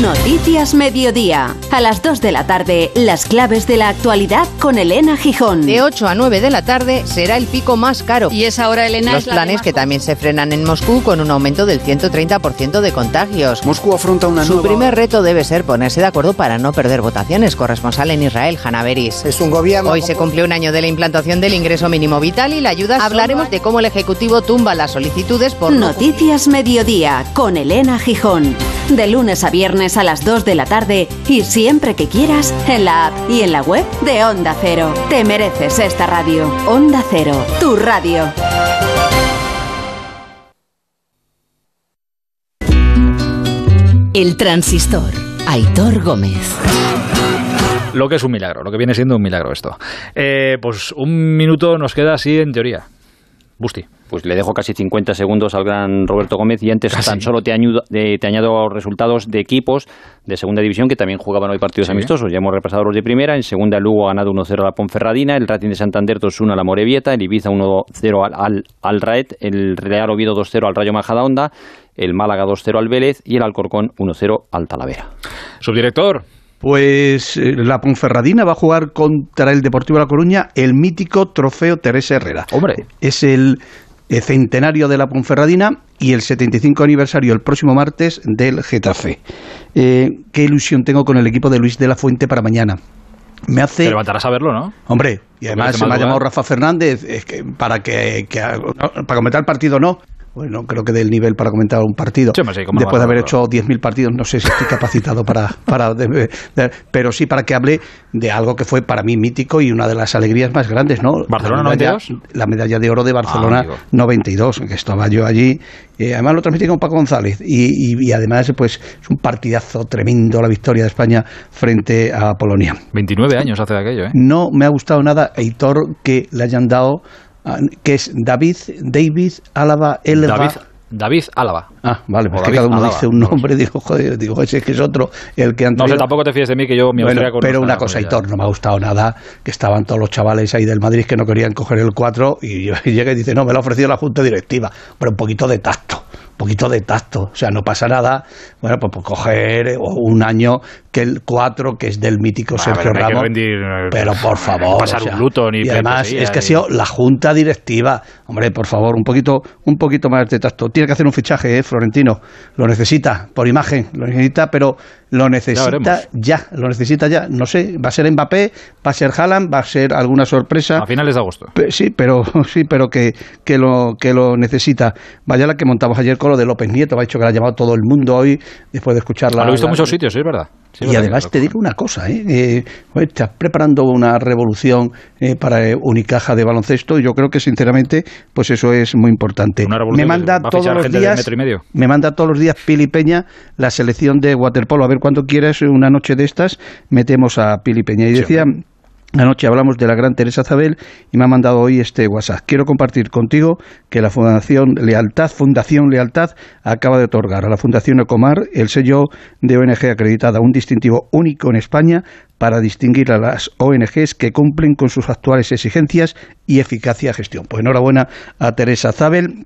Speaker 9: Noticias Mediodía. A las 2 de la tarde, las claves de la actualidad con Elena Gijón.
Speaker 34: De 8 a 9 de la tarde será el pico más caro.
Speaker 35: Y es ahora, Elena.
Speaker 34: Los planes que también se frenan en Moscú con un aumento del 130% de contagios.
Speaker 36: Moscú afronta una
Speaker 34: Su
Speaker 36: nueva...
Speaker 34: primer reto debe ser ponerse de acuerdo para no perder votaciones. Corresponsal en Israel, Hanna Beris.
Speaker 36: Es un gobierno...
Speaker 34: Hoy se cumple un año de la implantación del ingreso mínimo vital y la ayuda. Hablaremos de cómo el Ejecutivo tumba las solicitudes por...
Speaker 9: Noticias Mediodía con Elena Gijón. De lunes a viernes a las 2 de la tarde y siempre que quieras en la app y en la web de Onda Cero. Te mereces esta radio. Onda Cero, tu radio.
Speaker 1: El transistor. Aitor Gómez.
Speaker 3: Lo que es un milagro, lo que viene siendo un milagro esto. Eh, pues un minuto nos queda así en teoría. Busti.
Speaker 10: Pues le dejo casi 50 segundos al gran Roberto Gómez y antes tan solo te, añudo, eh, te añado resultados de equipos de segunda división que también jugaban hoy partidos
Speaker 3: Sí.
Speaker 10: amistosos. Ya hemos repasado los de primera. En segunda, el Lugo ha ganado 1-0 a la Ponferradina, el Racing de Santander 2-1 a la Morevieta, el Ibiza 1-0 al, al, al Raed, el Real Oviedo 2-0 al Rayo Majadahonda, el Málaga 2-0 al Vélez y el Alcorcón 1-0 al Talavera.
Speaker 3: Subdirector.
Speaker 37: Pues eh, la Ponferradina va a jugar contra el Deportivo de La Coruña el mítico trofeo Teresa Herrera.
Speaker 3: Hombre.
Speaker 37: Es el centenario de la Ponferradina y el 75 aniversario el próximo martes del Getafe. Eh, qué ilusión tengo con el equipo de Luis de la Fuente para mañana. Me hace...
Speaker 3: Te levantarás a verlo, ¿no?
Speaker 37: Hombre, y además se me ha llamado Rafa Fernández es que para que, que- para comentar el partido no. Bueno, creo que del nivel para comentar un partido.
Speaker 3: Sí, sí,
Speaker 37: Después de haber hecho 10.000 partidos, no sé si estoy capacitado para... para de- de- pero sí para que hable de algo que fue para mí mítico y una de las alegrías más grandes, ¿no?
Speaker 3: ¿Barcelona
Speaker 37: La medalla-
Speaker 3: 92?
Speaker 37: La medalla de oro de Barcelona
Speaker 3: Ah, amigo.
Speaker 37: 92, que estaba yo allí. Eh, además lo transmití con Paco González. Y, y- y además, pues es un partidazo tremendo la victoria de España frente a Polonia.
Speaker 3: 29 años hace de aquello, ¿eh?
Speaker 37: No me ha gustado nada, Heitor, que le hayan dado, que es David, David Álava Elva.
Speaker 3: David, David Álava.
Speaker 37: Ah, vale, pues que cada uno dice un
Speaker 3: no
Speaker 37: nombre, digo, joder, digo, ese es que es otro, el que han
Speaker 3: No sé,
Speaker 37: traído.
Speaker 3: tampoco te fíes de mí que yo mi
Speaker 37: Bueno, pero una cosa. Hitor, no me ha gustado nada, que estaban todos los chavales ahí del Madrid que no querían coger el 4 y, llega y dice, no, me lo ha ofrecido la Junta Directiva, pero un poquito de tacto, un poquito de tacto, o sea, no pasa nada, bueno, pues, pues coger eh, un año que el 4, que es del mítico Sergio
Speaker 3: pero
Speaker 37: Ramos,
Speaker 3: rendir, eh,
Speaker 37: pero por favor,
Speaker 3: pasar
Speaker 37: o sea,
Speaker 3: un luto ni
Speaker 37: y además es que ha sido la Junta Directiva, hombre, por favor, un poquito, un poquito más de tacto, tiene que hacer un fichaje, eh, Florentino, lo necesita, por imagen, lo necesita, pero lo necesita ya, lo necesita ya. No sé, va a ser Mbappé, va a ser Haaland, va a ser alguna sorpresa.
Speaker 3: A finales de agosto.
Speaker 37: Sí, pero sí, pero que, que lo que lo necesita. Vaya la que montamos ayer con lo de López Nieto, ha dicho que la ha llamado todo el mundo hoy después de escucharla.
Speaker 3: Ah, lo he visto en muchos sitios, sí, es verdad. Sí,
Speaker 37: y además te digo una cosa, ¿eh? Eh, joder, estás preparando una revolución eh, para eh, Unicaja de baloncesto y yo creo que sinceramente pues eso es muy importante.
Speaker 3: revolución
Speaker 37: Me manda todos los días
Speaker 3: metro y medio.
Speaker 37: me manda todos los días Pili Peña la selección de waterpolo. A ver cuando quieras una noche de estas metemos a Pili Peña y decía Anoche hablamos de la gran Teresa Zabel y me ha mandado hoy este WhatsApp. Quiero compartir contigo que la Fundación Lealtad, Fundación Lealtad, acaba de otorgar a la Fundación Ecomar el sello de ONG acreditada, un distintivo único en España para distinguir a las ONGs que cumplen con sus actuales exigencias y eficacia de gestión. Pues enhorabuena a Teresa Zabel.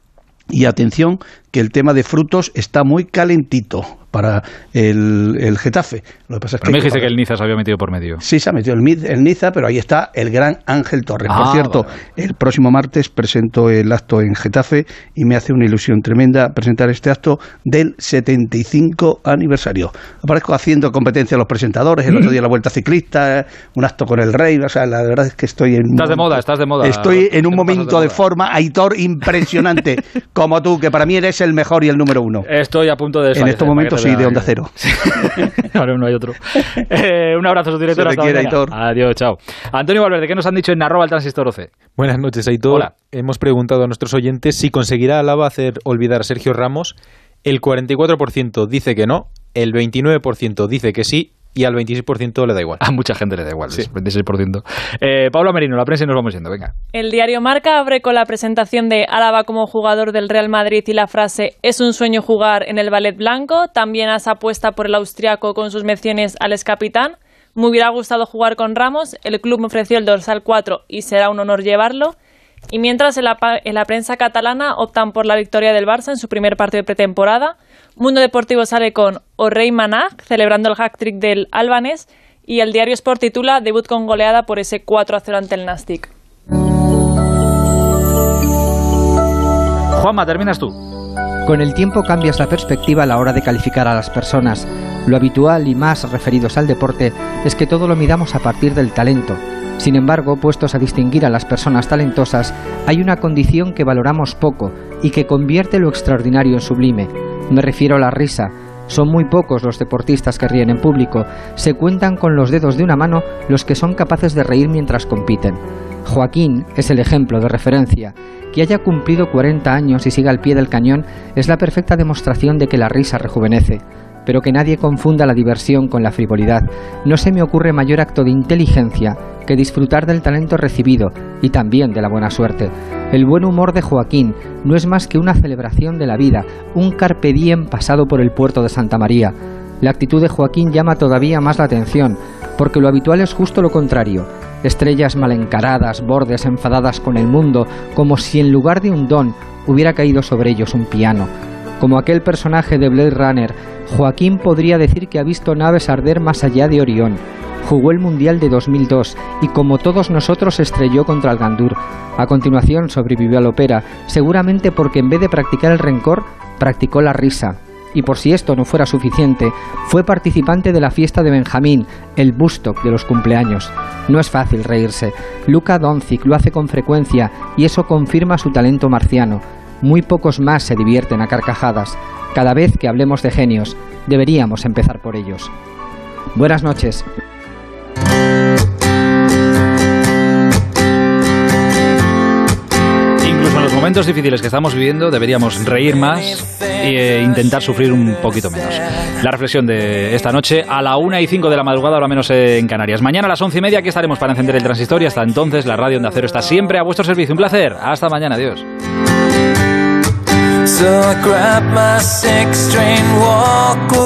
Speaker 37: Y atención, que el tema de frutos está muy calentito para el, el Getafe. Lo que pasa es
Speaker 3: Pero me
Speaker 37: que
Speaker 3: dijiste que el Niza se había metido por medio.
Speaker 37: Sí, se ha metido el, el Niza, pero ahí está el gran Ángel Torres.
Speaker 3: Ah,
Speaker 37: Por cierto,
Speaker 3: vale,
Speaker 37: el próximo martes presento el acto en Getafe y me hace una ilusión tremenda presentar este acto del 75 aniversario. Aparezco haciendo competencia a los presentadores, el otro día la Vuelta Ciclista, un acto con el Rey, o sea, la verdad es que estoy en...
Speaker 3: Estás de moda, estás de moda.
Speaker 37: Estoy en un momento de, forma, Aitor, impresionante, como tú, que para mí eres el mejor y el número uno.
Speaker 3: Estoy a punto de
Speaker 37: En
Speaker 3: desfallecer,
Speaker 37: estos momentos sí, de onda cero.
Speaker 3: Ahora no hay otro. Eh, un abrazo, su director. Hasta
Speaker 37: quiere.
Speaker 3: Adiós, chao. Antonio Valverde, ¿qué nos han dicho en arroba el transistor 12?
Speaker 38: Buenas noches, Aitor.
Speaker 3: Hola.
Speaker 38: Hemos preguntado a nuestros oyentes si conseguirá Alaba hacer olvidar a Sergio Ramos. El 44% dice que no, el 29% dice que sí
Speaker 39: y al 26% le da igual.
Speaker 3: A mucha gente le da igual, sí. 26%. Eh, Pablo Merino, la prensa y nos vamos yendo, venga.
Speaker 40: El diario Marca abre con la presentación de Álava como jugador del Real Madrid y la frase es un sueño jugar en el ballet blanco. También hace apuesta por el austriaco con sus menciones al ex capitán. Me hubiera gustado jugar con Ramos, el club me ofreció el dorsal 4 y será un honor llevarlo. Y mientras en la, en la prensa catalana optan por la victoria del Barça en su primer partido de pretemporada, Mundo Deportivo sale con Orrey Manag celebrando el hat-trick del albanés y el diario Sport titula debut con goleada por ese 4 a 0 ante el Nastic.
Speaker 3: Juanma, terminas tú.
Speaker 41: Con el tiempo cambias la perspectiva a la hora de calificar a las personas. Lo habitual y más referidos al deporte es que todo lo midamos a partir del talento. Sin embargo, puestos a distinguir a las personas talentosas, hay una condición que valoramos poco y que convierte lo extraordinario en sublime. Me refiero a la risa. Son muy pocos los deportistas que ríen en público. Se cuentan con los dedos de una mano los que son capaces de reír mientras compiten. Joaquín es el ejemplo de referencia. Que haya cumplido 40 años y siga al pie del cañón es la perfecta demostración de que la risa rejuvenece. Pero que nadie confunda la diversión con la frivolidad. No se me ocurre mayor acto de inteligencia que disfrutar del talento recibido y también de la buena suerte. El buen humor de Joaquín no es más que una celebración de la vida, un carpe diem pasado por el puerto de Santa María. La actitud de Joaquín llama todavía más la atención, porque lo habitual es justo lo contrario. Estrellas mal encaradas, bordes enfadadas con el mundo, como si en lugar de un don hubiera caído sobre ellos un piano. Como aquel personaje de Blade Runner, Joaquín podría decir que ha visto naves arder más allá de Orión. Jugó el Mundial de 2002 y como todos nosotros estrelló contra el Gandur. A continuación sobrevivió al ópera, seguramente porque en vez de practicar el rencor, practicó la risa. Y por si esto no fuera suficiente, fue participante de la fiesta de Benjamín, el Bustock de los cumpleaños. No es fácil reírse. Luca Doncic lo hace con frecuencia y eso confirma su talento marciano. Muy pocos más se divierten a carcajadas. Cada vez que hablemos de genios, deberíamos empezar por ellos. Buenas noches.
Speaker 3: Incluso en los momentos difíciles que estamos viviendo deberíamos reír más e intentar sufrir un poquito menos. La reflexión de esta noche a la una y cinco de la madrugada, ahora menos en Canarias. Mañana a las once y media aquí estaremos para encender el transistor y hasta entonces la radio Onda Cero está siempre a vuestro servicio. Un placer. Hasta mañana. Adiós. So I grab my six-string walk away